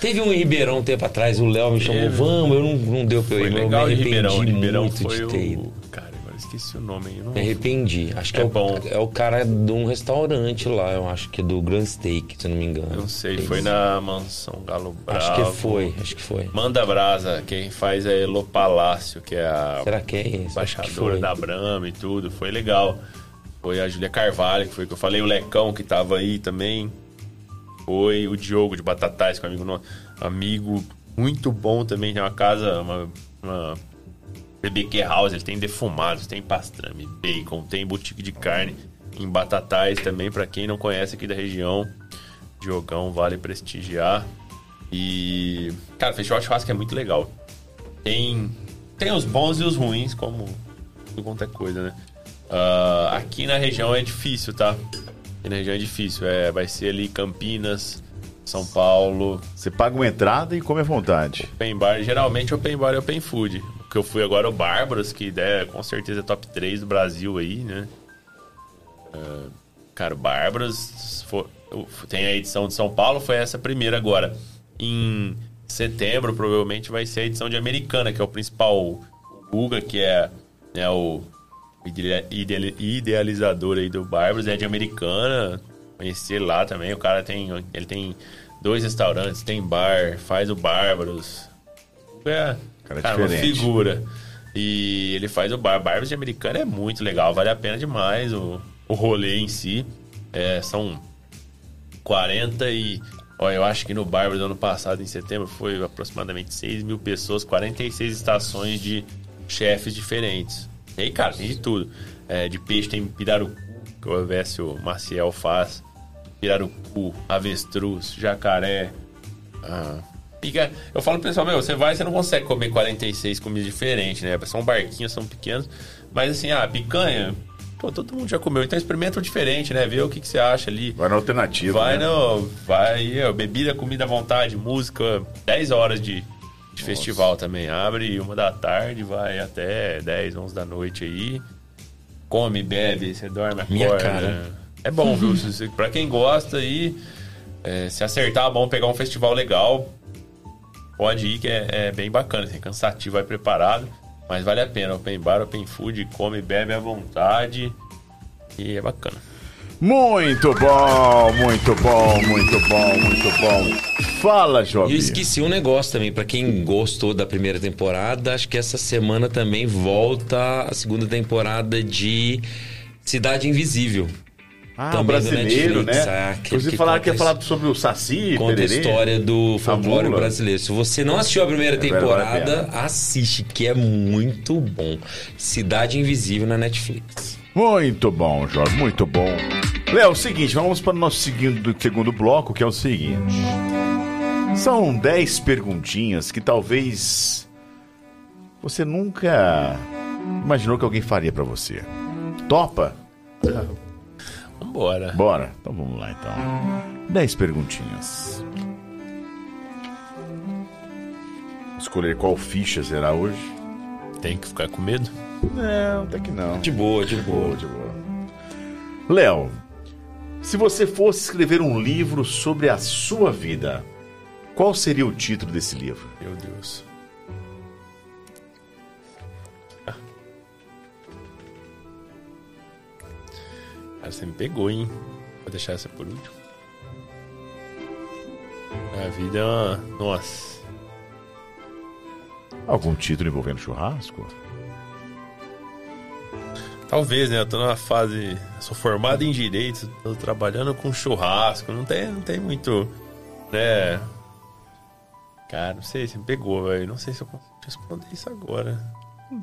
Teve um em Ribeirão um tempo atrás, o Léo me chamou, vamos, eu não, não deu pra eu ir, mas eu me legal arrependi Ribeirão. Ribeirão muito foi de o. ter ido. Cara, agora esqueci o nome aí. eu Não... Me arrependi. Acho que É é, o, bom. é o cara de um restaurante lá, eu acho que é do Grand Steak, se eu não me engano. Não sei, foi na mansão Galo Bravo. Acho que foi, acho que foi. Manda Brasa, quem faz é Elo Palácio, que é a Será que é esse? Embaixadora da Brahma e tudo. Foi legal. Foi a Júlia Carvalho, que foi que eu falei, o Lecão, que tava aí também. Foi o Diogo de Batatais, que é um amigo, amigo muito bom também. Tem uma casa, uma, uma BBQ House, ele tem defumados, tem pastrame, bacon, tem boutique de carne em Batatais também, pra quem não conhece aqui da região. Diogão vale prestigiar. E, cara, festival churrasco é muito legal. Tem, tem os bons e os ruins, como tudo quanto é coisa, né? Ah, aqui na região é difícil, tá? Aqui na região é difícil. É, vai ser ali Campinas, São Paulo, Você paga uma entrada e come à vontade. Open Bar. Geralmente Open Bar é Open Food. O que eu fui agora é o Bárbaros, que é, com certeza é top 3 do Brasil aí, né? Ah, cara, o Bárbaros tem a edição de São Paulo, foi essa primeira agora. Em setembro, provavelmente, vai ser a edição de Americana, que é o principal. O Guga, que é, né, o idealizador aí do Bárbaros, é de Americana. Conheci ele lá também. O cara tem. Ele tem dois restaurantes, tem bar, faz o Bárbaros. É, Cara cara, uma figura. E ele faz o bar. Bárbaros de Americana é muito legal, vale a pena demais o, o rolê em si. É, são 40 e. Ó, eu acho que no Bárbaros do ano passado, em setembro, foi aproximadamente 6 mil pessoas, 46 estações de chefes diferentes. E aí, cara, tem de tudo. É, de peixe tem pirarucu, que o Evécio Maciel faz. Pirarucu, avestruz, jacaré. Ah, pica- Eu falo pro pessoal, meu, você vai, você não consegue comer 46 comidas diferentes, né? São barquinhos, são pequenos. Mas assim, ah, picanha, pô, todo mundo já comeu. Então experimenta o diferente, né? Vê o que, que você acha ali. Vai na alternativa. Vai né? no. Vai, ó, bebida, comida à vontade, música, 10 horas de, de festival também. Abre uma da tarde, vai até 10, 11 da noite aí. Come, bebe, você dorme, acorda. Minha cara. É bom, viu? Pra quem gosta aí, é, se acertar, é bom pegar um festival legal. Pode ir, que é, é bem bacana. Assim, cansativo, vai preparado. Mas vale a pena. Open bar, open food, come, bebe à vontade. E é bacana. Muito bom, muito bom, muito bom, muito bom. Fala, E Job. eu esqueci um negócio também, pra quem gostou da primeira temporada, acho que essa semana também volta a segunda temporada de Cidade Invisível. Ah, também brasileiro, Netflix, né? ah, aquele Inclusive que falaram que ia falar sobre o Saci, Conta a história do folclore brasileiro. Se você não assistiu a primeira É, temporada, assiste, que é muito bom. Cidade Invisível na Netflix. Muito bom, Jorge, muito bom. Léo, é o seguinte, vamos para o nosso segundo, segundo bloco, que é o seguinte. São 10 perguntinhas que talvez você nunca imaginou que alguém faria para você. Topa? Vambora. Bora. Então vamos lá, então. 10 perguntinhas. Escolher qual ficha será hoje? Tem que ficar com medo? Não, até que não. De boa, de boa. Boa, de boa. Léo, se você fosse escrever um livro sobre a sua vida, qual seria o título desse livro? Meu Deus. Ah. Cara, você me pegou, hein? Vou deixar essa por último. A vida é uma... Nossa. Algum título envolvendo churrasco? Talvez, né? Eu tô numa fase... Sou formado em Direito, tô trabalhando com churrasco. Não tem, não tem muito... Né? Cara, não sei, você me pegou, velho. Não sei se eu consigo responder isso agora.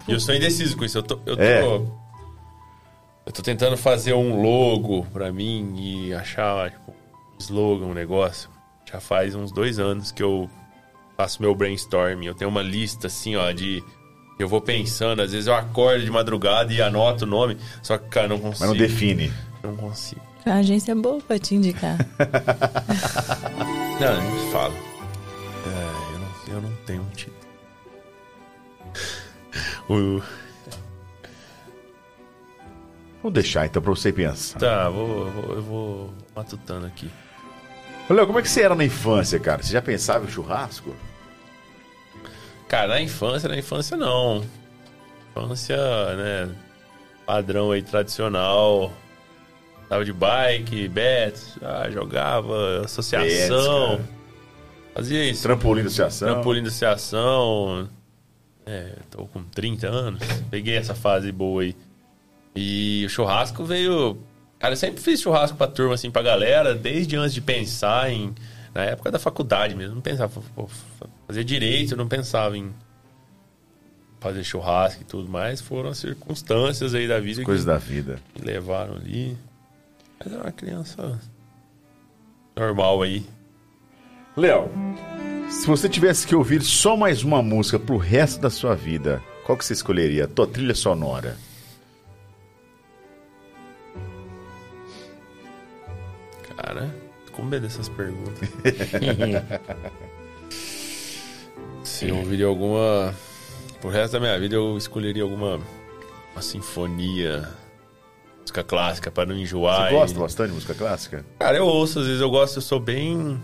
E eu sou indeciso com isso. Eu tô, eu tô, É. eu tô tentando fazer um logo pra mim e achar tipo, um slogan, um negócio. Já faz uns dois anos que eu faço meu brainstorming. Eu tenho uma lista assim, ó, de. Eu vou pensando, às vezes eu acordo de madrugada e anoto o nome, só que, cara, não consigo. Mas não define. Não consigo. A agência é boa pra te indicar. Não, nem me fala. É, eu, não, eu não tenho um título. O- Vou deixar então pra você pensar. Tá, vou, eu vou, eu vou matutando aqui. Ô, Léo, como é que você era na infância, cara? Você já pensava em churrasco? Cara, na infância, na infância não. Infância, né? Padrão aí tradicional. Tava de bike, bets, ah, jogava, associação. Bets, fazia isso. Trampolim da associação? Trampolim de associação. É, tô com 30 anos. Peguei essa fase boa aí. E o churrasco veio. Cara, eu sempre fiz churrasco pra turma, assim, pra galera, desde antes de pensar em. Na época da faculdade mesmo, não pensava. Pô, fazer direito, eu não pensava em fazer churrasco e tudo mais. Foram as circunstâncias aí da vida Coisas que da vida. me levaram ali. Mas era uma criança normal aí. Léo, se você tivesse que ouvir só mais uma música pro resto da sua vida, qual que você escolheria? Tua trilha sonora. Cara, medo dessas perguntas. Se eu ouviria alguma. Pro resto da minha vida, eu escolheria alguma. Uma sinfonia. Música clássica pra não enjoar. Você e- gosta bastante de música clássica? Cara, eu ouço, às vezes eu gosto, eu sou bem.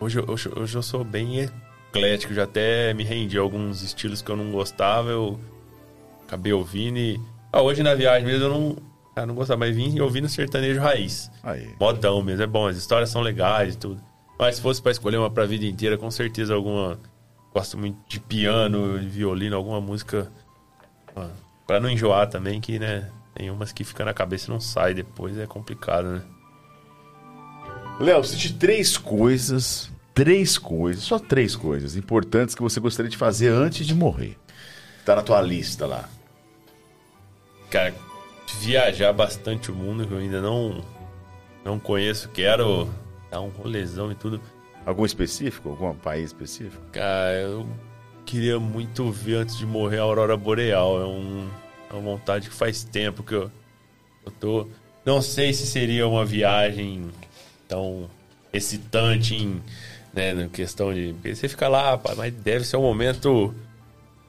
Hoje, eu- hoje, hoje eu sou bem eclético, já até me rendi a alguns estilos que eu não gostava, eu acabei ouvindo e. Ah, hoje na viagem mesmo eu não. Cara, não gostava, mas vim ouvindo sertanejo raiz. Aí. Modão mesmo, é bom, as histórias são legais e tudo. Mas se fosse pra escolher uma pra vida inteira, com certeza alguma. Gosto muito de piano, de violino, alguma música. ah, Pra não enjoar também, que, né? Tem umas que fica na cabeça e não sai depois, é complicado, né? Léo, cite três coisas, três coisas, só três coisas importantes que você gostaria de fazer antes de morrer. Tá na tua lista lá. Cara, viajar bastante o mundo, que eu ainda não, não conheço. Quero dar um rolezão e tudo. Algum específico? Algum país específico? Cara, eu queria muito ver antes de morrer a Aurora Boreal. É, um, é uma vontade que faz tempo que eu, eu tô. Não sei se seria uma viagem tão excitante em né, na questão de. Você fica lá, mas deve ser um momento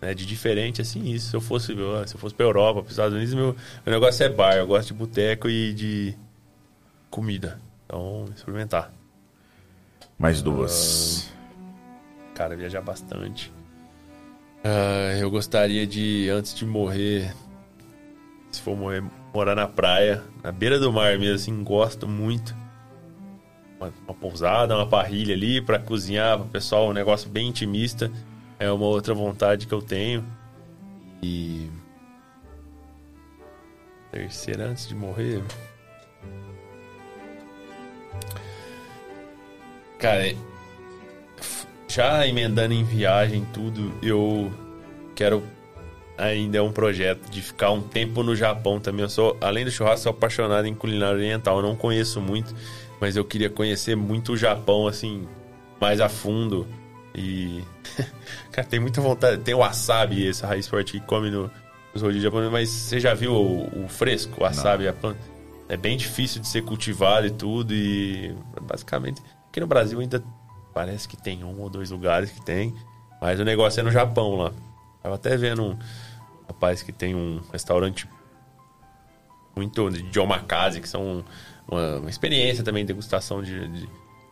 né, de diferente assim. Isso, se eu fosse, se eu fosse pra Europa, pros Estados Unidos, meu, meu negócio é bar. Eu gosto de boteco e de comida. Então, experimentar. Mais duas. Cara, viajar bastante. Ah, eu gostaria de, antes de morrer, se for morrer, morar na praia, na beira do mar mesmo, assim, gosto muito. Uma, uma pousada, uma parrilha ali pra cozinhar, pro pessoal, um negócio bem intimista. É uma outra vontade que eu tenho. E. Terceira, antes de morrer. Cara, já emendando em viagem tudo, eu quero ainda é um projeto de ficar um tempo no Japão também. Eu sou, além do churrasco, sou apaixonado em culinária oriental. Eu não conheço muito, mas eu queria conhecer muito o Japão, assim, mais a fundo. E. Cara, tem muita vontade. Tem o wasabi, essa raiz forte que come no, nos rodízios japoneses, mas você já viu o, o fresco, o wasabi, a planta? É bem difícil de ser cultivado e tudo. E basicamente, aqui no Brasil ainda parece que tem um ou dois lugares que tem, mas o negócio é no Japão lá. Tava até vendo um rapaz que tem um restaurante muito de omakase, que são uma, uma experiência também, degustação de, de,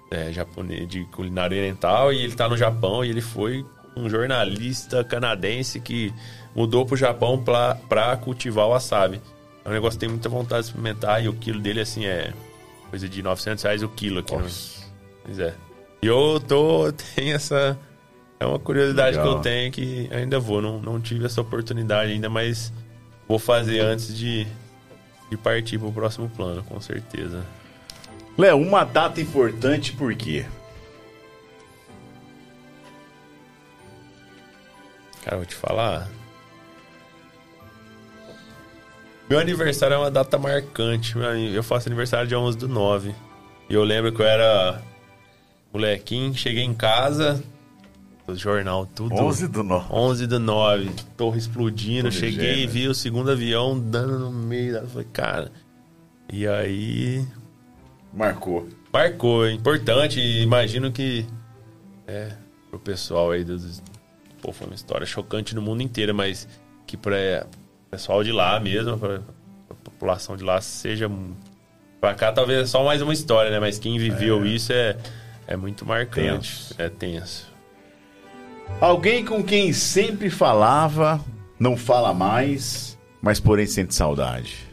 é, japonês, de culinária oriental, e ele tá no Japão e ele foi um jornalista canadense que mudou pro Japão pra, pra cultivar o wasabi. É um negócio que tem muita vontade de experimentar e o quilo dele, assim, é coisa de 900 reais o quilo aqui. No... Pois é. E eu tô, tenho essa... É uma curiosidade Legal. que eu tenho que ainda vou. Não, não tive essa oportunidade ainda, mas vou fazer antes de, de partir pro próximo plano, com certeza. Léo, uma data importante por quê? Cara, eu vou te falar. Meu aniversário é uma data marcante. Eu faço aniversário de 11 do 9. E eu lembro que eu era molequinho, cheguei em casa, o jornal, tudo. 11 do 9. 11 do 9, torre explodindo. Tudo cheguei e vi o segundo avião dando no meio. Da... Falei, cara. E aí. Marcou. Marcou, é importante. Imagino que. É, pro pessoal aí dos. Pô, foi uma história chocante no mundo inteiro, mas que pra o pessoal de lá mesmo, pra, população de lá, seja. Pra cá talvez é só mais uma história, né? Mas quem viveu isso é, é muito marcante. Tenso. É tenso. Alguém com quem sempre falava, não fala mais, mas porém sente saudade.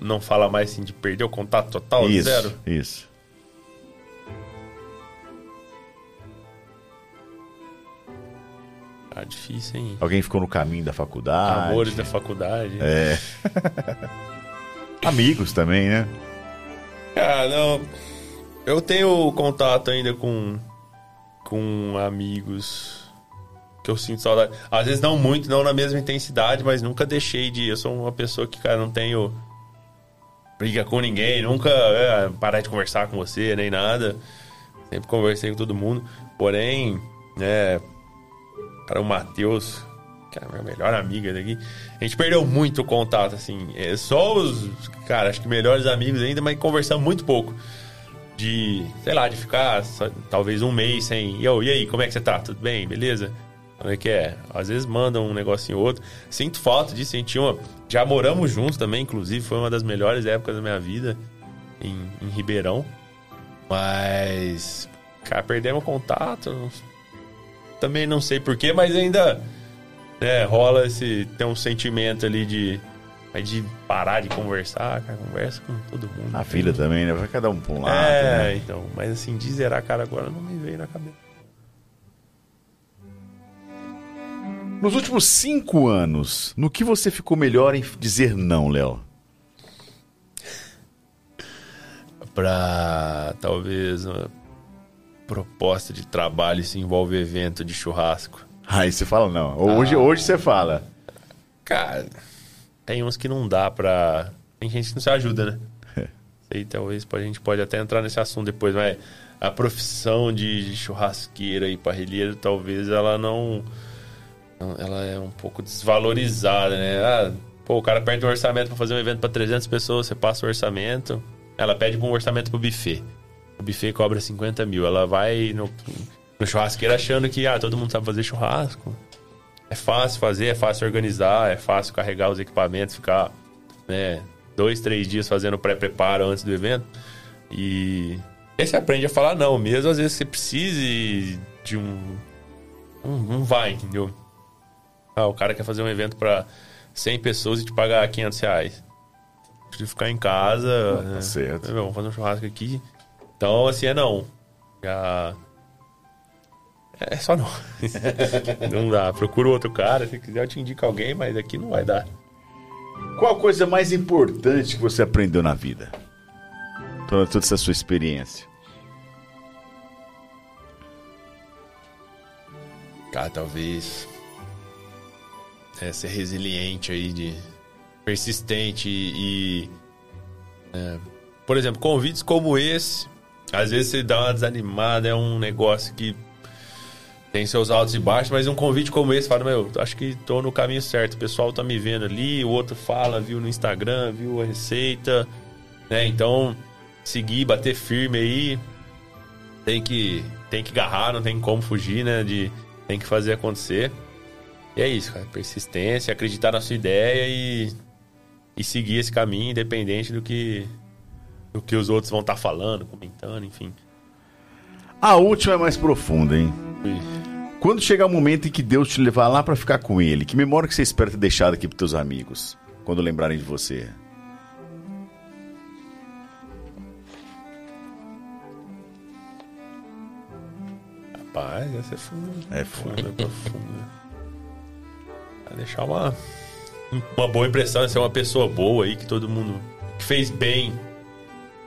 Não fala mais assim de perder o contato total, isso, zero. isso. Ah, difícil, hein? Alguém ficou no caminho da faculdade. Amores da faculdade. É. Amigos também, né? Ah, não. Eu tenho contato ainda com com amigos que eu sinto saudade. Às vezes não muito, não na mesma intensidade, mas nunca deixei de. Eu sou uma pessoa que, cara, não tenho briga com ninguém, nunca é, parar de conversar com você, nem nada. Sempre conversei com todo mundo. Porém, né, para o Matheus, que é a minha melhor amiga daqui, a gente perdeu muito contato, assim. É só os, cara, acho que melhores amigos ainda, mas conversamos muito pouco. De, sei lá, de ficar só- talvez um mês sem. E aí, como é que você tá? Tudo bem? Beleza? Como é que é? Às vezes mandam um negocinho ou outro. Sinto falta disso, senti uma. Já moramos juntos também, inclusive, foi uma das melhores épocas da minha vida em, em Ribeirão. Mas. Cara, perdemos contato. Também não sei porquê, mas ainda né, rola esse. Tem um sentimento ali de. mas De parar de conversar, cara, conversa com todo mundo. A filha também, né? Vai cada um pra um lado. É, né? então. Mas assim, de zerar a cara agora não me veio na cabeça. Nos últimos cinco anos, no que você ficou melhor em dizer não, Léo? Pra talvez uma proposta de trabalho se envolve evento de churrasco. Aí você fala não. Hoje, Ah. hoje você fala. Cara, tem uns que não dá pra. Tem gente que não se ajuda, né? Sei, talvez a gente pode até entrar nesse assunto depois, mas a profissão de churrasqueira e parrilheiro, talvez ela não. Não- Ela é um pouco desvalorizada, né? Ah, pô, o cara perde um orçamento pra fazer um evento pra 300 pessoas, você passa o orçamento. Ela pede um orçamento pro buffet. O buffet cobra 50 mil. Ela vai no, no churrasqueiro achando que ah, todo mundo sabe fazer churrasco. É fácil fazer, é fácil organizar, é fácil carregar os equipamentos, ficar né, dois, três dias fazendo pré-preparo antes do evento. E aí você aprende a falar não, mesmo às vezes você precise de um. Não, não vai, entendeu? Ah, o cara quer fazer um evento para 100 pessoas e te pagar 500 reais. Preciso ficar em casa. né? certo. Vamos fazer um churrasco aqui. Então, assim, é não. Já. É só não. não dá. Procura outro cara. Se quiser, eu te indico alguém, mas aqui não vai dar. Qual a coisa mais importante que você aprendeu na vida? Toda, toda essa sua experiência. Cara, talvez. É, ser resiliente aí, de. Persistente e. é, por exemplo, convites como esse. Às vezes você dá uma desanimada, é um negócio que tem seus altos e baixos, mas um convite como esse, fala, meu, acho que tô no caminho certo. O pessoal tá me vendo ali, o outro fala, viu no Instagram, viu a receita, né? Então, seguir, bater firme aí. Tem que, tem que agarrar, não tem como fugir, né? De, tem que fazer acontecer. E é isso, cara. Persistência, acreditar na sua ideia e, e seguir esse caminho, independente do que, do que os outros vão estar falando, comentando, enfim. A última é mais profunda, hein? E- Quando chegar o momento em que Deus te levar lá pra ficar com ele, que memória que você espera ter deixado aqui pros teus amigos? Quando lembrarem de você? Rapaz, essa é funda. É. Funda, profunda. Deixar uma, uma boa impressão, ser uma pessoa boa aí, que todo mundo. que fez bem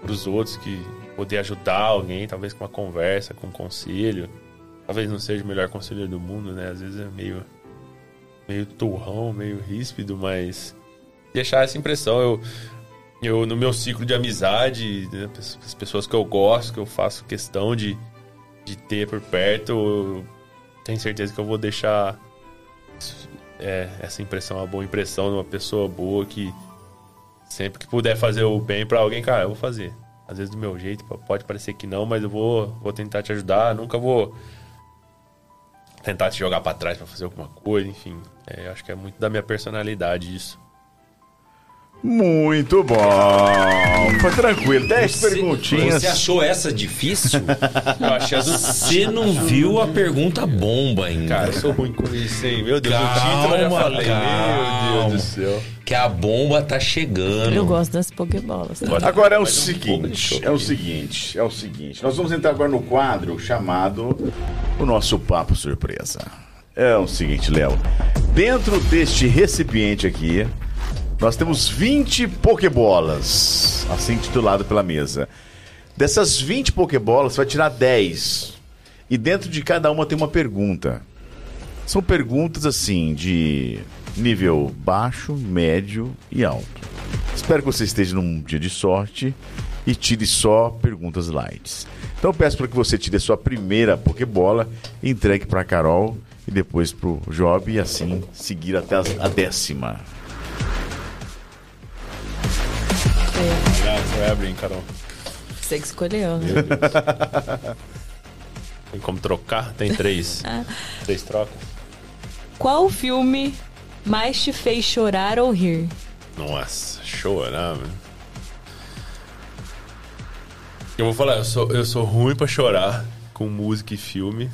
pros outros, que poder ajudar alguém, talvez com uma conversa, com um conselho. Talvez não seja o melhor conselheiro do mundo, né? Às vezes é meio. meio turrão, meio ríspido, mas deixar essa impressão. Eu, eu no meu ciclo de amizade, né, as pessoas que eu gosto, que eu faço questão de, de ter por perto, eu tenho certeza que eu vou deixar é, essa impressão, uma boa impressão de uma pessoa boa que sempre que puder fazer o bem para alguém, cara, eu vou fazer. Às vezes do meu jeito, pode parecer que não, mas eu vou, vou tentar te ajudar. Nunca vou tentar te jogar para trás para fazer alguma coisa, enfim. É, acho que é muito da minha personalidade isso. Muito bom. Foi tranquilo. Dez Você- perguntinhas. Você achou essa difícil? Eu achei a do... Você não viu a pergunta bomba ainda. Cara, eu sou ruim com isso, hein? Meu Deus, Calma, o título eu já falei. calma. Meu Deus do céu. Que a bomba tá chegando. Eu gosto das Pokébolas. Agora é o seguinte, é o seguinte, é o seguinte. Nós vamos entrar agora no quadro chamado o nosso papo surpresa. É o seguinte, Léo. Dentro deste recipiente aqui, nós temos 20 pokebolas, assim titulado pela mesa. Dessas 20 pokebolas, você vai tirar 10. E dentro de cada uma tem uma pergunta. São perguntas assim de nível baixo, médio e alto. Espero que você esteja num dia de sorte e tire só perguntas light. Então peço para que você tire a sua primeira Pokébola, entregue para Carol e depois para o Job e assim seguir até a décima. Ah, Você vai abrir, Carol. Você que escolheu, né? Tem como trocar? Tem três. três trocas. Qual filme mais te fez chorar ou rir? Nossa, chorar, mano. Eu vou falar, eu sou, eu sou ruim pra chorar com música e filme.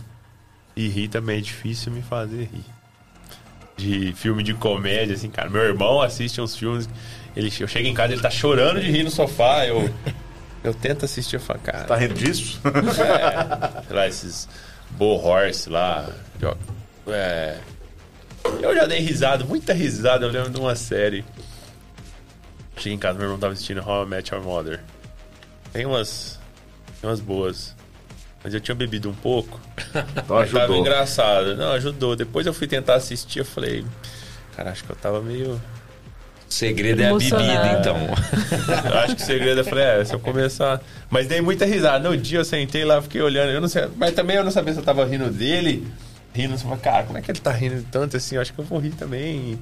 E rir também é difícil me fazer rir. De filme de comédia, assim, cara. Meu irmão assiste uns filmes. Ele, eu chego em casa, ele tá chorando de rir no sofá. Eu, eu tento assistir, eu falo, cara. Tá rindo disso? sei lá, esses Bull Horse lá. É, eu já dei risada, muita risada. Eu lembro de uma série. Cheguei em casa, meu irmão tava assistindo How I Met Your Mother. Tem umas, tem umas boas. Mas eu tinha bebido um pouco. Então Mas tava ajudou. engraçado. Não, ajudou. Depois eu fui tentar assistir, eu falei... Cara, acho que eu tava meio... O segredo é a bebida, então. Eu acho que o segredo eu falei, é, se eu começar. Mas dei muita risada. No dia eu sentei lá, fiquei olhando. Eu não sei. Mas também eu não sabia se eu tava rindo dele. Rindo, eu falei, cara, como é que ele tá rindo tanto assim? Eu acho que eu vou rir também.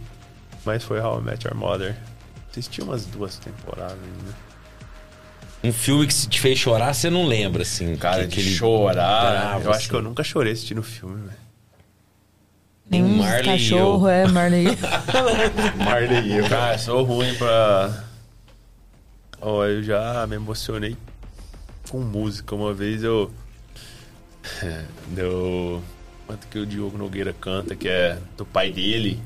Mas foi How I Met Your Mother. Assisti umas duas temporadas ainda. Um filme que se te fez chorar, você não lembra, assim. Cara, que, de chorar. bravo, eu acho assim. que eu nunca chorei assistindo filme, velho. Nenhum Marley e cachorro, é Marley. Marley e eu. Cara, sou ruim pra. Ó, eu já me emocionei com música. Uma vez eu. Deu. Quanto que o Diogo Nogueira canta, que é do pai dele.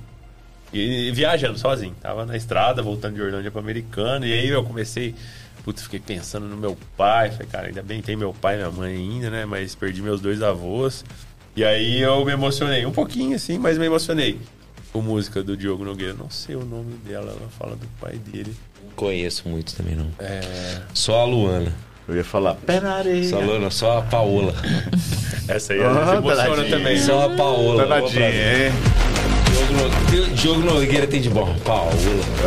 E, viajando sozinho. Tava na estrada, voltando de Orlândia pra Americana. E aí eu comecei. Putz, fiquei pensando no meu pai. Falei, cara, ainda bem tem meu pai e minha mãe ainda, né? Mas perdi meus dois avós. E aí eu me emocionei. Um pouquinho assim, mas me emocionei. Com música do Diogo Nogueira. Não sei o nome dela, ela fala do pai dele. Não conheço muito também, não. É. Só a Luana. Eu ia falar, pé na areia. Só a Luana, só a Paola. Essa aí às vezes emociona também. Só a Paola. Danadinho, hein? Diogo, No- Diogo Nogueira tem de bom. Paola.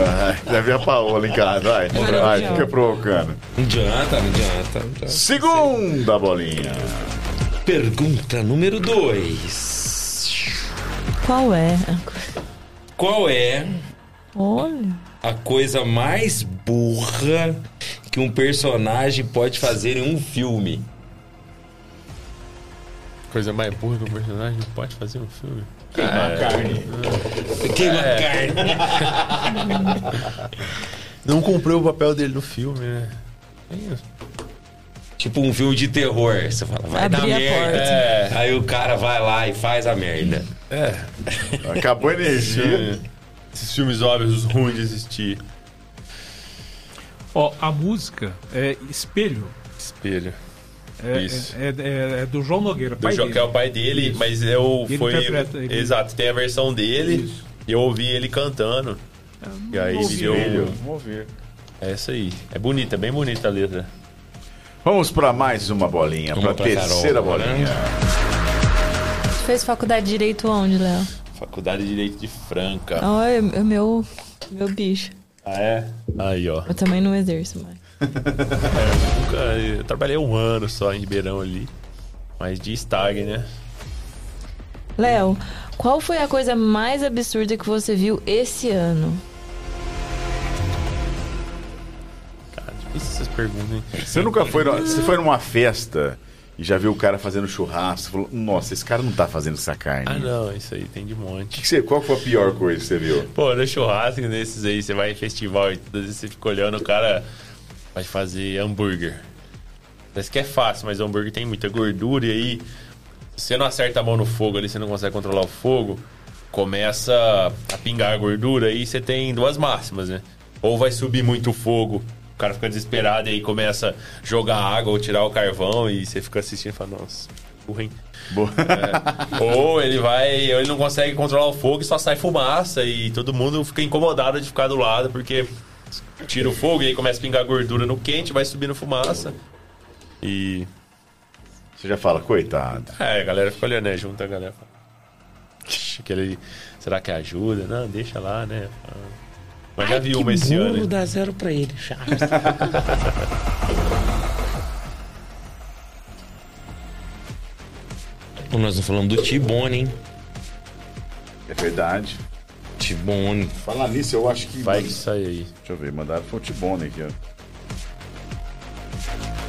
Ah, já vi a Paola em casa, vai. Vai, fica provocando. Não adianta, não adianta. não adianta. Segunda bolinha. Pergunta número 2. Qual é? Qual é Olha. a coisa mais burra que um personagem pode fazer em um filme? Coisa mais burra que o personagem pode fazer um filme. Queimar carne. Queima carne. Não cumpriu o papel dele no filme, né? É isso. Tipo um filme de terror. Você fala, vai dar Abrir a merda. É. Aí o cara vai lá e faz a merda. É. Acabou a energia. Esses filmes óbvios ruins de assistir. Ó, a música é Espelho. Espelho. É, Isso. é, é- é do João Nogueira, Do pai Jo- dele. que é o pai dele, Isso. mas eu Ele foi. interpreta, ele- Exato, tem a versão dele Isso. e eu ouvi ele cantando. E aí me deu. Vamos ver. É isso aí. É bonita, é bem bonita a letra. Vamos para mais uma bolinha, Vamos para pra a terceira Carol, né? bolinha. Fez faculdade de Direito onde, Léo? Faculdade de Direito de Franca. Ó, é, é meu, meu bicho. Ah, é? Aí, ó. Eu também não exerço mais. Eu, nunca, eu trabalhei um ano só em Ribeirão ali. Mas de stag, né? Léo, qual foi a coisa mais absurda que você viu esse ano? Difícil essas perguntas, hein? Você nunca foi, você foi numa festa e já viu o cara fazendo churrasco, você falou, nossa, esse cara não tá fazendo essa carne. Ah, não, isso aí tem de monte. Que você- qual foi a pior coisa que você viu? Pô, no churrasco desses aí, você vai em festival e tudo, às vezes você fica olhando, o cara vai fazer hambúrguer. Parece que é fácil, mas o hambúrguer tem muita gordura e aí, você não acerta a mão no fogo ali, você não consegue controlar o fogo, começa a pingar a gordura e você tem duas máximas, né? Ou vai subir muito o fogo, cara fica desesperado e aí começa a jogar água ou tirar o carvão e você fica assistindo e fala, nossa, burro, hein? É. Ou ele vai, ele não consegue controlar o fogo e só sai fumaça e todo mundo fica incomodado de ficar do lado porque tira o fogo e aí começa a pingar gordura no quente, vai subindo fumaça. E Você já fala, coitado. é, a galera fica olhando, né? Junta a galera. fala, "Ixi, Aquele, será que ajuda? Não, deixa lá, né? Mas já vi uma esse ano. dá zero pra ele, Charles. Nós estamos falando do Tibone, hein? É verdade. Tibone. Falar nisso, eu acho que. Vai que sai aí. Deixa eu ver, mandaram foi o Tibone aqui, ó.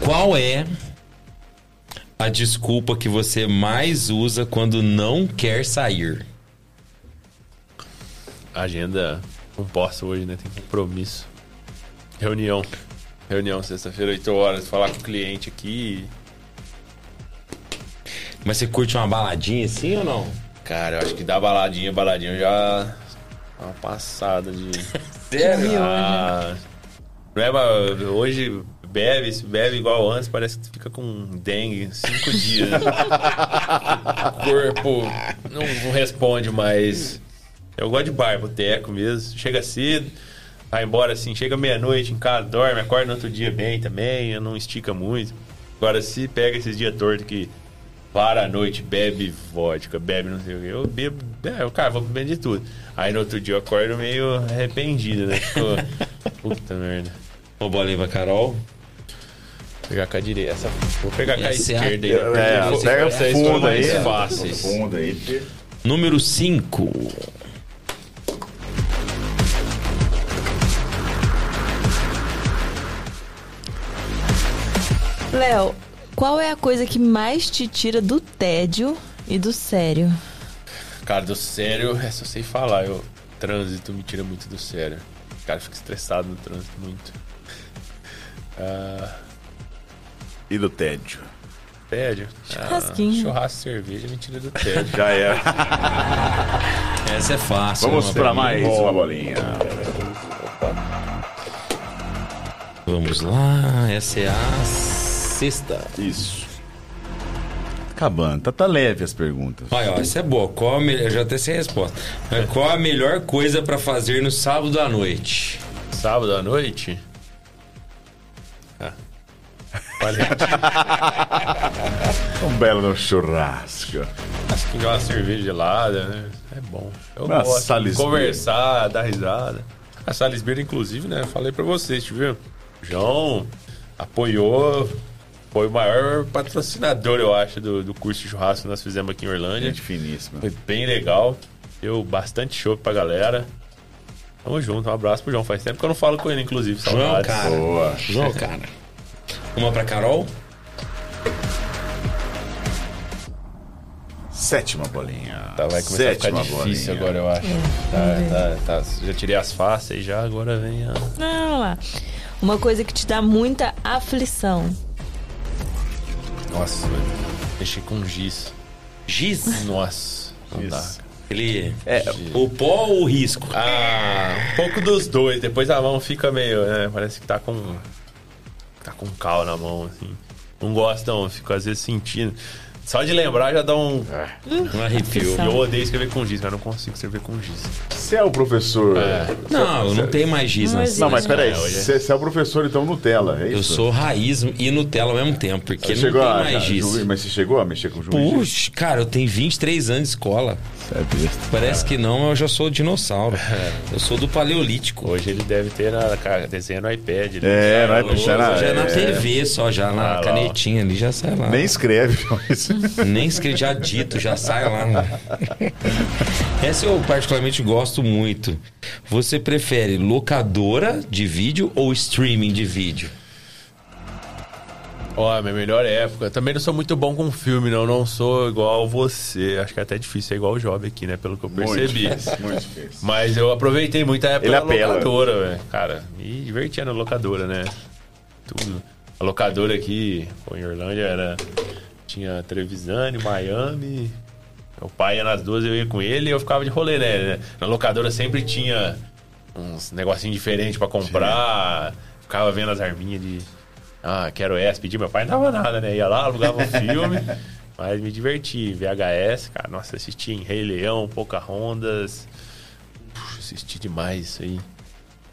Qual é a desculpa que você mais usa quando não quer sair? Agenda não posso hoje, né? Tem compromisso. Reunião. Reunião sexta-feira, 8 horas. Falar com o cliente aqui. Mas você curte uma baladinha assim ou não? Cara, eu acho que dá baladinha, baladinha já. Uma passada de. Sério? Ah, não é, mas hoje bebe, se bebe igual antes, parece que fica com dengue cinco dias. o corpo não, não responde mais. Eu gosto de bar, boteco mesmo. Chega cedo, vai embora assim, chega meia-noite em casa, dorme, acorda no outro dia bem também, não estica muito. Agora, se pega esses dias tortos que para a noite, bebe vodka, bebe não sei o que. Eu bebo, é, eu, cara, vou beber de tudo. Aí no outro dia eu acordo meio arrependido, né? Ficou, puta merda. Ô, bolinha pra Carol. Vou pegar com a direita. Essa, vou pegar com a é a- esquerda aí. É, pega fundo aí. fáceis. Fundo aí. Número 5. Léo, qual é a coisa que mais te tira do tédio e do sério? Cara, do sério, essa eu sei falar. Eu, trânsito me tira muito do sério. O cara fica estressado no trânsito muito. Ah, E do tédio. tédio. Churrasquinho. Ah, churrasco e cerveja me tira do tédio. Já é. Essa é fácil. Vamos pra mim. mais uma bolinha. Vamos lá. Essa é a sexta. Isso. Acabando. Tá, tá leve as perguntas. Olha, ó, essa é boa. Qual a melhor... Eu já até sei a resposta. Mas Qual a melhor coisa pra fazer no sábado à noite? Sábado à noite? Ah. Um belo no churrasco. acho que uma cerveja gelada, né? É bom. Eu Uma gosto Salisbury. conversar, dar risada. A Salisbury, inclusive, né? Falei pra vocês, viu? João apoiou, foi o maior patrocinador, eu acho, do, do curso de churrasco que nós fizemos aqui em Orlândia. Gente finíssima. Foi bem legal. Deu bastante show pra galera. Tamo junto, um abraço pro João. Faz tempo que eu não falo com ele, inclusive. João, Saudades. cara. Boa. João, cara. Uma pra Carol? Sétima bolinha. Tá, vai começar a Sétima ficar difícil bolinha. agora, eu acho. Tá, tá, tá. Já tirei as faces e já, agora vem a... Vamos lá. Uma coisa que te dá muita aflição. Nossa, mexi com giz. Giz? Nossa, não dá. Isso. Ele... É, o pó ou o risco? Ah, um pouco dos dois. Depois a mão fica meio, né? Parece que tá com. Tá com cal na mão, assim. Não gosto, não. Fico às vezes sentindo. Só de lembrar já dá um. Um arrepio. Eu odeio escrever com giz, mas não consigo escrever com giz. Você é o professor. Não, não tem mais giz Não na. Não, mas peraí, É, é- você, você é o professor então Nutella, é isso? Eu sou raiz e Nutella ao mesmo tempo, porque Você não chegou tem a, mais giz. mas você chegou a mexer com juiz? Puxa, cara, eu tenho 23 anos de escola. Você é besta. Parece que não, eu já sou dinossauro. Eu sou do paleolítico. Hoje ele deve ter na, desenho no iPad. né? É, louco, já na- Já é na é. TV, só já na Ah, lá, canetinha ali, já sai lá. Nem escreve. mas- Nem escrevi, já dito, já sai lá. né? Essa eu particularmente gosto muito. Você prefere locadora de vídeo ou streaming de vídeo? Ó, minha melhor época. Também não sou muito bom com filme, não. Não sou igual você. Acho que é até difícil ser igual o Job aqui, né? Pelo que eu percebi. Muito difícil, muito. Mas eu aproveitei muito a época Ele da apela. locadora, velho. Cara, me divertia na locadora, né? Tudo. A locadora aqui, pô, em Orlândia era. Tinha Trevisani, Miami. Meu pai ia nas duas, eu ia com ele e eu ficava de rolê, né? Na locadora sempre tinha uns negocinhos diferentes pra comprar. Ficava vendo as arminhas de. Ah, quero essa, pedir. Meu pai não dava nada, né? Ia lá, alugava um filme. Mas me diverti. VHS, cara, nossa, assisti em Rei Leão, Pocahontas. Puxa, assisti demais isso aí.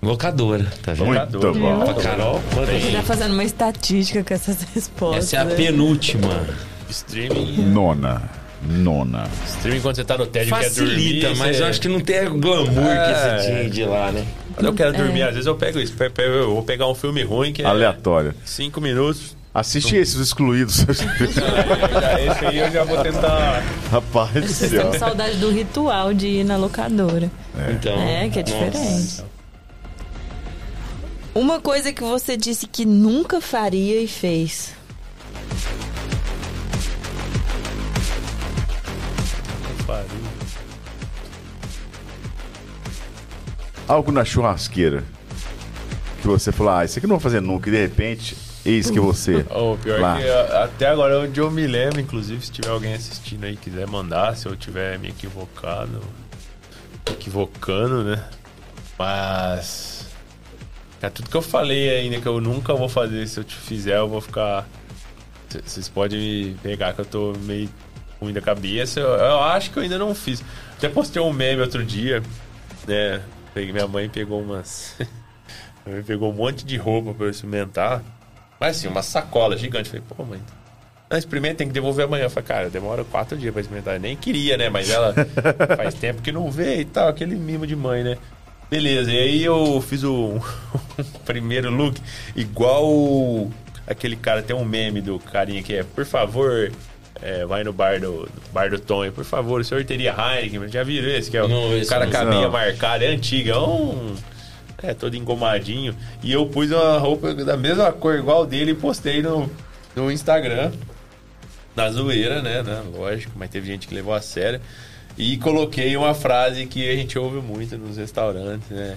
Locadora, tá vendo? Muito Locadora. bom. Pra Carol, Você tá fazendo uma estatística com essas respostas. Essa é a né? penúltima. Streaming. Nona. Nona. Streaming quando você tá no tédio e quer dormir. Facilita, mas você- eu acho que não tem o glamour É. que você tinha de lá, né? Quando eu quero dormir, às vezes eu pego isso. Eu vou pegar um filme ruim que é Aleatório. cinco minutos. Assiste esses excluídos. Já esse aí eu já vou tentar. Rapaz do Vocês céu. estão com saudade do ritual de ir na locadora. Então, É, que é nossa. diferente. Uma coisa que você disse que nunca faria e fez. Algo na churrasqueira. Que você falou, ah, isso aqui não vou fazer nunca. E de repente, eis que você. Oh, pior Lá. que até agora onde eu me lembro, inclusive, se tiver alguém assistindo aí e quiser mandar, se eu tiver me equivocado, equivocando, né? Mas. É tudo que eu falei ainda que eu nunca vou fazer. Se eu te fizer, eu vou ficar. Vocês podem me pegar que eu tô meio ruim da cabeça. Eu, eu acho que eu ainda não fiz. Até postei um meme outro dia, né? Peguei- Minha mãe pegou umas. minha mãe pegou um monte de roupa pra eu experimentar. Mas assim, uma sacola gigante. Falei, pô, mãe. Não, experimenta, tem que devolver amanhã. Eu falei, cara, demora quatro dias pra experimentar. Eu nem queria, né? Mas ela faz tempo que não vê e tal, aquele mimo de mãe, né? Beleza, e aí eu fiz o primeiro look igual aquele cara, tem um meme do carinha que é, por favor, é, vai no bar do, do bar do Tonho, por favor, o senhor teria Heineken, já viram esse? Que é o Não, esse cara não. com a meia Não. marcada, é antiga, é um... É, todo engomadinho. E eu pus uma roupa da mesma cor igual dele e postei no, no Instagram. Na zoeira, né, né? Lógico, mas teve gente que levou a sério. E coloquei uma frase que a gente ouve muito nos restaurantes, né?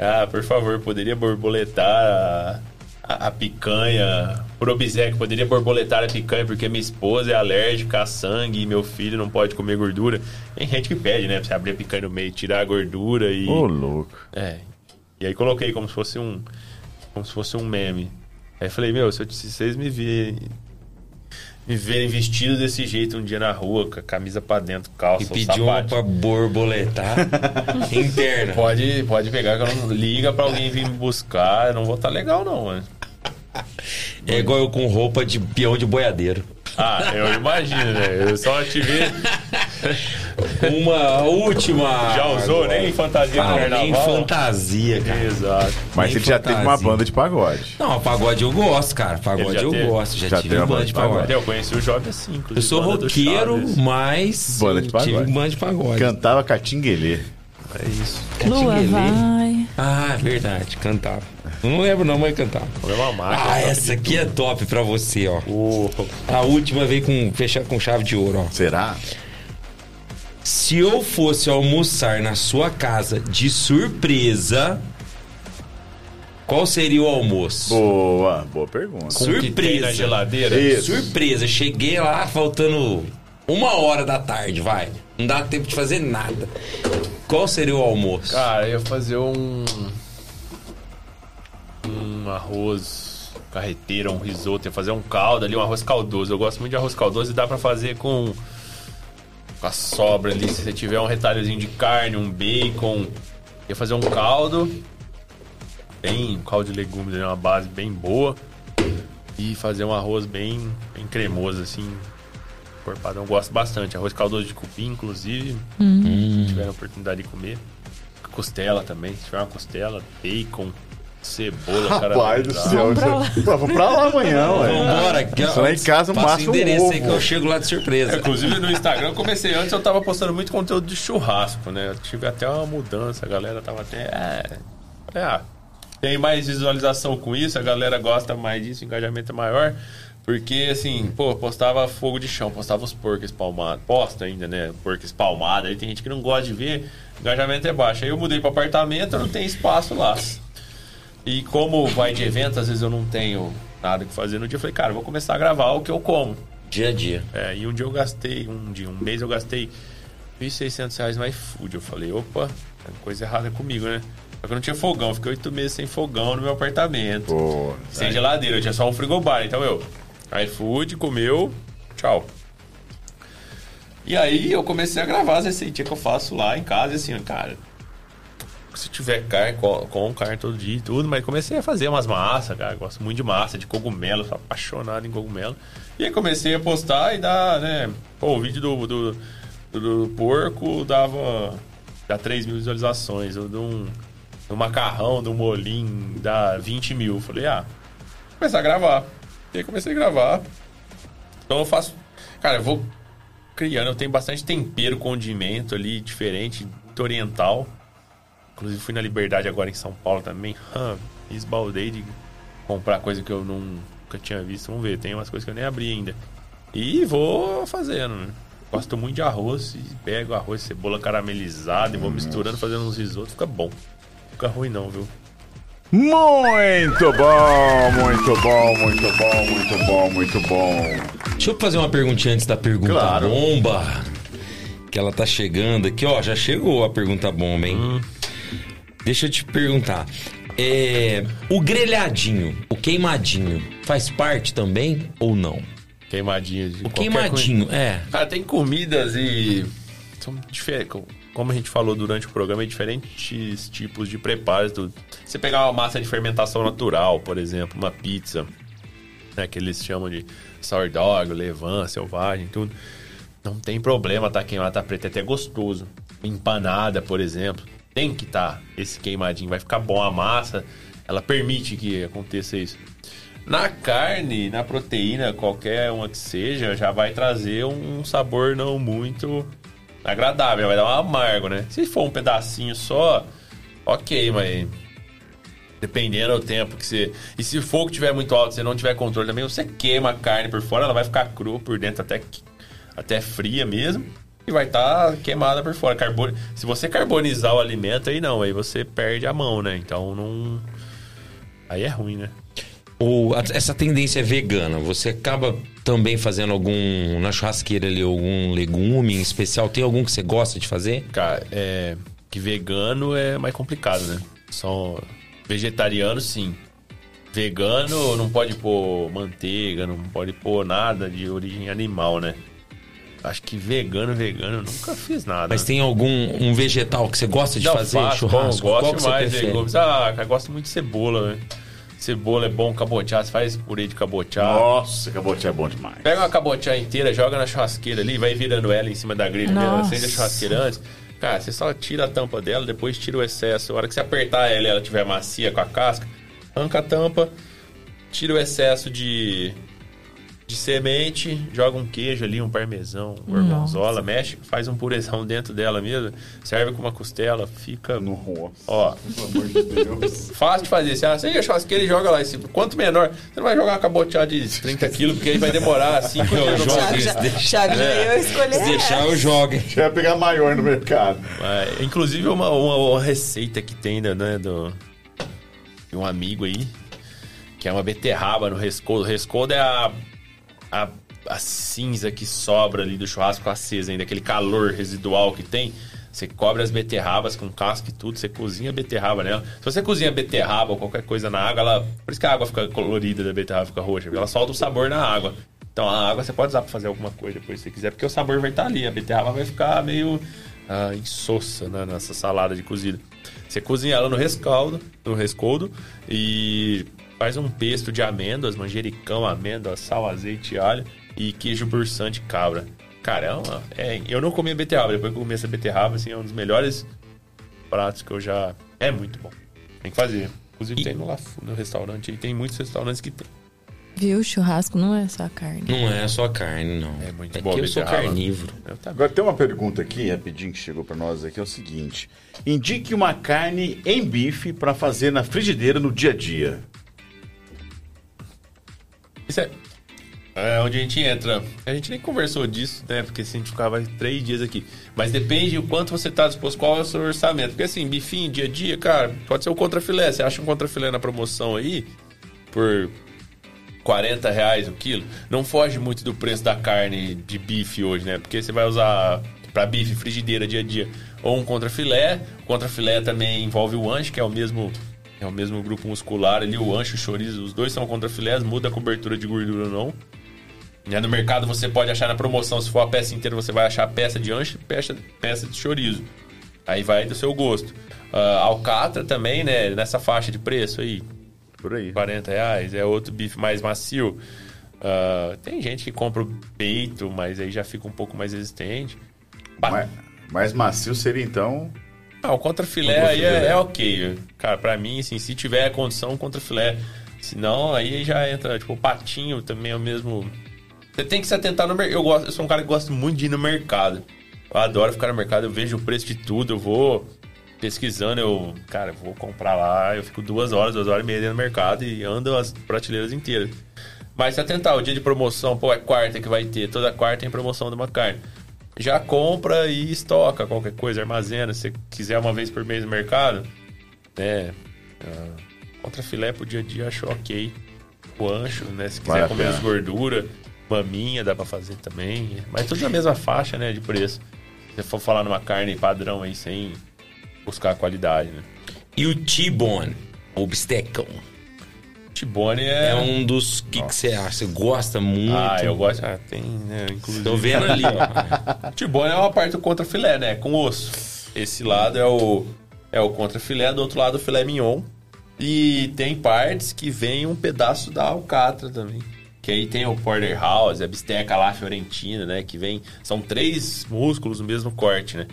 Ah, por favor, poderia borboletar a, a, picanha. Por obséquio, poderia borboletar a picanha porque minha esposa é alérgica a sangue e meu filho não pode comer gordura. Tem gente que pede, né? Pra você abrir a picanha no meio, tirar a gordura e. Ô, louco. É. E aí coloquei como se fosse um. Como se fosse um meme. Aí falei, meu, se, eu- se vocês me verem. Me verem vestido desse jeito um dia na rua, com a camisa pra dentro, calça, E pediu uma pra borboletar interna. Pode, pode pegar que eu não liga pra alguém vir me buscar. Eu não vou estar legal, não, mano. É igual eu com roupa de peão de boiadeiro. Ah, eu imagino, né? Eu só te ver. Uma última. Já usou agora. nem fantasia Ah, no nem carnaval? fantasia, cara. Exato. Mas Nem ele já teve uma fantasia. banda de pagode. Não, pagode eu gosto, cara. Pagode eu teve? gosto. Já, Já tive teve uma banda de pagode. Eu conheci o Job assim, inclusive. Eu sou roqueiro, mas Banda de pagode. tive banda de pagode. Cantava Catinguelê. É isso. Lua vai. Ah, verdade, cantava. Não lembro não, mas cantava. Ah, essa aqui é top pra você, ó. O- A última veio com fechar com chave de ouro, ó. Será? Se eu fosse almoçar na sua casa de surpresa, qual seria o almoço? Boa, boa pergunta. Com o que tem na Surpresa. geladeira. Isso. Surpresa, cheguei lá faltando uma hora da tarde, vai. Não dá tempo de fazer nada. Qual seria o almoço? Cara, eu ia fazer um. Um arroz carreteira, um risoto, ia fazer um caldo ali, um arroz caldoso. Eu gosto muito de arroz caldoso e dá pra fazer com. Com a sobra ali. Se você tiver um retalhozinho de carne, um bacon, ia fazer um caldo. Bem, um caldo de legumes, uma base bem boa. E fazer um arroz bem, bem cremoso, assim. Porpadão, gosto bastante. Arroz caldoso de cupim, inclusive. Se tiver a oportunidade de comer. Costela também, se tiver uma costela, bacon, cebola, Rapaz do céu. Vamos pra Vamos lá amanhã, ué. Vambora, aqui, ó. Lá em casa, o um endereço aí que eu chego lá de surpresa. É, Inclusive no Instagram, eu comecei antes, eu tava postando muito conteúdo de churrasco, né? Eu tive até uma mudança, a galera tava até. É, falei, ah, tem mais visualização com isso, a galera gosta mais disso, o engajamento é maior. Porque, assim, pô, postava fogo de chão, postava os porcos espalmados. Posta ainda, né? Porco espalmado. Aí tem gente que não gosta de ver, o engajamento é baixo. Aí eu mudei para apartamento, não tem espaço lá. E como vai de evento, às vezes eu não tenho nada que fazer no dia, eu falei, cara, eu vou começar a gravar o que eu como. Dia a dia. É, e um dia eu gastei, um dia, um mês eu gastei 1.600 reais no iFood. Eu falei, opa, tem coisa errada comigo, né? Só que eu não tinha fogão, eu fiquei oito meses sem fogão no meu apartamento. Pô, sem geladeira, eu tinha só um frigobar. Então eu, iFood, comeu, tchau. E aí eu comecei a gravar as receitinhas que eu faço lá em casa, e assim, cara. Se tiver carne, com, com carne todo dia e tudo, mas comecei a fazer umas massas, cara. Gosto muito de massa, de cogumelo, sou apaixonado em cogumelo. E aí comecei a postar e dar, né? Pô, o vídeo do, do, do, do porco dava. dá 3 mil visualizações. O de um, macarrão, do molim, dá 20 mil. Falei, ah, começar a gravar. E aí comecei a gravar. Então eu faço. Cara, eu vou criando, eu tenho bastante tempero, condimento ali, diferente, oriental. Inclusive fui na Liberdade agora em São Paulo também. Hum, esbaldei de comprar coisa que eu não- nunca tinha visto. Vamos ver, tem umas coisas que eu nem abri ainda. E vou fazendo, né? Gosto muito de arroz, e pego arroz, cebola caramelizada e vou misturando, fazendo uns risotos, fica bom. Fica ruim não, viu? Muito bom, muito bom, muito bom, muito bom, muito bom. Deixa eu fazer uma perguntinha antes da pergunta Claro. bomba. Que ela tá chegando aqui, ó. Já chegou a pergunta bomba, hein? Deixa eu te perguntar. É, o grelhadinho, o queimadinho, faz parte também ou não? Queimadinha de O queimadinho, é. Cara, tem comidas e. São diferentes. Como a gente falou durante o programa, é diferentes tipos de preparos. do- Você pegar uma massa de fermentação natural, por exemplo, uma pizza, né, que eles chamam de sourdough, levain, selvagem, tudo. Não tem problema tá queimada, tá preta, é até gostoso. Empanada, por exemplo, tem que tá esse queimadinho, vai ficar bom a massa, ela permite que aconteça isso. Na carne, na proteína, qualquer uma que seja, já vai trazer um sabor não muito agradável, vai dar um amargo, né? Se for um pedacinho só, ok, mas dependendo do tempo que você. E se o fogo estiver muito alto, você não tiver controle também, você queima a carne por fora, ela vai ficar crua por dentro, até, até fria mesmo. E vai estar queimada por fora. Carbo... Se você carbonizar o alimento, aí não, aí você perde a mão, né? Então não. Aí é ruim, né? Ou essa tendência é vegana, você acaba também fazendo algum na churrasqueira ali algum legume em especial? Tem algum que você gosta de fazer? Cara, é. Que vegano é mais complicado, né? Só vegetariano, sim. Vegano não pode pôr manteiga, não pode pôr nada de origem animal, né? Acho que vegano, vegano, eu nunca fiz nada. Mas tem algum um vegetal que você gosta de Não, fazer faço, churrasco? Bom, gosto que você mais de prefere? legumes. Ah, cara, gosto muito de cebola, né? Cebola é bom, cabotiá, você faz purê de cabotiá. Nossa, cabote é bom demais. Pega uma cabotiá inteira, joga na churrasqueira ali, vai virando ela em cima da grelha Nossa. acende a churrasqueira antes. Cara, você só tira a tampa dela, depois tira o excesso. A hora que você apertar ela e ela estiver macia com a casca, arranca a tampa, tira o excesso de, de semente, joga um queijo ali, um parmesão, um gorgonzola, mexe, faz um purezão dentro dela mesmo, serve com uma costela, fica... Nossa, Ó, pelo amor de Deus. Fácil de fazer. Você acende a churrasqueira e joga lá. Esse- Quanto menor, você não vai jogar uma caboteada de 30 quilos, porque aí vai demorar 5 Eu minutos. jogo já, já É. ia escolher Se deixar, eu jogo. Você vai pegar maior no mercado. É, inclusive, uma, uma, uma receita que tem, né, né, do, de um amigo aí, que é uma beterraba no rescoldo. O rescoldo é a, a, a cinza que sobra ali do churrasco acesa, ainda aquele calor residual que tem. Você cobre as beterrabas com casca e tudo, você cozinha a beterraba nela. Se você cozinha beterraba ou qualquer coisa na água, ela. Por isso que a água fica colorida da beterraba, fica roxa, porque ela solta o sabor na água. Então a água você pode usar para fazer alguma coisa depois se quiser, porque o sabor vai estar ali. A beterraba vai ficar meio ah, insossa né, nessa salada de cozida. Você cozinha ela no rescaldo, no rescoldo e faz um pesto de amêndoas, manjericão, amêndoas, sal, azeite, alho e queijo bursã de cabra. Caramba, é, eu não comia beterraba, depois que eu comi essa beterraba, assim, é um dos melhores pratos que eu já... É muito bom. Tem que fazer. Inclusive e... tem no, no restaurante, e tem muitos restaurantes que tem. Viu? Churrasco não é só carne. Não é só carne, não. É muito é bom. Que eu sou carnívoro. Agora tem uma pergunta aqui, rapidinho, que chegou para nós aqui, é o seguinte. Indique uma carne em bife para fazer na frigideira no dia a dia. Isso é, é onde a gente entra. A gente nem conversou disso, né? Porque se a gente ficava três dias aqui. Mas depende o quanto você está disposto, qual é o seu orçamento. Porque assim, bifinho, dia a dia, cara, pode ser o contrafilé. Você acha um contrafilé na promoção aí por 40 reais o quilo, não foge muito do preço da carne de bife hoje, né? Porque você vai usar para bife, frigideira dia a dia, ou um contrafilé. O contrafilé também envolve o ancho, que é o mesmo é o mesmo grupo muscular ali, o ancho, o chorizo, os dois são contrafilés, muda a cobertura de gordura ou não. E no mercado você pode achar na promoção, se for a peça inteira, você vai achar peça de ancho e peça, peça de chorizo. Aí vai do seu gosto. Uh, alcatra também, né? Nessa faixa de preço aí, por aí. 40 reais, é outro bife mais macio. Uh, tem gente que compra o peito, mas aí já fica um pouco mais resistente. Mais, mais macio seria então. Ah, o contrafilé contra aí é, é, ok. Cara, pra mim, assim, se tiver condição, contrafilé. Se não, aí já entra, tipo, o patinho também é o mesmo. Você tem que se atentar no mercado. Eu, gosto, eu sou um cara que gosta muito de ir no mercado. Eu adoro ficar no mercado, eu vejo o preço de tudo, eu vou pesquisando, eu, cara, vou comprar lá, eu fico duas horas, duas horas e meia no mercado e ando as prateleiras inteiras. Mas se atentar, o dia de promoção, pô, é quarta que vai ter, toda quarta tem promoção de uma carne. Já compra e estoca qualquer coisa, armazena. Se quiser uma vez por mês no mercado, né? Contra filé pro dia a dia, acho ok. O ancho, né? Se quiser comer menos gordura, maminha dá pra fazer também. Mas tudo na mesma faixa, né? De preço. Se for falar numa carne padrão aí, sem buscar a qualidade, né? E o T-Bone, o bistecão. T-Bone é... é um dos que você acha? Você gosta muito? Ah, eu gosto. Ah, tem, né? Inclusive. Tô vendo ali, ó. T-Bone é uma parte do contra filé, né? Com osso. Esse lado é o é o contra filé, do outro lado o filé mignon. E tem partes que vem um pedaço da alcatra também. Que aí tem o porterhouse, a bisteca lá fiorentina, né? Que vem... São três músculos no mesmo corte, né?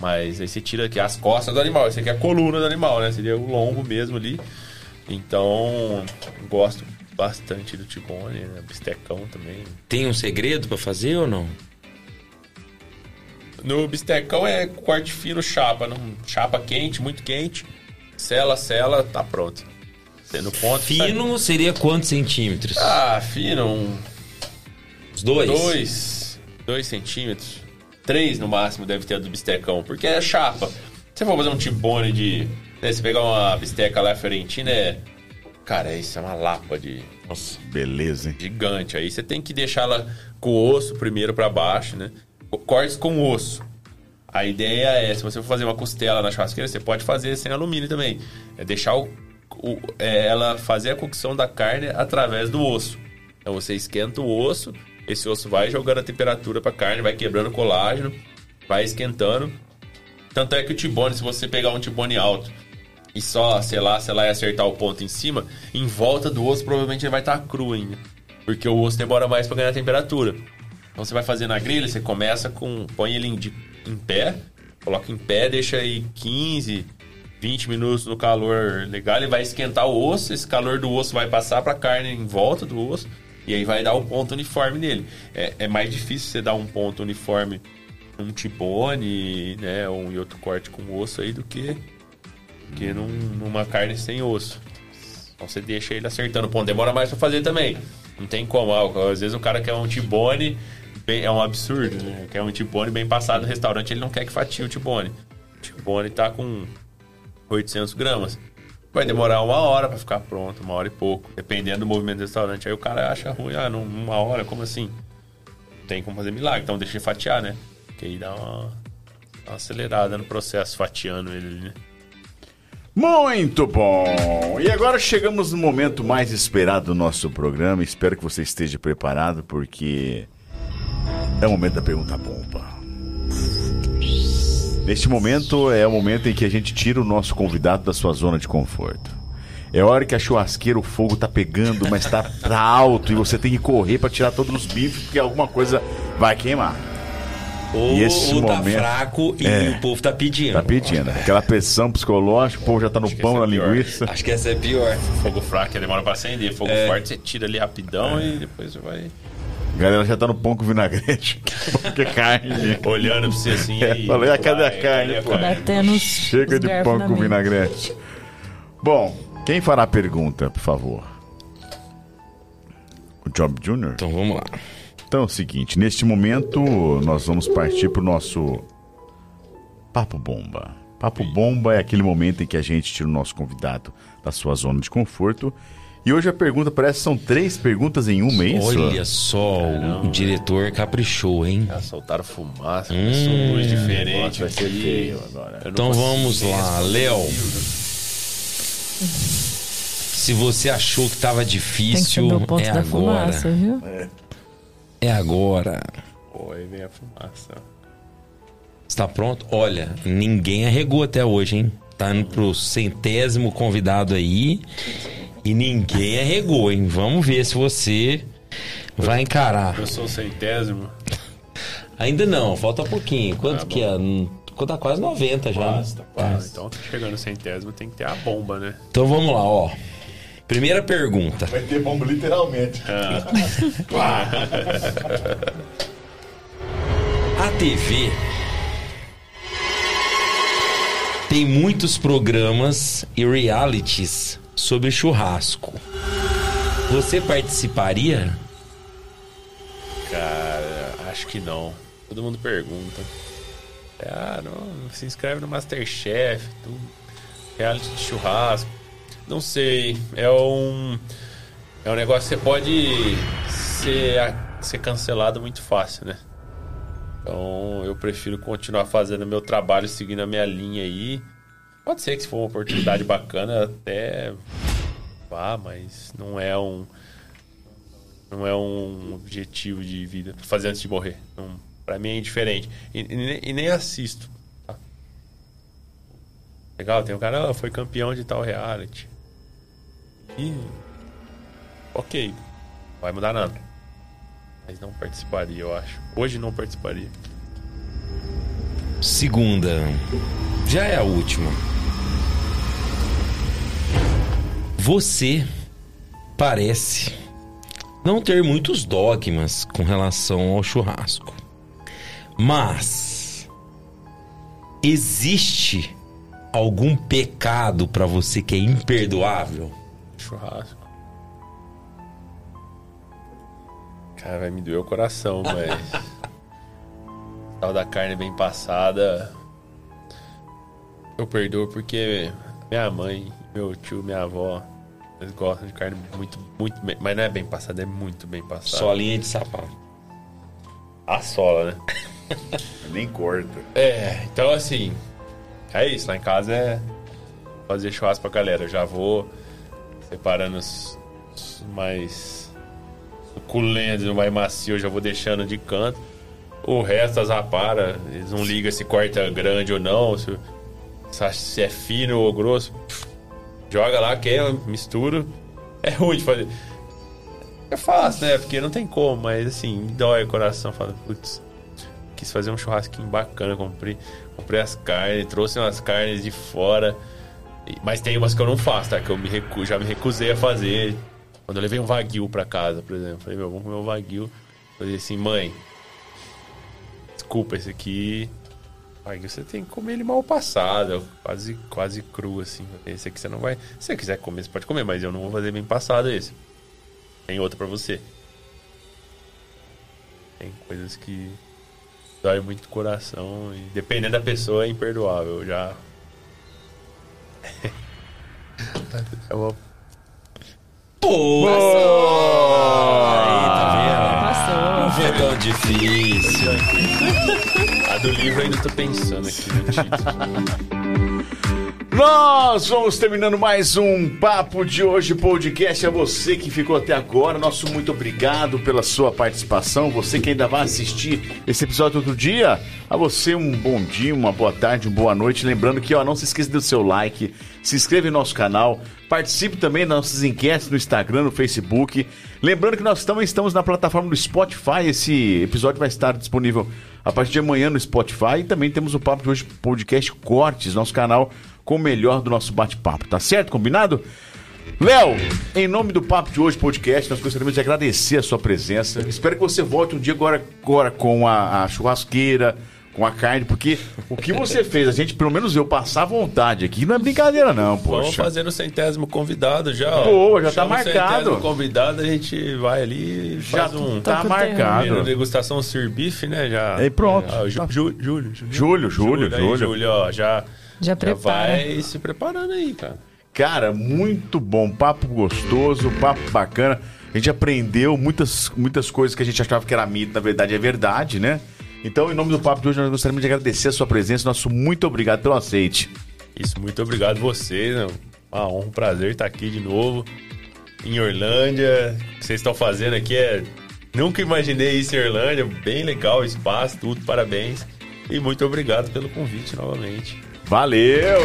Mas aí você tira aqui as costas do animal, esse aqui é a coluna do animal, né? Seria o longo mesmo ali. Então, gosto bastante do tibone, né? Bistecão também. Tem um segredo para fazer ou não? No bistecão é corte fino chapa, não, chapa quente, muito quente. Sela, sela, tá pronto. Sendo ponto. Fino seria quantos centímetros? Ah, fino, um. Os dois? Dois. Dois centímetros. Três no máximo deve ter a do bistecão, porque é chapa. Se você for fazer um tibone de. Né, você pegar uma bisteca lá fiorentina, é. Cara, isso é uma lapa de. Nossa, beleza, hein? Gigante. Aí você tem que deixá-la com o osso primeiro para baixo, né? Cortes com osso. A ideia é, se você for fazer uma costela na churrasqueira, você pode fazer sem alumínio também. É deixar o, o, é, ela fazer a cocção da carne através do osso. Então você esquenta o osso, esse osso vai jogando a temperatura para a carne, vai quebrando o colágeno, vai esquentando. Tanto é que o tibone, se você pegar um tibone alto e só, sei lá, sei lá, acertar o ponto em cima, em volta do osso provavelmente ele vai estar tá cru ainda. Porque o osso demora mais para ganhar temperatura. Então você vai fazer na grelha, você começa com. põe ele em, em pé, coloca em pé, deixa aí 15, 20 minutos no calor legal, ele vai esquentar o osso, esse calor do osso vai passar para a carne em volta do osso e aí vai dar o ponto uniforme nele. É, é mais difícil você dar um ponto uniforme num tibone, né, ou em outro corte com osso aí do que, que num, numa carne sem osso. Então você deixa ele acertando o ponto. Demora mais para fazer também. Não tem como. Ah, às vezes o cara quer um tibone, bem, é um absurdo, né? Quer um tibone bem passado no restaurante, ele não quer que fatie o tibone. O tibone tá com 800 gramas. Vai demorar uma hora para ficar pronto, uma hora e pouco, dependendo do movimento do restaurante. Aí o cara acha ruim, ah, numa hora, como assim? Tem como fazer milagre, então deixa ele fatiar, né? Que aí dá uma, uma acelerada no processo, fatiando ele, né? Muito bom! E agora chegamos no momento mais esperado do nosso programa. Espero que você esteja preparado, porque é o momento da pergunta bomba. Neste momento é o momento em que a gente tira o nosso convidado da sua zona de conforto. É hora que a churrasqueira, o fogo tá pegando, mas tá, tá alto e você tem que correr para tirar todos os bifes, porque alguma coisa vai queimar. Ou, E esse ou tá momento- fraco e É. o povo tá pedindo. Tá pedindo. Aquela pressão psicológica, o povo já tá no Acho pão, na é linguiça. Acho que essa é pior. Fogo fraco que demora pra acender. Fogo É. forte você tira ali rapidão e depois você vai A galera já tá no pão com vinagrete. Porque carne. olhando pra você assim. É, e- falei, "Ah, cadê a carne, cadê a pô?" carne? Batendo Chega os de pão com vinagrete. Bom, quem fará a pergunta, por favor? O Job Jr.? Então vamos lá. Então é o seguinte, neste momento nós vamos partir pro nosso Papo Bomba. Papo Bomba é aquele momento em que a gente tira o nosso convidado da sua zona de conforto. E hoje a pergunta parece que são três perguntas em uma, é isso? Olha só, o, o diretor caprichou, hein? Ah, Soltaram fumaça, Hum. começou luz diferente. Vai ser feio agora. Então vamos lá, Léo. Se você achou que tava Tem que difícil, o ponto é da agora. fumaça, viu? É agora. Pô, aí vem a fumaça. Está pronto? Olha, ninguém arregou até hoje, hein? Tá indo pro centésimo convidado aí e ninguém arregou, hein? Vamos ver se você vai encarar. Eu sou o centésimo. Ainda não, falta pouquinho. Quanto que é? Tá quase 90 já. né? Quase, tá quase. Então, tá chegando no centésimo, tem que ter a bomba, né? Então vamos lá, ó. Primeira pergunta. Vai ter bomba literalmente. A TV tem muitos programas e realities sobre churrasco. Você participaria? Cara, acho que não. Todo mundo pergunta. É, Ah, não, se inscreve no Masterchef, tudo. reality de churrasco. Não sei, é um é um negócio que você pode ser, ser cancelado muito fácil, né? Então eu prefiro continuar fazendo meu trabalho, seguindo a minha linha aí. Pode ser que se for uma oportunidade bacana, até vá, mas não é um não é um objetivo de vida fazer antes de morrer. Não, pra mim é indiferente. E, e e nem assisto. tá? Legal, tem um cara, ah, foi campeão de tal reality. Ok. Vai mudar nada. Mas não participaria, eu acho. Hoje não participaria. Segunda. Já é a última. Você parece não ter muitos dogmas com relação ao churrasco. Mas existe algum pecado pra você que é imperdoável? Churrasco. Cara, vai me doer o coração, mas. Tal da carne bem passada. Eu perdoo porque minha mãe, meu tio, minha avó, eles gostam de carne muito, muito bem. Mas não é bem passada, é muito bem passada. Solinha de sapato. A sola, né? Nem corta. É, então assim, é isso. Lá em casa é fazer churrasco pra galera. Eu já vou separando os, os mais suculentos, o mais macio, eu já vou deixando de canto. O resto, as raparas, eles não ligam se corta grande ou não, se, se é fino ou grosso. Joga lá, queima, mistura. É ruim de fazer. É fácil, né? Porque não tem como, mas assim, dói o coração. Fala, putz, quis fazer um churrasquinho bacana, comprei, comprei as carnes, trouxe umas carnes de fora. Mas tem umas que eu não faço, tá? Que eu me recu- já me recusei a fazer. Quando eu levei um wagyu pra casa, por exemplo, falei, meu, vamos comer um wagyu. Falei assim, mãe, desculpa, esse aqui. Wagyu você tem que comer ele mal passado, quase, quase cru, assim. Esse aqui você não vai. Se você quiser comer, você pode comer, mas eu não vou fazer bem passado esse. Tem outro pra você. Tem coisas que dói muito o coração e dependendo da pessoa é imperdoável. Já. Eu vou- Pô! Aí, tá Passou. vendo? Não foi tão difícil. A do livro ainda tô pensando aqui no título. Nós vamos terminando mais um Papo de Hoje podcast. A você que ficou até agora, nosso muito obrigado pela sua participação. Você que ainda vai assistir esse episódio outro dia, a você um bom dia, uma boa tarde, uma boa noite. Lembrando que ó, não se esqueça do seu like, se inscreva em nosso canal, participe também das nossas enquetes no Instagram, no Facebook. Lembrando que nós também estamos na plataforma do Spotify. Esse episódio vai estar disponível a partir de amanhã no Spotify. E também temos o Papo de Hoje Podcast Cortes, nosso canal com o melhor do nosso bate-papo, tá certo? Combinado? Léo, em nome do Papo de Hoje Podcast, nós gostaríamos de agradecer a sua presença. Espero que você volte um dia agora, agora com a, a churrasqueira, com a carne, porque o que você fez, a gente, pelo menos eu, passar vontade aqui, não é brincadeira não, poxa. Vamos fazer o centésimo convidado já, ó. Boa, já tá Chama o marcado. centésimo convidado, a gente vai ali e Já faz um... tá o marcado. Menu degustação Sir Beef, né? Já. E pronto. Ah, Ju- Tá. Ju- Júlio, Júlio. Júlio, Júlio, aí, Júlio. Júlio, ó, já, Já prepara. vai se preparando aí, cara. Cara, muito bom, papo gostoso, papo bacana. A gente aprendeu muitas, muitas coisas que a gente achava que era mito, na verdade é verdade, né? Então, em nome do papo de hoje, nós gostaríamos de agradecer a sua presença. Nosso muito obrigado pelo aceite. Isso, muito obrigado vocês, né? Uma honra, um prazer estar aqui de novo em Orlândia. O que vocês estão fazendo aqui é. Nunca imaginei isso em Orlândia. Bem legal o espaço, tudo, parabéns. E muito obrigado pelo convite novamente. Valeu!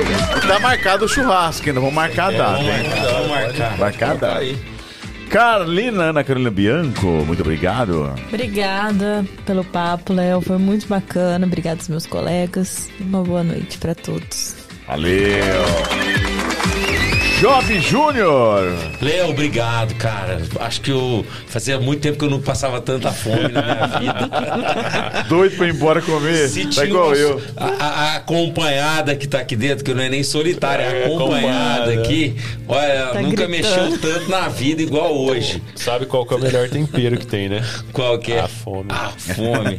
Tá marcado o churrasco, ainda vamos marcar a data, hein? Vamos marcar. Marcar a data. aí. Carolina Ana Carolina Bianco, muito obrigado. Obrigada pelo papo, Léo. Foi muito bacana. Obrigada aos meus colegas. Uma boa noite pra todos. Valeu! Job Júnior! Léo, obrigado, cara. Acho que eu fazia muito tempo que eu não passava tanta fome na minha vida. Doido pra ir embora comer. Se tá igual uma- eu. A, a- acompanhada que tá aqui dentro, que não é nem solitária, é acompanhada acompanhada. aqui. Olha, Tá nunca gritando. mexeu tanto na vida igual hoje. Sabe qual que é o melhor tempero que tem, né? Qual que é? A fome. A fome.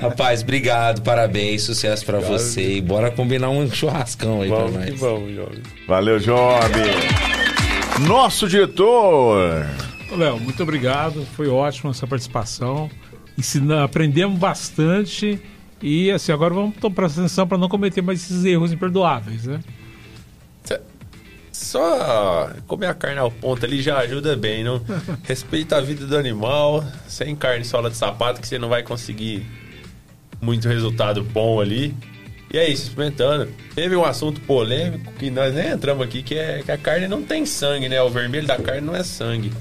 Rapaz, obrigado, parabéns, sucesso pra você. E bora combinar um churrascão aí Vamos pra que nós. vamos, jovem. Valeu, Job! Nosso diretor! Léo, muito obrigado. Foi ótimo essa participação. Ensina, aprendemos bastante. E assim, agora vamos prestar atenção para não cometer mais esses erros imperdoáveis, né? Só comer a carne ao ponto ali já ajuda bem, não? Respeita a vida do animal, sem carne sola de sapato que você não vai conseguir muito resultado bom ali. E é isso, experimentando. Teve um assunto polêmico que nós nem entramos aqui, que é que a carne não tem sangue, né? O vermelho da carne não é sangue.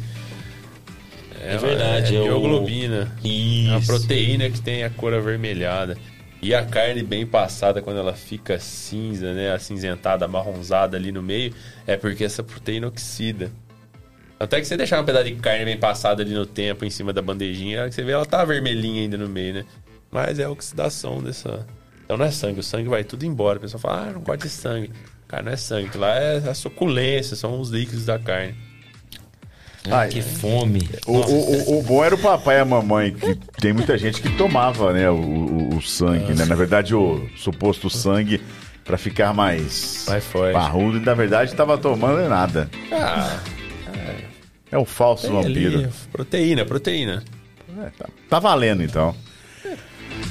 É verdade, é, é bioglobina. É Isso. proteína que tem a cor avermelhada. E a carne bem passada, quando ela fica cinza, né? Acinzentada, amarronzada ali no meio, é porque essa proteína oxida. Até que você deixar um pedaço de carne bem passada ali no tempo, em cima da bandejinha, a que você vê ela tá vermelhinha ainda no meio, né? Mas é a oxidação dessa. Então não é sangue, o sangue vai tudo embora. A pessoa fala, ah, não gosto de sangue. Cara, não é sangue, lá é a suculência, são os líquidos da carne. Ai, que fome. O, o, o- o bom era o papai e a mamãe, que tem muita gente que tomava, né, o, o- o sangue, né? Na verdade, o suposto sangue pra ficar mais forte. parrudo, e na verdade tava tomando nada. Ah, É o falso ali, vampiro. proteína, proteína. É, tá, tá valendo então.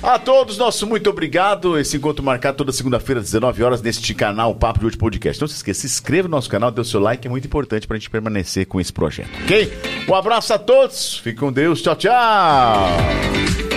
A todos, nosso muito obrigado. Esse encontro marcado toda segunda-feira, às 19 horas, neste canal Papo de Hoje Podcast. Não se esqueça, se inscreva no nosso canal, dê o seu like, é muito importante pra gente permanecer com esse projeto, ok? Um abraço a todos, fique com Deus, tchau, tchau!